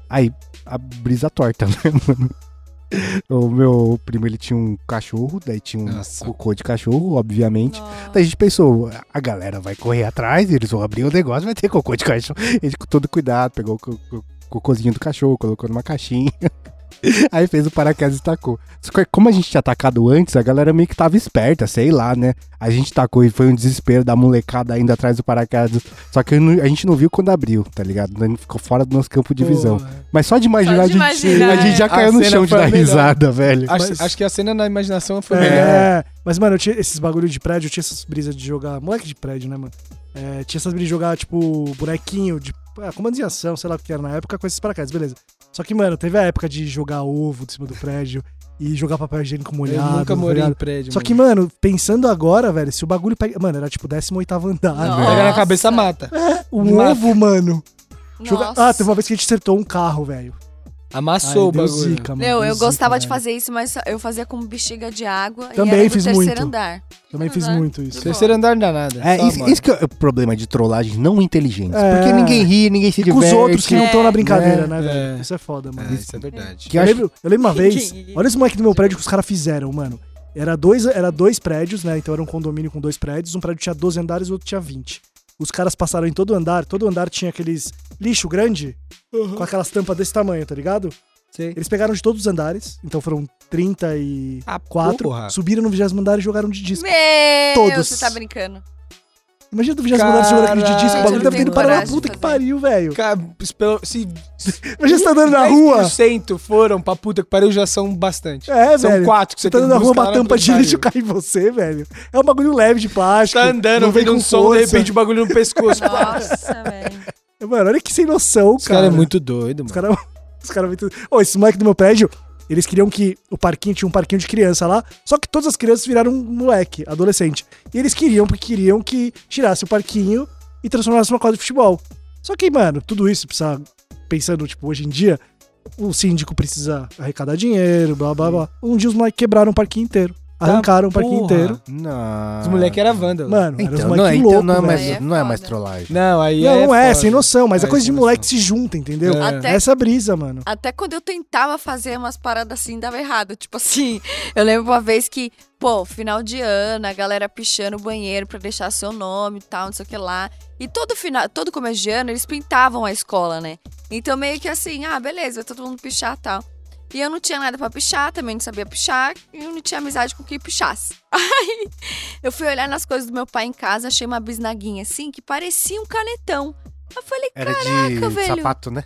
Speaker 1: Aí, a brisa torta, né, mano? O meu primo, ele tinha um cachorro, daí tinha um
Speaker 3: Nossa.
Speaker 1: cocô de cachorro, obviamente.
Speaker 2: Nossa.
Speaker 1: Daí a gente pensou, a galera vai correr atrás, eles vão abrir o negócio, vai ter cocô de cachorro. Ele com todo cuidado, pegou o co- co- cocôzinho do cachorro, colocou numa caixinha. Aí fez o paraquedas e tacou. Só que como a gente tinha atacado antes, a galera meio que tava esperta, sei lá, né? A gente tacou e foi um desespero da molecada ainda atrás do paraquedas. Só que não- a gente não viu quando abriu, tá ligado? A gente ficou fora do nosso campo de visão.
Speaker 3: Porra.
Speaker 1: Mas só de imaginar,
Speaker 2: Só
Speaker 1: a,
Speaker 2: de
Speaker 1: gente,
Speaker 2: imaginar,
Speaker 1: a gente já
Speaker 3: é.
Speaker 1: caiu
Speaker 3: A
Speaker 1: no chão de
Speaker 3: a
Speaker 1: dar
Speaker 3: melhor.
Speaker 1: risada, velho.
Speaker 3: Acho,
Speaker 4: Mas-
Speaker 3: acho que a cena na imaginação foi melhor.
Speaker 4: É, mas, mano, eu tinha esses bagulho de prédio, eu tinha essas brisas de jogar. Moleque de prédio, né, mano? É, tinha essas brisas de jogar, tipo, bonequinho de. Ah, comando de ação, sei lá o que era na época, com esses paraquedas, beleza. Só que, mano, teve a época de jogar ovo de cima do prédio e jogar papel higiênico molhado.
Speaker 3: Eu nunca
Speaker 4: tá
Speaker 3: morei em prédio.
Speaker 4: Só que, mano, pensando agora, velho, se o bagulho pega. Mano, era tipo 18 andar.
Speaker 3: Pega na cabeça, mata.
Speaker 4: Um
Speaker 3: Mata.
Speaker 4: ovo, mano. Joga-. Ah, teve uma vez que a gente acertou um carro, velho.
Speaker 3: Amassou
Speaker 4: Ai,
Speaker 3: o bagulho.
Speaker 4: zica, mano,
Speaker 2: Meu, eu
Speaker 4: zica,
Speaker 2: gostava de
Speaker 4: velho.
Speaker 2: fazer isso, mas eu fazia com bexiga de água
Speaker 4: Também
Speaker 2: e
Speaker 4: fiz
Speaker 2: terceiro
Speaker 4: muito.
Speaker 2: andar.
Speaker 4: Também fiz muito isso.
Speaker 2: Terceiro
Speaker 3: Terceiro andar não dá nada.
Speaker 1: É,
Speaker 3: só
Speaker 1: isso, isso que é o problema de trollagem não inteligentes.
Speaker 4: É.
Speaker 1: Porque ninguém ri, ninguém se
Speaker 4: E com
Speaker 1: diverte.
Speaker 4: os outros que não estão na brincadeira,
Speaker 1: É.
Speaker 4: né, velho?
Speaker 3: É.
Speaker 4: Isso é foda, mano.
Speaker 3: É, isso é verdade.
Speaker 1: Que
Speaker 4: Eu
Speaker 1: acho-
Speaker 4: lembro, eu lembro uma vez, olha esse moleque do meu prédio que os caras fizeram, mano. Era dois, era dois prédios, né? Então era um condomínio com dois prédios. Um prédio tinha 12 andares e o outro tinha 20. Os caras passaram em todo andar, todo andar tinha aqueles lixo grande, com aquelas tampas desse tamanho, tá ligado?
Speaker 3: Sei.
Speaker 4: Eles pegaram de todos os andares, então foram 34,
Speaker 3: Ah, porra.
Speaker 4: subiram no 20 andar e jogaram de disco.
Speaker 2: Meu,
Speaker 4: Todos.
Speaker 2: você tá brincando.
Speaker 4: Imagina tu vigésimo andar jogando aquele de disco, o bagulho deve ter ido
Speaker 2: eu
Speaker 4: parar na puta que pariu, velho.
Speaker 3: Cara, se
Speaker 4: Imagina você tá andando na rua.
Speaker 3: 10% foram pra puta que pariu, já são bastante.
Speaker 4: É,
Speaker 3: são
Speaker 4: velho.
Speaker 3: quatro que
Speaker 4: Você
Speaker 3: você
Speaker 4: tá
Speaker 3: tem
Speaker 4: andando na rua, uma tampa de lixo cai em você, velho. É um bagulho leve de plástico.
Speaker 3: Tá andando,
Speaker 4: vem
Speaker 3: um som, de repente o bagulho no pescoço.
Speaker 2: Nossa, velho.
Speaker 4: Mano, olha que sem noção,
Speaker 3: Os
Speaker 4: cara.
Speaker 3: caras é muito doido,
Speaker 4: Os
Speaker 3: mano.
Speaker 4: caras. Os caras muito. Ô, esse moleque do meu prédio, eles queriam que o parquinho tinha um parquinho de criança lá, só que todas as crianças viraram um moleque, adolescente. E eles queriam, porque queriam que tirasse o parquinho e transformasse numa quadra de futebol. Só que, mano, tudo isso precisa. Pensando, tipo, hoje em dia, o síndico precisa arrecadar dinheiro, blá blá blá. Um dia os moleques quebraram o parquinho inteiro. Arrancaram o parquinho
Speaker 3: porra.
Speaker 4: inteiro.
Speaker 1: Não.
Speaker 3: Os moleques eram vândalos.
Speaker 4: Mano, eram os
Speaker 1: Então, não, é,
Speaker 4: moleques
Speaker 1: então não, é mais,
Speaker 2: é
Speaker 1: não é mais trollagem.
Speaker 3: Não, aí
Speaker 4: Não, não é,
Speaker 3: foda.
Speaker 4: sem noção, mas é
Speaker 3: Aí
Speaker 4: coisa de moleque
Speaker 3: noção.
Speaker 4: se junta, entendeu?
Speaker 3: É.
Speaker 2: Até-
Speaker 4: Essa brisa, mano.
Speaker 2: Até quando eu tentava fazer umas paradas assim, dava errado. Tipo assim, eu lembro uma vez que, pô, final de ano, a galera pichando o banheiro pra deixar seu nome e tal, não sei o que lá. E todo final, todo começo de ano, eles pintavam a escola, né? Então meio que assim, ah, beleza, vai todo mundo pichar e tal. E eu não tinha nada pra pichar, também não sabia pichar, e eu não tinha amizade com quem pichasse. Aí eu fui olhar nas coisas do meu pai em casa, achei uma bisnaguinha assim, que parecia um canetão. Eu falei,
Speaker 1: Era
Speaker 2: Caraca,
Speaker 1: de
Speaker 2: velho.
Speaker 1: sapato, né?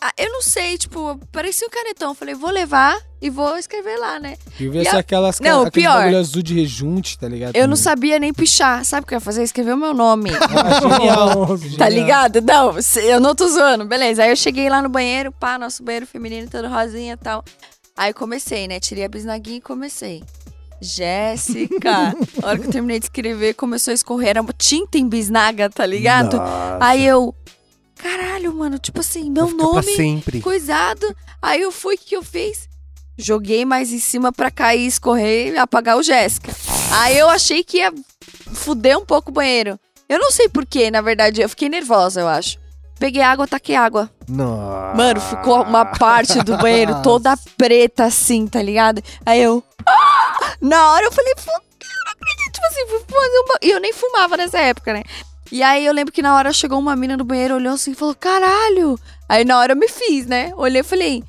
Speaker 2: ah, eu não sei, tipo, parecia um canetão. Eu falei, vou levar e vou escrever lá, né?
Speaker 3: Eu vi
Speaker 2: E
Speaker 3: essa
Speaker 2: a-
Speaker 3: aquelas
Speaker 2: Não,
Speaker 3: aquele
Speaker 2: pior.
Speaker 3: bagulho azul de rejunte, tá ligado?
Speaker 2: Eu não sabia nem pichar. Sabe o que eu ia fazer? Escrever o meu nome.
Speaker 3: Ah, genial.
Speaker 2: Tá ligado? Não, se- eu não tô zoando. Beleza. Aí eu cheguei lá no banheiro, pá, nosso banheiro feminino todo rosinha e tal. Aí comecei, né? Tirei a bisnaguinha e comecei. Jéssica. a hora que eu terminei de escrever, começou a escorrer. Era tinta em bisnaga, tá ligado?
Speaker 1: Nossa.
Speaker 2: Aí eu. Caralho, mano, tipo assim, meu
Speaker 1: pra
Speaker 2: nome.
Speaker 1: sempre.
Speaker 2: coisado. Aí eu fui, o que eu fiz? Joguei mais em cima pra cair, escorrer e apagar o Jéssica. Aí eu achei que ia fuder um pouco o banheiro. Eu não sei porquê, na verdade, eu fiquei nervosa, eu acho. Peguei água, taquei água.
Speaker 1: Nossa.
Speaker 2: Mano, ficou uma parte do banheiro toda preta assim, tá ligado? Aí eu. "Ah!" Na hora eu falei, fudeu, não acredito. Tipo assim, fui fazer um. ba- E eu nem fumava nessa época, né? E aí eu lembro que na hora chegou uma mina no banheiro, olhou assim e falou: caralho. Aí na hora eu me fiz, né? Olhei e falei,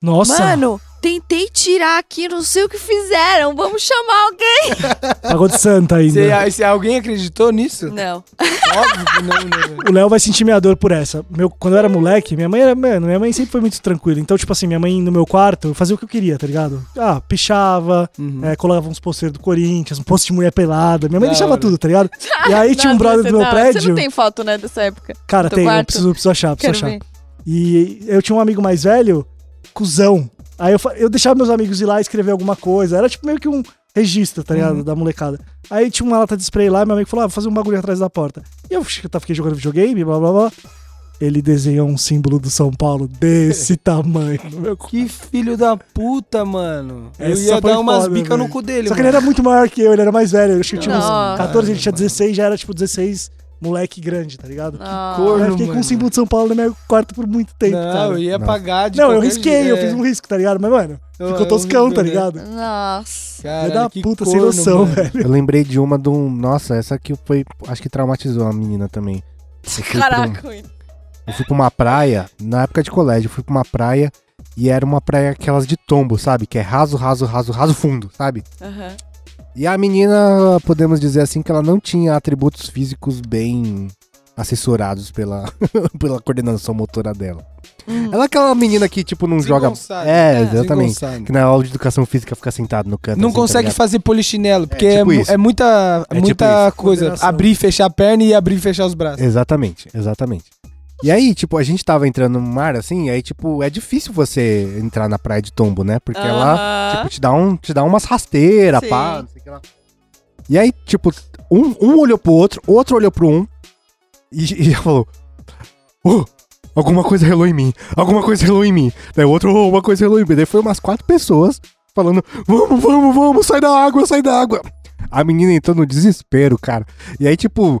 Speaker 4: Nossa,
Speaker 2: mano, tentei tirar aqui, não sei o que fizeram, vamos chamar alguém.
Speaker 4: pagou de santa ainda.
Speaker 3: Se, se alguém acreditou nisso?
Speaker 2: Não.
Speaker 3: Óbvio que não, né?
Speaker 4: O Léo vai se intimidar por essa. Meu, quando eu era moleque, minha mãe era. Mano, minha mãe sempre foi muito tranquila. Então, tipo assim, minha mãe no meu quarto fazia o que eu queria, tá ligado? Ah, pichava,
Speaker 3: Uhum.
Speaker 4: é, colocava uns posters do Corinthians, um post de mulher pelada. Minha mãe
Speaker 3: Da
Speaker 4: deixava
Speaker 3: hora.
Speaker 4: tudo, tá ligado? E aí tinha um brother
Speaker 2: você
Speaker 4: do meu
Speaker 2: não,
Speaker 4: prédio.
Speaker 2: Você não tem foto, né, dessa época?
Speaker 4: Cara, tem, eu preciso, preciso achar, preciso
Speaker 2: Quero
Speaker 4: achar.
Speaker 2: ver.
Speaker 4: E eu tinha um amigo mais velho, cuzão. Aí eu, eu deixava meus amigos ir lá escrever alguma coisa. Era tipo meio que um registro, tá ligado? Da molecada. Aí tinha uma lata de spray lá e meu amigo falou: ah, vou fazer um bagulho atrás da porta. E eu tá, fiquei jogando videogame, blá blá blá. Ele desenhou um símbolo do São Paulo desse tamanho meu.
Speaker 3: Que filho da puta, mano. Eu
Speaker 4: Essa
Speaker 3: ia dar umas bicas no cu dele,
Speaker 4: Só que ele
Speaker 3: mano.
Speaker 4: era muito maior que eu, ele era mais velho. Eu acho que eu tinha uns
Speaker 2: Nossa.
Speaker 4: 14, ele tinha 16, já era tipo 16 moleque grande, tá ligado?
Speaker 2: Não.
Speaker 3: Corno,
Speaker 4: eu fiquei com um
Speaker 3: mano.
Speaker 4: símbolo de São Paulo no meu quarto por muito tempo,
Speaker 3: Não,
Speaker 4: cara.
Speaker 3: eu ia
Speaker 1: Não.
Speaker 3: pagar de
Speaker 4: Não, eu risquei,
Speaker 3: jeito,
Speaker 4: eu fiz um risco, tá ligado? Mas, mano,
Speaker 3: Eu-
Speaker 4: ficou toscão, tá ligado?
Speaker 2: Nossa.
Speaker 3: Caralho,
Speaker 4: da
Speaker 3: que
Speaker 4: puta, sem
Speaker 3: corno,
Speaker 4: noção,
Speaker 3: mano.
Speaker 4: velho.
Speaker 1: Eu lembrei de uma de um. Nossa, essa aqui foi. Acho que traumatizou a menina também. Pra um-
Speaker 2: Caraca,
Speaker 1: eu fui pra uma praia, na época de colégio, eu fui pra uma praia e era uma praia aquelas de tombo, sabe? Que é raso, raso, raso, raso fundo, sabe?
Speaker 2: Aham.
Speaker 1: E a menina, podemos dizer assim, que ela não tinha atributos físicos bem assessorados pela, pela coordenação motora dela.
Speaker 2: Hum.
Speaker 1: Ela é aquela menina que, tipo, não joga.
Speaker 3: Desengonçado.
Speaker 1: É, exatamente.
Speaker 3: Desengonçado.
Speaker 1: Que na aula de educação física fica sentado no canto.
Speaker 3: Não
Speaker 1: assim, tá
Speaker 3: consegue
Speaker 1: ligado?
Speaker 3: fazer polichinelo, porque
Speaker 1: É,
Speaker 3: é,
Speaker 1: tipo isso.
Speaker 3: é muita,
Speaker 1: É tipo
Speaker 3: muita
Speaker 1: isso.
Speaker 3: coisa. Abrir e fechar a perna e abrir e fechar os braços.
Speaker 1: Exatamente, exatamente. E aí, tipo, a gente tava entrando no mar, assim, e aí, tipo, é difícil você entrar na praia de tombo, né? Porque ela,
Speaker 2: Aham.
Speaker 1: tipo, te dá, um, te dá umas rasteiras,
Speaker 2: Sim.
Speaker 1: pá, não sei o que lá. E aí, tipo, um, um olhou pro outro, outro olhou pro um, e, e falou, "Ô, alguma coisa relou em mim, alguma coisa relou em mim. Daí o outro, "Ô, uma coisa relou em mim. Daí foi umas quatro pessoas falando, vamos, vamos, vamos, sai da água, sai da água. A menina entrou no desespero, cara. E aí, tipo,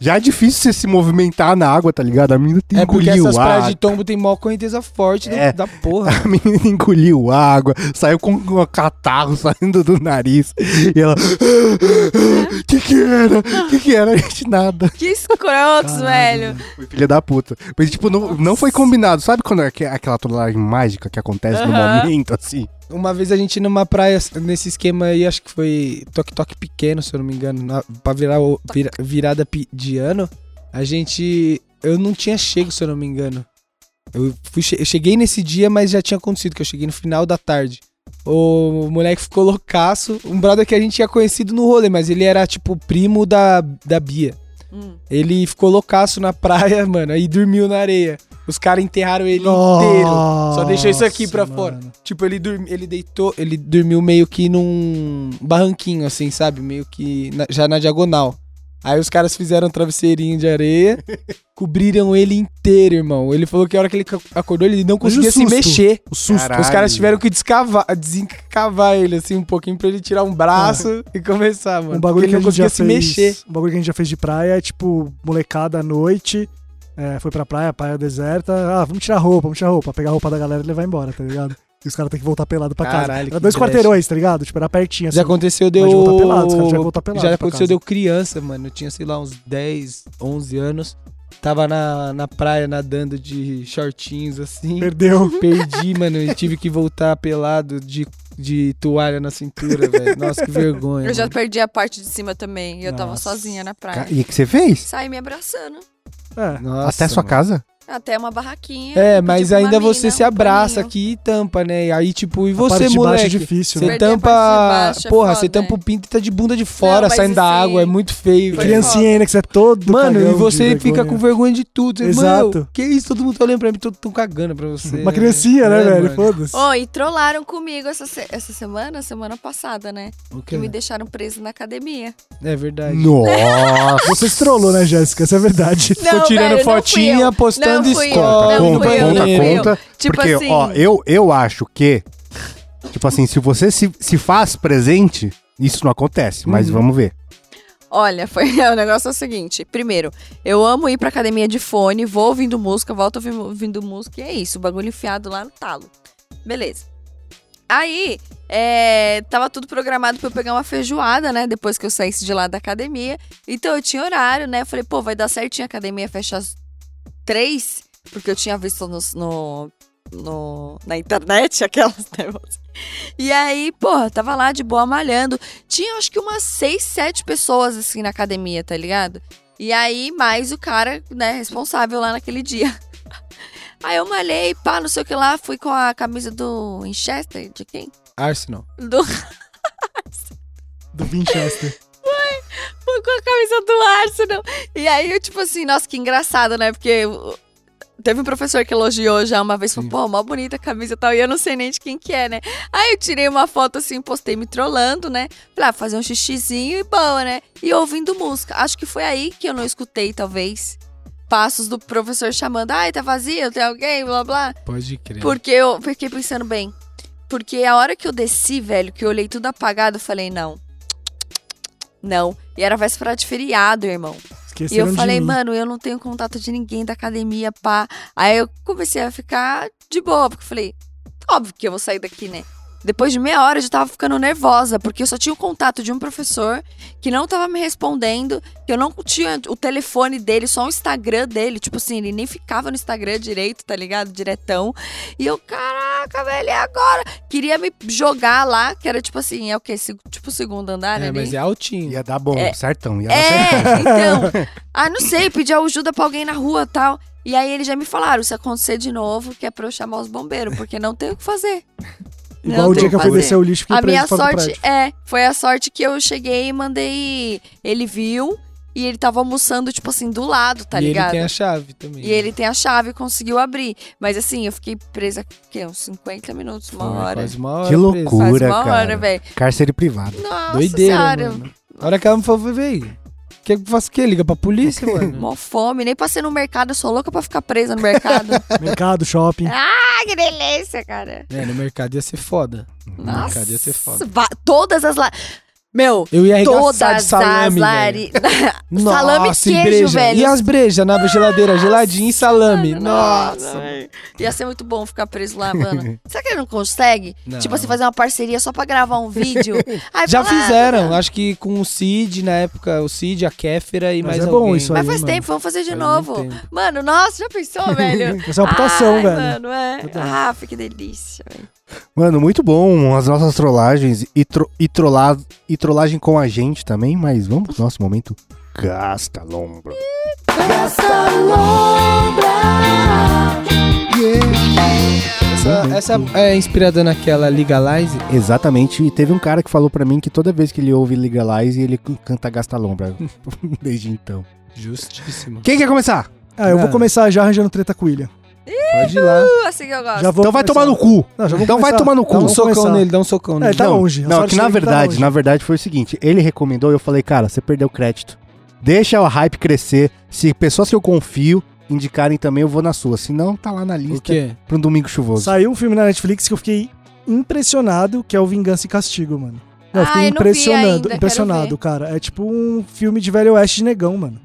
Speaker 1: já é difícil você se movimentar na água, tá ligado? A menina
Speaker 3: É porque
Speaker 1: engoliu
Speaker 3: essas praias
Speaker 1: água.
Speaker 3: de tombo tem mó correnteza forte do-
Speaker 1: É.
Speaker 3: da porra.
Speaker 1: A menina engoliu água, saiu com um catarro saindo do nariz. E ela. que que era? que que era? A gente nada.
Speaker 2: Que escrotos, velho.
Speaker 1: Foi filha da puta. Mas, tipo, não, não foi combinado. Sabe quando é aque- aquela trollagem mágica que acontece no momento, assim?
Speaker 3: Uma vez a gente numa praia, nesse esquema aí, acho que foi toque-toque pequeno, se eu não me engano, na, pra virar o, vira- virada de ano, a gente. Eu não tinha chego, se eu não me engano. Eu, fui, eu cheguei nesse dia, mas já tinha acontecido, que eu cheguei no final da tarde. O moleque ficou loucaço. Um brother que a gente tinha conhecido no rolê, mas ele era tipo primo da, da Bia.
Speaker 2: Hum.
Speaker 3: Ele ficou loucaço na praia, mano, aí dormiu na areia. Os caras enterraram ele inteiro. Só deixou isso aqui pra
Speaker 4: Nossa,
Speaker 3: fora.
Speaker 4: mano.
Speaker 3: Tipo, ele, dormi, ele deitou, ele dormiu meio que num barranquinho, assim, sabe? Meio que na- já na diagonal. Aí os caras fizeram um travesseirinho de areia, cobriram ele inteiro, irmão. Ele falou que a hora que ele acordou, ele não conseguia se mexer.
Speaker 4: O susto.
Speaker 1: Caralho.
Speaker 3: Os caras tiveram que descavar, desencavar ele, assim, um pouquinho pra ele tirar um braço e começar, mano.
Speaker 4: Um bagulho
Speaker 3: Porque
Speaker 4: que
Speaker 3: ele
Speaker 4: a
Speaker 3: não
Speaker 4: gente já
Speaker 3: conseguia se
Speaker 4: fez.
Speaker 3: mexer.
Speaker 4: Um bagulho que a gente já fez de praia é tipo, molecada à noite. É, foi pra praia, praia deserta. Ah, vamos tirar roupa, vamos tirar roupa. Pegar a roupa da galera e levar embora, tá ligado? E os caras têm que voltar pelado pra casa.
Speaker 3: Caralho,
Speaker 4: Era dois
Speaker 3: trash.
Speaker 4: quarteirões, tá ligado? Tipo, era pertinho assim.
Speaker 3: Já aconteceu, deu.
Speaker 4: Mas de voltar pelado, os caras que voltar pelado
Speaker 3: Já
Speaker 4: pra
Speaker 3: aconteceu,
Speaker 4: casa.
Speaker 3: deu criança, mano. Eu tinha, sei lá, uns 10, 11 anos. Tava na, na praia nadando de shortinhos assim.
Speaker 4: Perdeu.
Speaker 3: Perdi, mano, e tive que voltar pelado de, de toalha na cintura, velho. Nossa, que vergonha.
Speaker 2: Eu já
Speaker 3: mano.
Speaker 2: perdi a parte de cima também. E eu tava
Speaker 4: Nossa.
Speaker 2: sozinha na praia.
Speaker 1: E o que você fez?
Speaker 2: Saí me abraçando.
Speaker 4: É.
Speaker 3: Nossa,
Speaker 1: Até sua
Speaker 3: mano.
Speaker 1: casa?
Speaker 2: Até uma barraquinha.
Speaker 3: É,
Speaker 2: pedi
Speaker 3: mas ainda você
Speaker 2: mina,
Speaker 3: se
Speaker 2: um
Speaker 3: abraça aqui e tampa, né? Aí, tipo, e você,
Speaker 4: é
Speaker 3: moleque?
Speaker 4: difícil,
Speaker 3: Você
Speaker 4: né?
Speaker 2: A
Speaker 3: tampa.
Speaker 2: parte de baixo é
Speaker 3: Porra,
Speaker 2: foda,
Speaker 3: você tampa
Speaker 2: é.
Speaker 3: o pinto e tá de bunda de fora,
Speaker 2: Não,
Speaker 3: saindo da
Speaker 2: assim,
Speaker 3: água. É muito feio.
Speaker 4: Criancinha ainda que você é todo
Speaker 3: Mano, e você
Speaker 4: de
Speaker 3: fica
Speaker 4: vergonha.
Speaker 3: com vergonha de tudo. Você,
Speaker 4: Exato.
Speaker 3: Mano, que isso? Todo mundo tá olhando pra mim, todo tão cagando pra você.
Speaker 4: Uma criancinha, né,
Speaker 3: É,
Speaker 4: velho? Foda-se.
Speaker 2: Ô, e trollaram comigo essa, se- essa semana, semana passada, né?
Speaker 3: O
Speaker 2: Que me deixaram preso na academia.
Speaker 3: É verdade.
Speaker 1: Nossa.
Speaker 4: Você se trollou, né, Jéssica? Isso é verdade.
Speaker 3: Ficou tirando fotinha, postando Story.
Speaker 2: não
Speaker 1: conta, conta, conta.
Speaker 2: Tipo
Speaker 1: porque,
Speaker 2: assim-
Speaker 1: ó, eu, eu acho que, tipo assim, se você se, se faz presente, isso não acontece, mas
Speaker 4: Uhum.
Speaker 1: vamos ver.
Speaker 2: Olha, foi o negócio é o seguinte. Primeiro, eu amo ir pra academia de fone, vou ouvindo música, volto ouvi- ouvindo música e é isso. O bagulho enfiado lá no talo. Beleza. Aí, é, tava tudo programado pra eu pegar uma feijoada, né? Depois que eu saísse de lá da academia. Então eu tinha horário, né? Eu falei, pô, vai dar certinho a academia fecha às três, porque eu tinha visto no, no, no- na internet aquelas negócios. E aí, porra, tava lá de boa malhando. Tinha acho que umas seis, sete pessoas assim na academia, tá ligado? E aí, mais o cara, né, responsável lá naquele dia. Aí eu malhei, pá, não sei o que lá, fui com a camisa do Winchester, de quem?
Speaker 3: Arsenal.
Speaker 2: Do,
Speaker 4: Do Winchester.
Speaker 2: fui com a camisa do Arsenal. E aí eu, tipo assim, nossa, que engraçado, né? Porque teve um professor que elogiou já uma vez, falou, pô, mó bonita a camisa e tal, e eu não sei nem de quem que é, né? Aí eu tirei uma foto assim, postei me trollando, né? Pra fazer um xixizinho e boa, né? E ouvindo música. Acho que foi aí que eu não escutei, talvez, passos do professor chamando, ai, tá vazio, tem alguém, blá blá.
Speaker 3: Pode crer.
Speaker 2: Porque eu fiquei pensando bem. Porque a hora que eu desci, velho, que eu olhei tudo apagado, eu falei, não. Não. E era véspera de feriado, irmão. E
Speaker 4: Esqueceram
Speaker 2: eu
Speaker 4: de
Speaker 2: falei, mano, eu não tenho contato de ninguém da academia, pá. Aí eu comecei a ficar de boa, porque eu falei, óbvio que eu vou sair daqui, né? Depois de meia hora eu já tava ficando nervosa, porque eu só tinha o contato de um professor que não tava me respondendo, que eu não tinha o telefone dele, só o Instagram dele. Tipo assim, ele nem ficava no Instagram direito, tá ligado? Diretão. E eu, caraca, velho, é agora? Queria me jogar lá, que era tipo assim, é o quê? Se- Tipo o segundo andar,
Speaker 3: É,
Speaker 2: ali?
Speaker 3: mas é altinho.
Speaker 1: Ia dar bom,
Speaker 2: É.
Speaker 1: certão. Ia dar certão.
Speaker 2: É, então. Ah, não sei, pedir ajuda pra alguém na rua e tal. E aí eles já me falaram, se acontecer de novo, que é pra eu chamar os bombeiros, porque não tem o que fazer.
Speaker 4: Igual
Speaker 2: Não
Speaker 4: o dia que eu fui descer o lixo, fiquei
Speaker 2: A minha sorte é, foi a sorte que eu cheguei e mandei. Ele viu e ele tava almoçando, tipo assim, do lado, tá
Speaker 3: e
Speaker 2: ligado?
Speaker 3: ele tem a chave também.
Speaker 2: E ele tem a chave e conseguiu abrir. Mas assim, eu fiquei presa, o quê? Uns 50 minutos, uma
Speaker 3: Foi
Speaker 2: hora.
Speaker 3: Quase uma hora.
Speaker 1: Que loucura.
Speaker 2: Quase uma
Speaker 1: cara.
Speaker 2: hora, velho.
Speaker 1: Cárcere privado.
Speaker 2: Nossa
Speaker 3: Doideira,
Speaker 2: senhora.
Speaker 3: mano. A hora que ela me falou, veio. Que faça o quê? Liga pra polícia, mano.
Speaker 2: Mó fome, nem passei no mercado, eu sou louca pra ficar presa no mercado.
Speaker 4: Mercado, shopping.
Speaker 2: ah, que delícia, cara.
Speaker 3: É, no mercado ia ser foda. No
Speaker 2: Nossa,
Speaker 3: mercado ia ser foda.
Speaker 2: todas as la... Meu,
Speaker 3: Eu ia
Speaker 2: todas
Speaker 3: de salame,
Speaker 2: as
Speaker 3: velho.
Speaker 2: lari... salame e
Speaker 3: Nossa, e
Speaker 2: queijo,
Speaker 3: breja.
Speaker 2: velho.
Speaker 3: E as brejas na geladeira, geladinho e salame. Nossa.
Speaker 2: Ia ser muito bom ficar preso lá, mano. Será que ele não consegue?
Speaker 3: Não.
Speaker 2: Tipo assim, fazer uma parceria só pra gravar um vídeo? Aí
Speaker 3: Já
Speaker 2: fala,
Speaker 3: fizeram,
Speaker 2: "Ah,
Speaker 3: acho que com o Cid, na época, o Cid, a Kéfera e
Speaker 4: Mas
Speaker 3: mais
Speaker 4: é bom
Speaker 3: alguém.
Speaker 4: isso aí.
Speaker 2: Mas faz
Speaker 4: mano.
Speaker 2: tempo, vamos fazer de
Speaker 3: Faz
Speaker 2: novo. Mano, nossa, já pensou, velho?
Speaker 4: Essa é uma putação,
Speaker 2: Ai,
Speaker 4: velho.
Speaker 2: Mano, é. Ah, que delícia, velho.
Speaker 1: Mano, muito bom as nossas trollagens e, tro e, trolla e trollagem com a gente também, mas vamos pro nosso momento. Gasta lombra.
Speaker 3: Essa, essa é inspirada naquela Legalize.
Speaker 1: Exatamente, e teve um cara que falou pra mim que toda vez que ele ouve Legalize, ele canta Gasta lombra. Desde então.
Speaker 3: Justíssimo.
Speaker 1: Quem quer começar?
Speaker 4: Ah, eu vou
Speaker 3: Não.
Speaker 4: começar já arranjando treta com o William.
Speaker 3: Pode ir lá.
Speaker 2: Uh, assim que eu gosto.
Speaker 4: Já vou
Speaker 1: Então vai
Speaker 4: começar.
Speaker 1: tomar no cu.
Speaker 4: Não, já vou
Speaker 1: Então vai
Speaker 4: começar.
Speaker 1: tomar no
Speaker 3: Dá
Speaker 1: cu.
Speaker 3: um
Speaker 4: Vamos
Speaker 3: socão
Speaker 4: começar.
Speaker 3: nele, dá um socão
Speaker 4: É,
Speaker 3: nele.
Speaker 4: ele tá
Speaker 1: não,
Speaker 4: longe. A
Speaker 1: Não,
Speaker 4: sorte
Speaker 1: que na
Speaker 4: dele tá
Speaker 1: verdade,
Speaker 4: longe.
Speaker 1: na verdade foi o seguinte, ele recomendou e eu falei, cara, você perdeu o crédito. Deixa o hype crescer. Se pessoas que eu confio indicarem também, eu vou na sua. Se não, tá lá na
Speaker 3: O
Speaker 1: lista
Speaker 3: quê?
Speaker 1: pra um domingo chuvoso.
Speaker 4: Saiu um filme na Netflix que eu fiquei impressionado, que é o Vingança e Castigo, mano. Não, eu
Speaker 2: Ah,
Speaker 4: fiquei
Speaker 2: eu não vi
Speaker 4: impressionado,
Speaker 2: ainda, quero
Speaker 4: impressionado,
Speaker 2: ver.
Speaker 4: cara. É tipo um filme de velho oeste de negão, mano.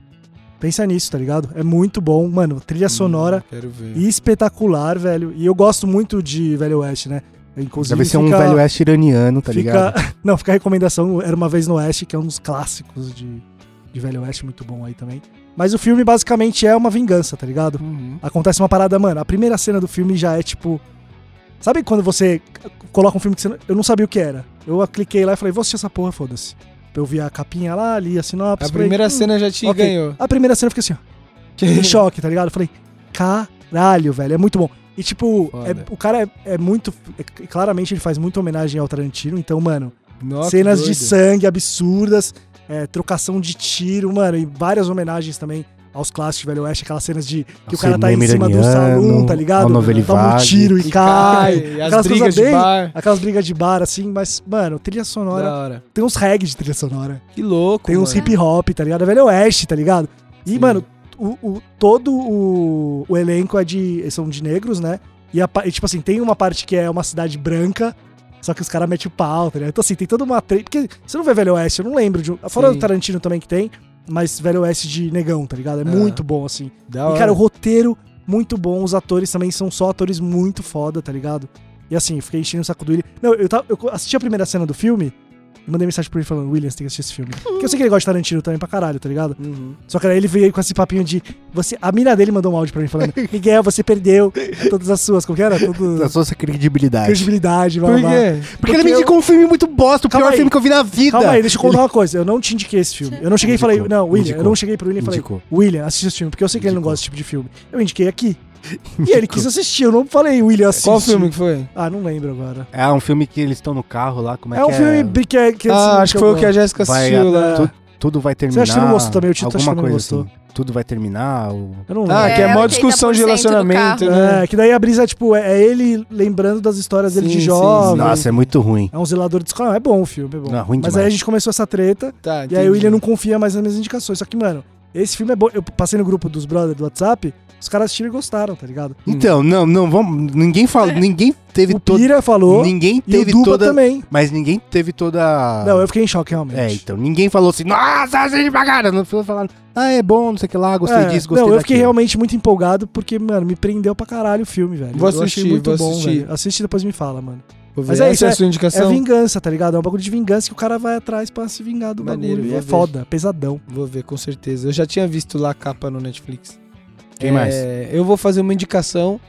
Speaker 4: Pensa nisso, tá ligado? É muito bom, mano. Trilha sonora
Speaker 3: Hum, Quero ver.
Speaker 4: espetacular, velho. E eu gosto muito de velho oeste, né? Inclusive,
Speaker 1: Deve ser um
Speaker 4: fica-
Speaker 1: velho oeste iraniano, tá ligado?
Speaker 4: fica... Não, fica a recomendação. Era uma vez no Oeste, que é um dos clássicos de, de velho oeste, muito bom aí também. Mas o filme basicamente é uma vingança, tá ligado?
Speaker 3: Uhum.
Speaker 4: acontece uma parada, mano. A primeira cena do filme já é tipo. Sabe quando você coloca um filme que você não- eu não sabia o que era? Eu cliquei lá e falei, vou assistir essa porra, foda-se. Eu vi a capinha lá, li a sinopse.
Speaker 3: A
Speaker 4: falei,
Speaker 3: primeira
Speaker 4: "Hum".
Speaker 3: cena já te
Speaker 4: ok.
Speaker 3: ganhou.
Speaker 4: A primeira cena eu fiquei assim, ó, em choque, tá ligado? Eu falei, caralho, velho, é muito bom. E tipo, é- o cara é, é muito. é- claramente ele faz muita homenagem ao Tarantino, então, mano,
Speaker 3: Nossa,
Speaker 4: cenas de sangue absurdas, é, trocação de tiro, mano, e várias homenagens também aos clássicos de Velho Oeste, aquelas cenas de que o cara tá em cima do salão, tá ligado? Toma um tiro e
Speaker 3: E
Speaker 4: cai.
Speaker 3: cai, as
Speaker 4: Aquelas
Speaker 3: brigas
Speaker 4: coisas
Speaker 3: de
Speaker 4: bem-
Speaker 3: bar.
Speaker 4: Aquelas brigas de bar, assim, mas, mano, trilha sonora.
Speaker 3: Da hora.
Speaker 4: Tem uns reggae de trilha sonora.
Speaker 3: Que louco,
Speaker 4: Tem uns
Speaker 3: mano.
Speaker 4: hip hop, tá ligado? É Velho Oeste, tá ligado? E,
Speaker 3: Sim.
Speaker 4: mano, o, o- todo o, o elenco é de. São de negros, né? E, a e, tipo assim, tem uma parte que é uma cidade branca, só que os caras metem o pau, tá ligado? Então, assim, tem toda uma. Porque você não vê Velho Oeste, eu não lembro de um. Fora
Speaker 3: Sim.
Speaker 4: do Tarantino também que tem, mas Velho Oeste de negão, tá ligado? É muito bom, assim.
Speaker 3: Da
Speaker 4: E,
Speaker 3: hora.
Speaker 4: cara, o roteiro, muito bom. Os atores também são só atores muito foda, tá ligado? E assim, eu fiquei enchendo o saco do William. Não, eu, tava, eu assisti a primeira cena do filme mandei mensagem pro ele falando: William, você tem que assistir esse filme. Porque eu sei que ele gosta de Tarantino também pra caralho, tá ligado?
Speaker 3: Uhum.
Speaker 4: Só que aí ele veio com esse papinho de. Você, a mina dele mandou um áudio pra mim falando: Miguel, você perdeu todas as suas. Como que era?
Speaker 1: Da
Speaker 4: Toda
Speaker 1: sua credibilidade.
Speaker 4: credibilidade, blá,
Speaker 3: Por
Speaker 4: blá,
Speaker 3: quê?
Speaker 1: Porque,
Speaker 4: Porque
Speaker 1: ele me
Speaker 4: eu-
Speaker 1: indicou um filme muito bosta, o
Speaker 4: Calma
Speaker 1: pior
Speaker 4: aí.
Speaker 1: filme que eu vi na vida.
Speaker 4: Calma aí, deixa eu contar uma coisa. Eu não te indiquei esse filme. Eu não cheguei e falei,
Speaker 1: Indicou,
Speaker 4: não, William, eu
Speaker 1: indicou.
Speaker 4: não cheguei pro William e falei,
Speaker 1: Indicou.
Speaker 4: William, assiste esse filme, porque eu sei que ele não
Speaker 1: Indicou.
Speaker 4: gosta desse tipo de filme. Eu indiquei aqui. E ele quis assistir, eu não falei, William, assiste.
Speaker 3: Qual filme que foi?
Speaker 4: Ah, não lembro agora.
Speaker 1: É um filme que eles estão no carro lá, como é,
Speaker 4: É, um
Speaker 1: que
Speaker 4: filme bi- que, é- que
Speaker 3: ah,
Speaker 4: assim,
Speaker 3: acho que foi o que a Jéssica assistiu
Speaker 1: a-
Speaker 3: lá.
Speaker 1: tu- Tudo vai terminar.
Speaker 4: acha que não gostou também? O acho
Speaker 1: alguma
Speaker 4: que não
Speaker 1: coisa
Speaker 4: gostou.
Speaker 1: assim. Tudo vai terminar. ou-
Speaker 4: Eu não lembro.
Speaker 3: Ah, que é
Speaker 2: É,
Speaker 3: mó discussão de
Speaker 2: 80% do
Speaker 3: relacionamento, né?
Speaker 4: É, que daí a brisa, tipo, é é ele lembrando das histórias dele
Speaker 3: Sim,
Speaker 4: de
Speaker 3: sim,
Speaker 4: jovem.
Speaker 3: sim.
Speaker 1: Nossa, é muito ruim.
Speaker 4: É um zelador de escola. É bom o filme, é bom.
Speaker 1: Não, é ruim
Speaker 4: Mas
Speaker 1: demais.
Speaker 4: aí a gente começou essa treta,
Speaker 3: Tá,
Speaker 4: e aí o William não confia mais nas minhas indicações. Só que, mano, esse filme é bom. Eu passei no grupo dos brothers do WhatsApp, os caras assistiram e gostaram, tá ligado?
Speaker 1: Então, não, não, vamos. Ninguém fala. Ninguém teve
Speaker 4: O
Speaker 1: toda.
Speaker 4: Pira falou,
Speaker 1: Ninguém
Speaker 4: e o
Speaker 1: teve
Speaker 4: Duba
Speaker 1: toda.
Speaker 4: também.
Speaker 1: Mas ninguém teve toda.
Speaker 4: Não, eu fiquei em choque, realmente.
Speaker 1: É, então, ninguém falou assim, nossa, pra cara. Não foi falando, ah, é bom, não sei o que lá, gostei
Speaker 4: É,
Speaker 1: disso, gostei
Speaker 4: Não, eu fiquei
Speaker 1: daquilo.
Speaker 4: realmente muito empolgado porque, mano, me prendeu pra caralho o filme, velho.
Speaker 3: Vou
Speaker 4: eu
Speaker 3: assistir,
Speaker 4: achei muito
Speaker 3: vou
Speaker 4: bom,
Speaker 3: assistir.
Speaker 4: velho. Assiste e depois me fala, mano.
Speaker 3: Vou ver.
Speaker 4: Mas é
Speaker 3: Essa
Speaker 4: isso,
Speaker 3: é a
Speaker 4: é-
Speaker 3: sua
Speaker 4: É
Speaker 3: indicação?
Speaker 4: vingança, tá ligado? É um bagulho de vingança que o cara vai atrás pra se vingar do
Speaker 3: Maneiro,
Speaker 4: bagulho. E
Speaker 3: vou
Speaker 4: é
Speaker 3: ver.
Speaker 4: foda, pesadão.
Speaker 3: Vou ver, com certeza. Eu já tinha visto lá a capa no Netflix.
Speaker 1: Quem
Speaker 3: É,
Speaker 1: mais?
Speaker 3: Eu vou fazer uma indicação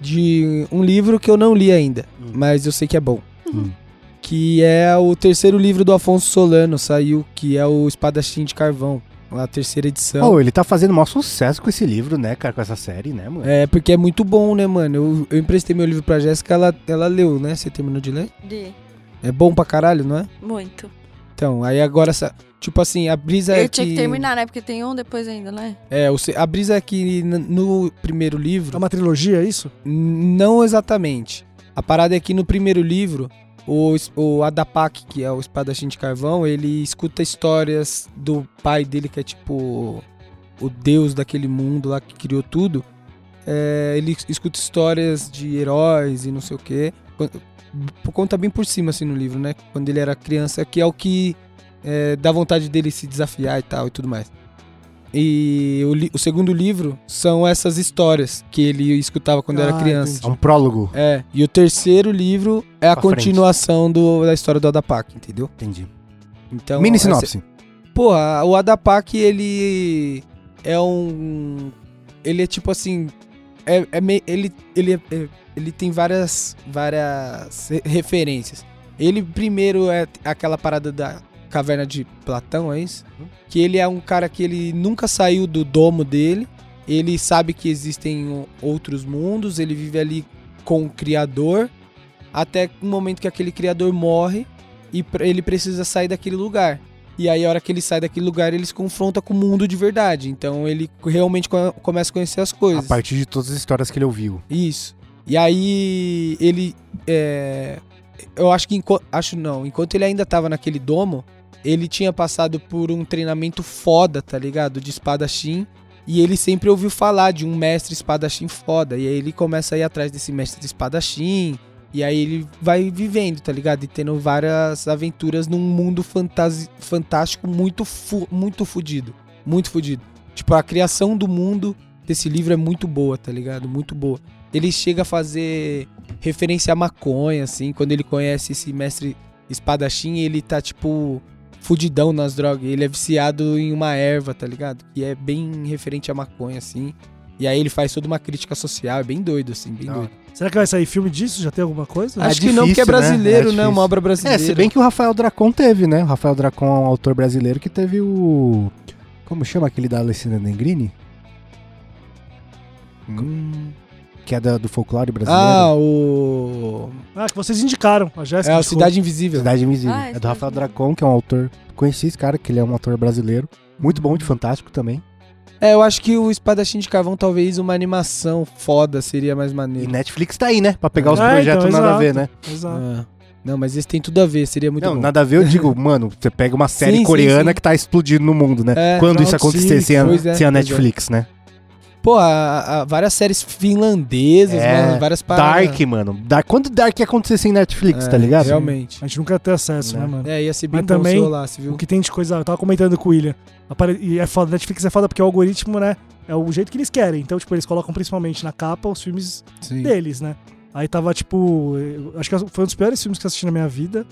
Speaker 3: de um livro que eu não li ainda,
Speaker 1: Hum.
Speaker 3: mas eu sei que é bom.
Speaker 1: Hum.
Speaker 3: Que é o terceiro livro do Afonso Solano, saiu, que é o Espadachim de Carvão, a terceira edição.
Speaker 1: Oh, ele tá fazendo maior sucesso com esse livro, né, cara, com essa série, né, mano?
Speaker 3: É, porque é muito bom, né, mano? Eu, eu emprestei meu livro pra Jéssica, ela, ela leu, né? Você terminou de ler?
Speaker 2: De
Speaker 3: É bom pra caralho, não é?
Speaker 2: muito.
Speaker 3: Então, aí agora, essa, tipo assim, a brisa é
Speaker 2: Eu tinha que terminar, né? Porque tem um depois ainda, né?
Speaker 3: É, o se- a brisa é que no primeiro
Speaker 4: É
Speaker 3: livro,
Speaker 4: uma trilogia, é isso?
Speaker 3: não exatamente. A parada é que no primeiro livro, o, o Adapak, que é o espadachim de carvão, ele escuta histórias do pai dele, que é tipo o deus daquele mundo lá que criou tudo. É, ele escuta histórias de heróis e não sei o quê. Con- Conta bem por cima, assim, no livro, né? Quando ele era criança, que é o que é, dá vontade dele se desafiar e tal e tudo mais. E o, o segundo livro são essas histórias que ele escutava quando era
Speaker 4: Ah,
Speaker 3: criança.
Speaker 1: É um prólogo.
Speaker 3: É, e o terceiro livro é a
Speaker 1: Pra
Speaker 3: continuação do- da história do Adapak, entendeu?
Speaker 1: Entendi.
Speaker 3: Então,
Speaker 1: Mini
Speaker 3: essa-
Speaker 1: sinopse.
Speaker 3: Porra, o Adapak, ele é um. Ele é tipo assim. É, é meio- ele, ele, é- é- ele tem várias, várias re- referências. Ele primeiro é aquela parada da caverna de Platão, é isso? Que ele é um cara que ele nunca saiu do domo dele. Ele sabe que existem outros mundos, ele vive ali com o criador, até o momento que aquele criador morre e ele precisa sair daquele lugar. E aí, a hora que ele sai daquele lugar, ele se confronta com o mundo de verdade. Então, ele realmente co- começa a conhecer as
Speaker 1: A
Speaker 3: coisas.
Speaker 1: partir de todas as histórias que ele ouviu.
Speaker 3: Isso. E aí, ele. é, Eu acho que. Acho não. Enquanto ele ainda tava naquele domo, ele tinha passado por um treinamento foda, tá ligado? De espadachim. E ele sempre ouviu falar de um mestre espadachim foda. E aí ele começa a ir atrás desse mestre espadachim. E aí ele vai vivendo, tá ligado? E tendo várias aventuras num mundo fantástico muito, fu muito fudido. Muito fudido. Tipo, a criação do mundo desse livro é muito boa, tá ligado? Muito boa. Ele chega a fazer referência a maconha, assim, quando ele conhece esse mestre espadachim, ele tá, tipo, fudidão nas drogas. Ele é viciado em uma erva, tá ligado? Que é bem referente a maconha, assim. E aí ele faz toda uma crítica social, é bem doido, assim, bem
Speaker 1: Da
Speaker 3: doido.
Speaker 4: Será que vai sair filme disso? Já tem alguma coisa?
Speaker 1: É
Speaker 3: Acho que não, porque é
Speaker 1: difícil, né?
Speaker 3: brasileiro,
Speaker 1: É
Speaker 3: né?
Speaker 1: difícil.
Speaker 3: Uma obra
Speaker 1: É,
Speaker 3: brasileira.
Speaker 1: se bem que o Rafael Dracon teve, né? O Rafael Dracon é um autor brasileiro que teve o. Como chama aquele da Alessandra Negrini?
Speaker 3: Hum.
Speaker 1: Que é da- do folclore brasileiro.
Speaker 3: Ah, o.
Speaker 4: Ah, que vocês indicaram. A Jéssica.
Speaker 3: É a. Cidade Invisível.
Speaker 1: Cidade Invisível.
Speaker 2: Ah,
Speaker 1: é do
Speaker 2: Cidade
Speaker 1: Rafael
Speaker 2: Invisível.
Speaker 1: Dracon, que é um autor. Conheci esse cara, que ele é um autor brasileiro. Muito bom, de fantástico também.
Speaker 3: É, eu acho que o Espadachim de Cavão, talvez uma animação foda seria mais
Speaker 1: E
Speaker 3: maneiro.
Speaker 1: Netflix tá aí, né? Pra pegar os
Speaker 4: É,
Speaker 1: projetos
Speaker 4: então,
Speaker 1: nada a
Speaker 4: exato.
Speaker 1: ver, né?
Speaker 4: Exato.
Speaker 3: Ah. Não, mas esse tem tudo a ver, seria muito
Speaker 1: não,
Speaker 3: bom.
Speaker 1: nada a ver, eu digo, mano, você pega uma série
Speaker 3: Sim, sim,
Speaker 1: coreana
Speaker 3: sim.
Speaker 1: que tá explodindo no mundo, né?
Speaker 3: É,
Speaker 1: Quando isso acontecer sem a,
Speaker 3: é,
Speaker 1: sem a
Speaker 3: é.
Speaker 1: Netflix, né?
Speaker 3: Pô, a- a- várias séries finlandesas,
Speaker 1: É,
Speaker 3: mano, várias paradas.
Speaker 1: Dark, mano. Dark, quando Dark ia acontecer sem Netflix,
Speaker 3: É,
Speaker 1: tá ligado?
Speaker 3: Realmente.
Speaker 4: A gente nunca ia ter acesso,
Speaker 1: Né?
Speaker 4: né, mano?
Speaker 3: É, ia ser bem
Speaker 4: Mas também,
Speaker 3: se rolasse, viu?
Speaker 4: O que tem de coisa. Eu tava comentando com o William. apare- E é foda. Netflix é foda porque o algoritmo, né? É o jeito que eles querem. Então, tipo, eles colocam principalmente na capa os filmes
Speaker 3: Sim.
Speaker 4: deles, né? Aí tava, tipo. Acho que foi um dos piores filmes que eu assisti na minha vida.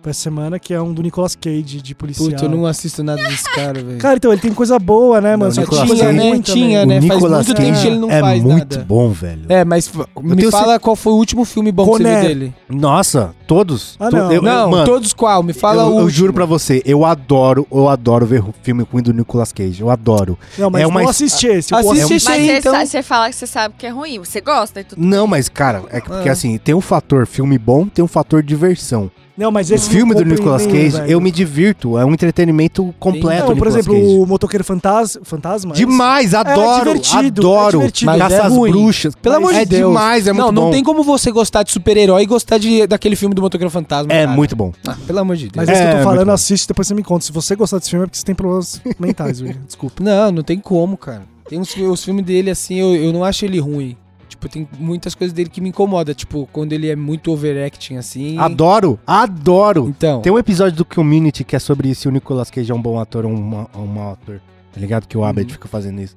Speaker 4: Foi essa semana, que é um do Nicolas Cage, de policial.
Speaker 3: Puta, eu não assisto nada desse cara, velho.
Speaker 4: Cara, então, ele tem coisa boa, né, mano?
Speaker 1: Não,
Speaker 4: Só coisa
Speaker 3: tinha,
Speaker 4: ruim
Speaker 3: né?
Speaker 4: também.
Speaker 3: Tinha,
Speaker 1: O
Speaker 3: né? Faz
Speaker 1: Nicolas
Speaker 3: muito tempo
Speaker 1: Cage
Speaker 3: que ele não
Speaker 1: é
Speaker 3: faz
Speaker 1: muito
Speaker 3: nada.
Speaker 1: bom, velho.
Speaker 3: É, mas me fala qual foi o último filme bom que você viu dele.
Speaker 1: Nossa, todos.
Speaker 4: Ah, não.
Speaker 1: eu-
Speaker 3: não,
Speaker 1: mano,
Speaker 3: todos qual? Me fala
Speaker 1: eu,
Speaker 3: o
Speaker 1: eu juro pra você, eu adoro, eu adoro ver o filme ruim do Nicolas Cage. Eu adoro.
Speaker 4: Não, mas
Speaker 1: É uma
Speaker 4: não assisti esse. eu
Speaker 3: Assiste
Speaker 4: assisti-
Speaker 3: esse
Speaker 2: Mas
Speaker 3: aí,
Speaker 2: você,
Speaker 3: então.
Speaker 2: você fala que você sabe que é ruim, você gosta e tudo.
Speaker 1: Não, mas, cara, é que- porque
Speaker 3: Ah.
Speaker 1: assim, tem um fator filme bom, tem um fator diversão.
Speaker 4: Não, mas
Speaker 1: O
Speaker 4: esse
Speaker 1: filme
Speaker 4: não
Speaker 1: do Nicolas Cage,
Speaker 4: velho.
Speaker 1: eu me divirto, é um entretenimento completo.
Speaker 4: Não, por
Speaker 1: Nicolas
Speaker 4: exemplo,
Speaker 1: Cage.
Speaker 4: o Motoqueiro Fantasma. Fantasma?
Speaker 1: Demais, adoro,
Speaker 4: divertido,
Speaker 1: adoro.
Speaker 4: é divertido.
Speaker 3: Mas
Speaker 1: Caça
Speaker 3: é ruim.
Speaker 1: bruxas.
Speaker 3: Pelo amor
Speaker 1: é
Speaker 3: de Deus.
Speaker 1: demais, é muito
Speaker 3: não,
Speaker 1: bom.
Speaker 3: não tem como você gostar de super-herói e gostar de, daquele filme do Motoqueiro Fantasma.
Speaker 1: É
Speaker 3: cara.
Speaker 1: muito bom.
Speaker 3: Ah, pelo amor de Deus.
Speaker 4: Mas esse que eu
Speaker 1: É,
Speaker 4: tô falando, assiste, depois você me conta. Se você gostar desse filme é porque você tem problemas mentais, William. Desculpa.
Speaker 3: Não, não tem como, cara. Tem uns, os filmes dele, assim, eu, eu não acho ele ruim. Tipo, tem muitas coisas dele que me incomodam. Tipo, quando ele é muito overacting, assim.
Speaker 1: Adoro, adoro.
Speaker 3: Então.
Speaker 1: Tem um episódio do Community que é sobre se o Nicolas Cage é um bom ator ou um, ma- um mau ator. Tá ligado? Que o Abed
Speaker 3: Uhum.
Speaker 1: fica fazendo isso.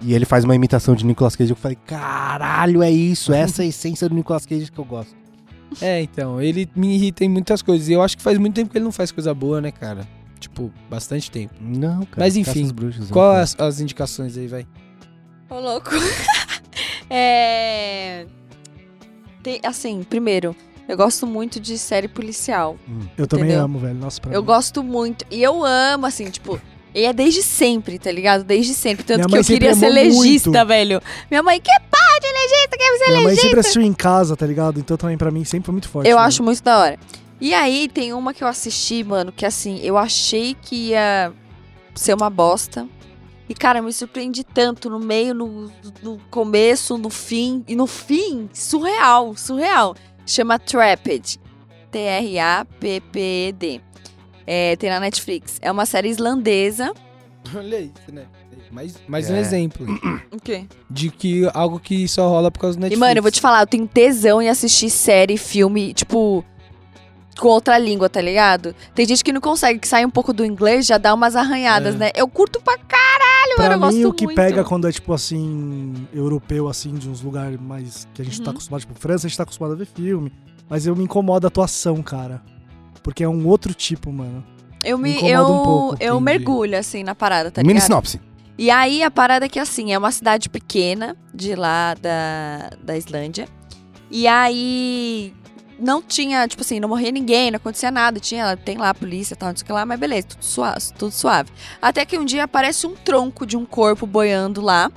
Speaker 1: E ele faz uma imitação de Nicolas Cage. Eu falei, caralho, é isso. Essa é a essência do Nicolas Cage que eu gosto.
Speaker 3: É, então, ele me irrita em muitas coisas. E eu acho que faz muito tempo que ele não faz coisa boa, né, cara? Tipo, bastante tempo.
Speaker 1: Não, cara.
Speaker 3: Mas enfim,
Speaker 1: bruxas,
Speaker 3: Qual
Speaker 1: né,
Speaker 3: as, as indicações aí, vai?
Speaker 2: Ô, louco. é. Tem, assim, primeiro, eu gosto muito de série policial.
Speaker 4: Eu também amo, velho. Nossa, pra
Speaker 2: Eu
Speaker 4: mim.
Speaker 2: gosto muito. E eu amo, assim, tipo. E é desde sempre, tá ligado? Desde sempre. Tanto
Speaker 4: Minha
Speaker 2: que
Speaker 4: mãe
Speaker 2: eu queria ser legista,
Speaker 4: muito.
Speaker 2: velho. Minha mãe, que pá de legista, quer ser
Speaker 4: Minha mãe
Speaker 2: legista.
Speaker 4: sempre assistiu em casa, tá ligado? Então também pra mim sempre foi muito forte.
Speaker 2: Eu
Speaker 4: né?
Speaker 2: acho muito da hora. E aí tem uma que eu assisti, mano, que assim, eu achei que ia ser uma bosta. E, cara, me surpreendi tanto no meio, no, no começo, no fim. E no fim, surreal, surreal. Chama Trapped. T-R-A-P-P-E-D. É, tem na Netflix. É uma série islandesa.
Speaker 3: Olha isso, né? Mais, mais um
Speaker 1: É.
Speaker 3: exemplo
Speaker 2: O quê?
Speaker 3: de que algo que só rola por causa do
Speaker 2: E,
Speaker 3: Netflix.
Speaker 2: mano, eu vou te falar, eu tenho tesão em assistir série, filme, tipo, com outra língua, tá ligado? Tem gente que não consegue, que sai um pouco do inglês, já dá umas arranhadas,
Speaker 3: É.
Speaker 2: né? Eu curto pra caralho,
Speaker 4: Pra
Speaker 2: mano, eu
Speaker 4: mim,
Speaker 2: gosto
Speaker 4: o que
Speaker 2: muito.
Speaker 4: pega quando é, tipo, assim, europeu, assim, de uns lugares mais que a gente tá
Speaker 2: Uhum.
Speaker 4: acostumado, tipo, França, a gente tá acostumado a ver filme. Mas eu me incomoda a atuação, cara. Porque é um outro tipo, mano.
Speaker 2: Eu me,
Speaker 4: me
Speaker 2: eu,
Speaker 4: um pouco,
Speaker 2: eu
Speaker 3: entendi.
Speaker 2: mergulho, assim, na parada, tá
Speaker 1: Mini
Speaker 2: ligado?
Speaker 1: sinopse.
Speaker 2: E aí a parada é que assim, é uma cidade pequena de lá da, da Islândia. E aí não tinha, tipo assim, não morria ninguém, não acontecia nada. Tinha, tem lá a polícia e tal, não sei o que lá, mas beleza, tudo suave, tudo suave. Até que um dia aparece um tronco de um corpo boiando lá.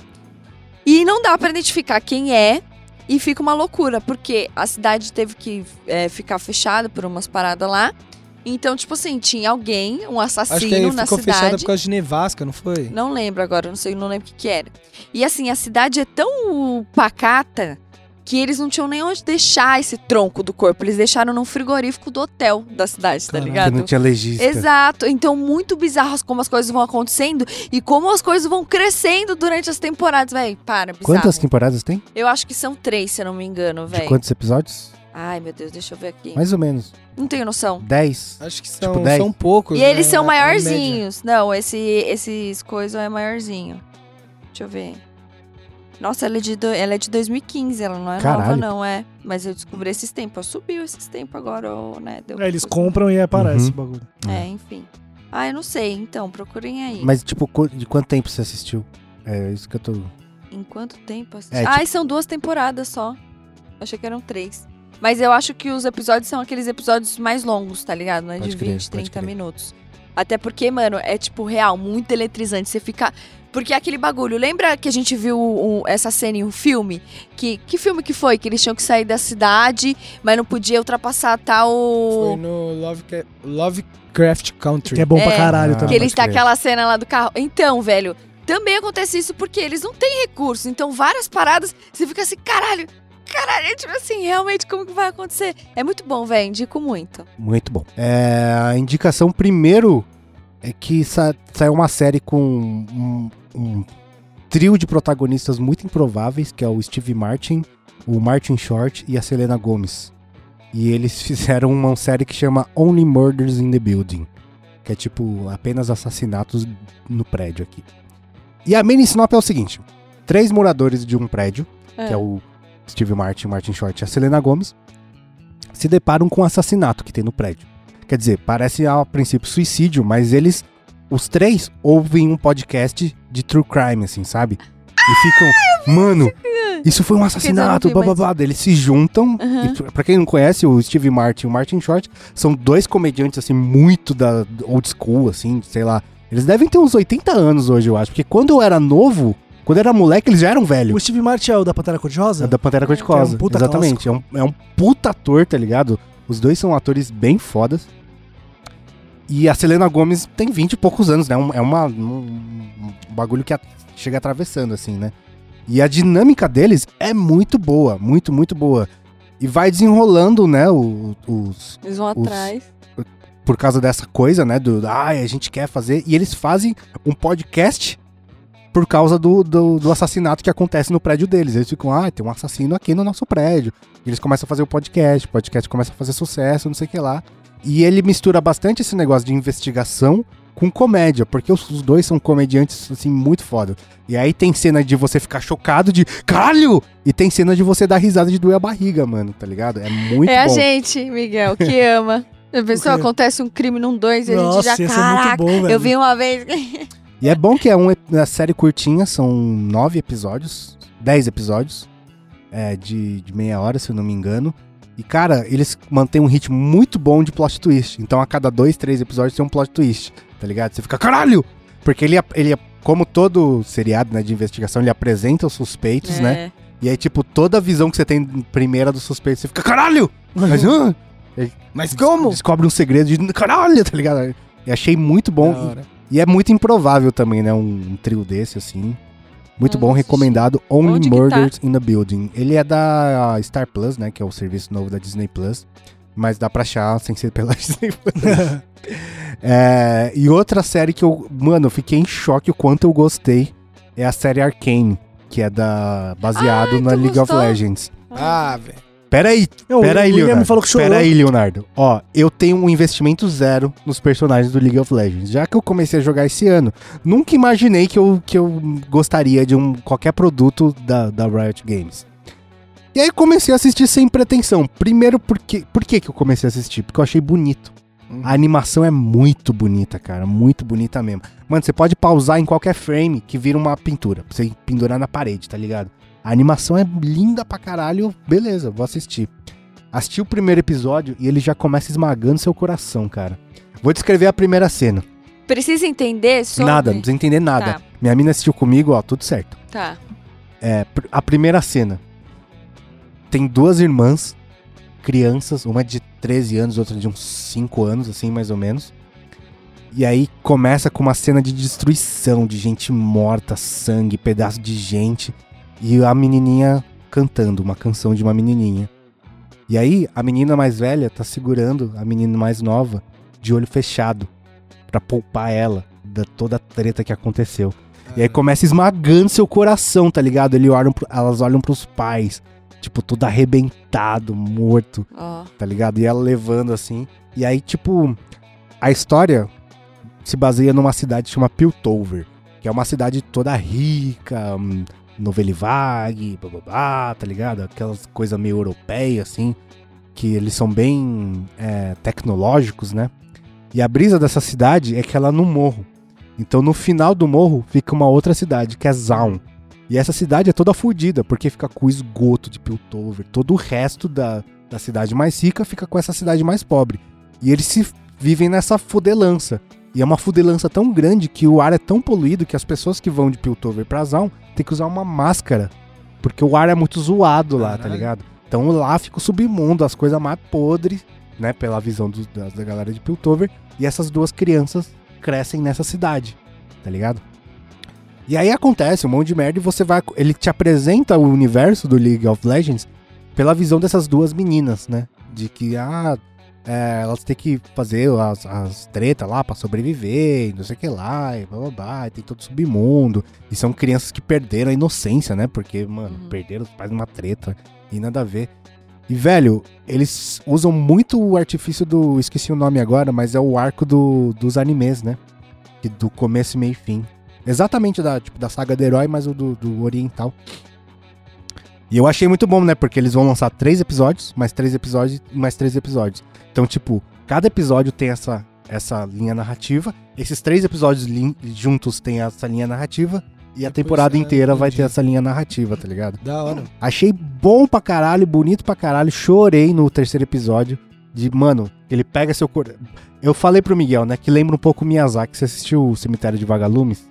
Speaker 2: E não dá pra identificar quem é. E fica uma loucura, porque a cidade teve que é, ficar fechada por umas paradas lá. Então, tipo assim, tinha alguém, um
Speaker 3: Acho que
Speaker 2: assassino
Speaker 3: aí
Speaker 2: na
Speaker 3: ficou fechada
Speaker 2: cidade.
Speaker 3: por causa de nevasca, não foi?
Speaker 2: Não lembro agora, não sei, não lembro o que, que era. E assim, a cidade é tão pacata que eles não tinham nem onde deixar esse tronco do corpo. Eles deixaram num frigorífico do hotel da cidade, tá
Speaker 3: Caralho.
Speaker 1: Que
Speaker 2: ligado?
Speaker 1: não tinha legista.
Speaker 2: Exato. Então, muito bizarras como as coisas vão acontecendo e como as coisas vão crescendo durante as temporadas, velho. Para, bizarro.
Speaker 1: Quantas temporadas tem?
Speaker 2: Eu acho que são três, se eu não me engano,
Speaker 1: De
Speaker 2: velho.
Speaker 1: quantos episódios?
Speaker 2: Ai, meu Deus, deixa eu ver aqui.
Speaker 1: Mais ou menos.
Speaker 2: Não tenho noção.
Speaker 1: Dez.
Speaker 3: Acho que são,
Speaker 1: Tipo, dez.
Speaker 3: são poucos.
Speaker 2: E eles
Speaker 3: né?
Speaker 2: são
Speaker 3: A- a média.
Speaker 2: maiorzinhos. Não, esse, esses coisas é maiorzinho. Deixa eu ver. Nossa, ela é, de do- ela é de 2015, ela não é nova,
Speaker 1: Caralho.
Speaker 2: não, é. Mas eu descobri esses tempos. Subiu esses tempos agora, né? Deu
Speaker 4: É, eles compram e aparece
Speaker 1: Uhum.
Speaker 4: o bagulho.
Speaker 2: É, enfim. Ah, eu não sei, então, procurem aí.
Speaker 1: Mas, tipo, de quanto tempo você assistiu? É isso que eu tô.
Speaker 2: Em quanto tempo assisti?
Speaker 1: É,
Speaker 2: Ai, são duas temporadas só. Achei que eram três. Mas eu acho que os episódios são aqueles episódios mais longos, tá ligado? Não é
Speaker 1: Pode
Speaker 2: de
Speaker 1: crer,
Speaker 2: 20,
Speaker 1: pode
Speaker 2: 30
Speaker 1: crer.
Speaker 2: minutos. Até porque, mano, é tipo real, muito eletrizante. Você fica. Porque é aquele bagulho. Lembra que a gente viu um- essa cena em um filme? Que, que filme que foi? Que eles tinham que sair da cidade, mas não podia ultrapassar tal.
Speaker 3: Foi no Lovecra- Lovecraft Country.
Speaker 4: Que é bom
Speaker 2: É,
Speaker 4: pra caralho
Speaker 1: Ah,
Speaker 4: também.
Speaker 2: Que eles têm aquela cena lá do carro. Então, velho, também acontece isso porque eles não têm recursos. Então, várias paradas, você fica assim, caralho, caralho, é tipo assim, realmente, como que vai acontecer? É muito bom, velho, indico muito.
Speaker 1: Muito bom. É, a indicação primeiro é que sa saiu uma série com um, um trio de protagonistas muito improváveis, que é o Steve Martin, o Martin Short e a Selena Gomez. E eles fizeram uma série que chama Only Murders in the Building, que é tipo apenas assassinatos no prédio aqui. E a mini sinop é o seguinte: três moradores de um prédio que é o Steve Martin, Martin Short e a Selena Gomez, se deparam com o assassinato que tem no prédio. Quer dizer, parece a princípio suicídio, mas eles, os três, ouvem um podcast de true crime, assim, sabe? E ficam, mano, isso foi um assassinato,
Speaker 2: mas-
Speaker 1: bababá. Daí Eles se juntam.
Speaker 2: Uhum.
Speaker 1: E, pra quem não conhece, o Steve Martin e o Martin Short são dois comediantes, assim, muito da old school, assim, sei lá. Eles devem ter uns 80 anos hoje, eu acho. Porque quando eu era novo, quando eu era moleque, eles já eram velhos.
Speaker 4: O Steve Martin é o da Pantera Cor-de-Rosa?
Speaker 1: É da Pantera Cor-de-Rosa.
Speaker 4: É um puta
Speaker 1: Exatamente. É um, é um puta ator, tá ligado? Os dois são atores bem fodas. E a Selena Gomes tem 20 e poucos anos, né? Um- é uma, um, um bagulho que a- chega atravessando, assim, né? E a dinâmica deles é muito boa, muito, muito boa. E vai desenrolando, né, o- os,
Speaker 2: Eles vão
Speaker 1: Os-
Speaker 2: atrás.
Speaker 1: por causa dessa coisa, né? Do, ah, a gente quer fazer. E eles fazem um podcast por causa do, do, do assassinato que acontece no prédio deles. Eles ficam, ah, tem um assassino aqui no nosso prédio. E eles começam a fazer o podcast, o podcast começa a fazer sucesso, não sei o que lá. E ele mistura bastante esse negócio de investigação com comédia, porque os, os dois são comediantes, assim, muito foda. E aí tem cena de você ficar chocado de caralho! E tem cena de você dar risada de doer a barriga, mano, tá ligado? É muito
Speaker 2: é
Speaker 1: bom.
Speaker 2: a gente, Miguel, que ama. A pessoa acontece um crime num dois e a gente
Speaker 4: Nossa,
Speaker 2: já,
Speaker 4: é muito
Speaker 2: caraca,
Speaker 4: bom, velho.
Speaker 2: eu vi uma vez.
Speaker 1: E é bom que é um, uma série curtinha, são nove episódios, dez episódios, é, de, de meia hora, se eu não me engano. E, cara, eles mantêm um ritmo muito bom de plot twist. Então, a cada dois, três episódios tem um plot twist, tá ligado? Você fica, caralho! Porque ele, ele como todo seriado né, de investigação, ele apresenta os suspeitos, né?
Speaker 2: É.
Speaker 1: E aí, tipo, toda a visão que você tem primeira do suspeito, você fica, caralho! Mas, ah,
Speaker 3: Mas como?
Speaker 1: Descobre um segredo de caralho, tá ligado? E achei muito bom. E é muito improvável também, né? Um, um trio desse, assim. Muito bom,
Speaker 2: assisti.
Speaker 1: recomendado. Only
Speaker 2: tá?
Speaker 1: Murders in the Building. Ele é da Star Plus, né? Que é o serviço novo da Disney Plus. Mas dá pra achar sem ser pela Disney Plus. É, e outra série que eu. Mano, eu fiquei em choque o quanto eu gostei. É a série Arcane. Que é da. Baseado
Speaker 2: Ai,
Speaker 1: na League
Speaker 2: gostou?
Speaker 1: of Legends.
Speaker 3: Ah, velho.
Speaker 1: Pera aí,
Speaker 4: Não,
Speaker 1: Pera
Speaker 4: o William
Speaker 1: Leonardo.
Speaker 4: falou que chorou.
Speaker 1: Pera aí, Leonardo. Ó, eu tenho um investimento zero nos personagens do League of Legends. Já que eu comecei a jogar esse ano, nunca imaginei que eu, que eu gostaria de um qualquer produto da, da Riot Games. E aí comecei a assistir sem pretensão. Primeiro, porque, por que, que eu comecei a assistir? Porque eu achei bonito. A animação é muito bonita, cara. Muito bonita mesmo. Mano, você pode pausar em qualquer frame que vira uma pintura. Pra você pendurar na parede, tá ligado? A animação é linda pra caralho. Beleza, vou assistir. Assisti o primeiro episódio e ele já começa esmagando seu coração, cara. Vou descrever a primeira cena.
Speaker 2: Precisa entender sobre...
Speaker 1: Nada, não precisa entender nada.
Speaker 2: Tá.
Speaker 1: Minha mina assistiu comigo, ó, tudo certo.
Speaker 2: Tá.
Speaker 1: É, a primeira cena. Tem duas irmãs, crianças, uma de 13 anos, outra de uns 5 anos, assim, mais ou menos. E aí começa com uma cena de destruição, de gente morta, sangue, pedaço de gente. E a menininha cantando uma canção de uma menininha. E aí a menina mais velha tá segurando a menina mais nova de olho fechado pra poupar ela da toda a treta que aconteceu. E aí começa esmagando seu coração, tá ligado? Ele olham pro- elas olham pros pais, tipo, tudo arrebentado, morto,
Speaker 2: Ó.
Speaker 1: tá ligado? E ela levando assim. E aí, tipo, a história se baseia numa cidade que chama Piltover, que é uma cidade toda rica, hum, Nouvelle Vague, bababá, tá ligado? Aquelas coisas meio europeias, assim, que eles são bem é, tecnológicos, né? E a brisa dessa cidade é que ela é no morro. Então no final do morro fica uma outra cidade, que é Zaun. E essa cidade é toda fodida, porque fica com o esgoto de Piltover. Todo o resto da, da cidade mais rica fica com essa cidade mais pobre. E eles se vivem nessa fudelança. E é uma fudelança tão grande que o ar é tão poluído que as pessoas que vão de Piltover pra Zaun tem que usar uma máscara. Porque o ar é muito zoado lá, tá
Speaker 3: Caralho.
Speaker 1: ligado? Então lá fica o submundo, as coisas mais podres, né? Pela visão dos- da, da galera de Piltover. E essas duas crianças crescem nessa cidade, tá ligado? E aí acontece um monte de merda e você vai. Ele te apresenta o universo do League of Legends pela visão dessas duas meninas, né? De que, ah, é, elas têm que fazer as, as tretas lá pra sobreviver, e não sei o que lá, e blá blá blá, e tem todo submundo. E são crianças que perderam a inocência, né? Porque, mano,
Speaker 2: Uhum.
Speaker 1: perderam os pais numa treta e nada a ver. E, velho, eles usam muito o artifício do. Esqueci o nome agora, mas é o arco do, dos animes, né? Do começo, meio e fim. Exatamente da, tipo, da saga do herói, mas o do, do oriental. E eu achei muito bom, né? Porque eles vão lançar três episódios, mais três episódios e mais três episódios. Então, tipo, cada episódio tem essa, essa linha narrativa. Esses três episódios juntos têm essa linha narrativa. E a
Speaker 3: Depois,
Speaker 1: temporada
Speaker 3: é,
Speaker 1: inteira vai ter essa linha narrativa, tá ligado?
Speaker 3: Da hora.
Speaker 1: Achei bom pra caralho, bonito pra caralho. Chorei no terceiro episódio. De, mano, ele pega seu cor. Eu falei pro Miguel, né? Que lembra um pouco o Miyazaki. Você assistiu o Cemitério de Vagalumes?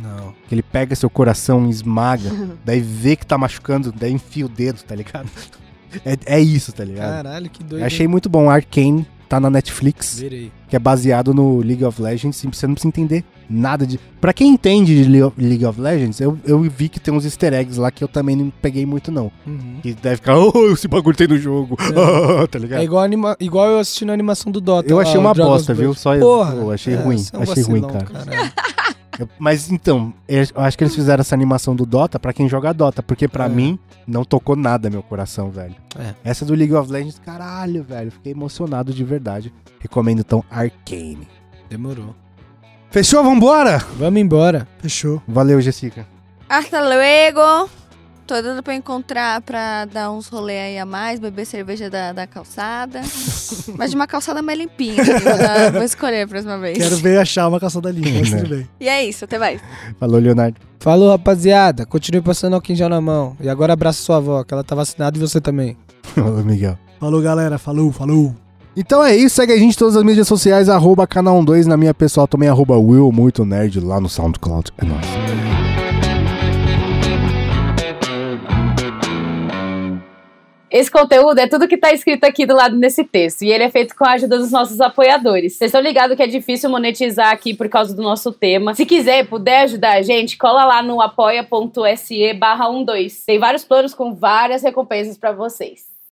Speaker 3: Não.
Speaker 1: Que ele pega seu coração e esmaga. daí vê que tá machucando, daí enfia o dedo, tá ligado? É, é isso, tá ligado?
Speaker 3: Caralho, que doido.
Speaker 1: Achei muito bom. Arcane tá na Netflix,
Speaker 3: Verei.
Speaker 1: que é baseado no League of Legends. E você não precisa entender nada de. Pra quem entende de Le- League of Legends, eu, eu vi que tem uns easter eggs lá que eu também não peguei muito, não.
Speaker 3: Uhum.
Speaker 1: Que deve ficar, oh, esse bagulho tem no jogo. tá ligado?
Speaker 3: É igual, anima... igual eu assistindo a animação do Dota.
Speaker 1: Eu
Speaker 3: lá,
Speaker 1: achei uma bosta, viu? Só eu,
Speaker 3: Porra.
Speaker 1: eu achei
Speaker 3: É,
Speaker 1: ruim.
Speaker 3: é um
Speaker 1: achei ruim,
Speaker 3: vacilão,
Speaker 1: cara. Mas então, eu acho que eles fizeram essa animação do Dota pra quem joga Dota, porque pra
Speaker 3: É.
Speaker 1: mim não tocou nada meu coração, velho.
Speaker 3: É.
Speaker 1: Essa do League of Legends, caralho, velho. Fiquei emocionado de verdade. Recomendo então Arcane.
Speaker 3: Demorou.
Speaker 1: Fechou? Vambora?
Speaker 3: Vamos embora.
Speaker 4: Fechou.
Speaker 1: Valeu, Jessica.
Speaker 2: Hasta luego. Tô dando pra encontrar, pra dar uns rolê aí a mais, beber cerveja da, da calçada. Mas de uma calçada mais limpinha. assim, vou, vou escolher a próxima vez.
Speaker 4: Quero ver achar uma calçada limpa, mas
Speaker 1: Né.
Speaker 4: tudo bem.
Speaker 2: E é isso, até mais.
Speaker 1: Falou, Leonardo.
Speaker 3: Falou, rapaziada. Continue passando em gel na mão. E agora abraça sua avó, que ela tá vacinada e você também.
Speaker 1: Falou, Miguel.
Speaker 4: Falou, galera. Falou, falou.
Speaker 1: Então é isso, segue a gente em todas as mídias sociais, arroba canal 12, na minha pessoal também, arroba Will Muito Nerd lá no SoundCloud. É nóis.
Speaker 5: Esse conteúdo é tudo que tá escrito aqui do lado nesse texto. E ele é feito com a ajuda dos nossos apoiadores. Vocês estão ligados que é difícil monetizar aqui por causa do nosso tema. Se quiser puder ajudar a gente, cola lá no apoia.se barra 12. Tem vários planos com várias recompensas pra vocês.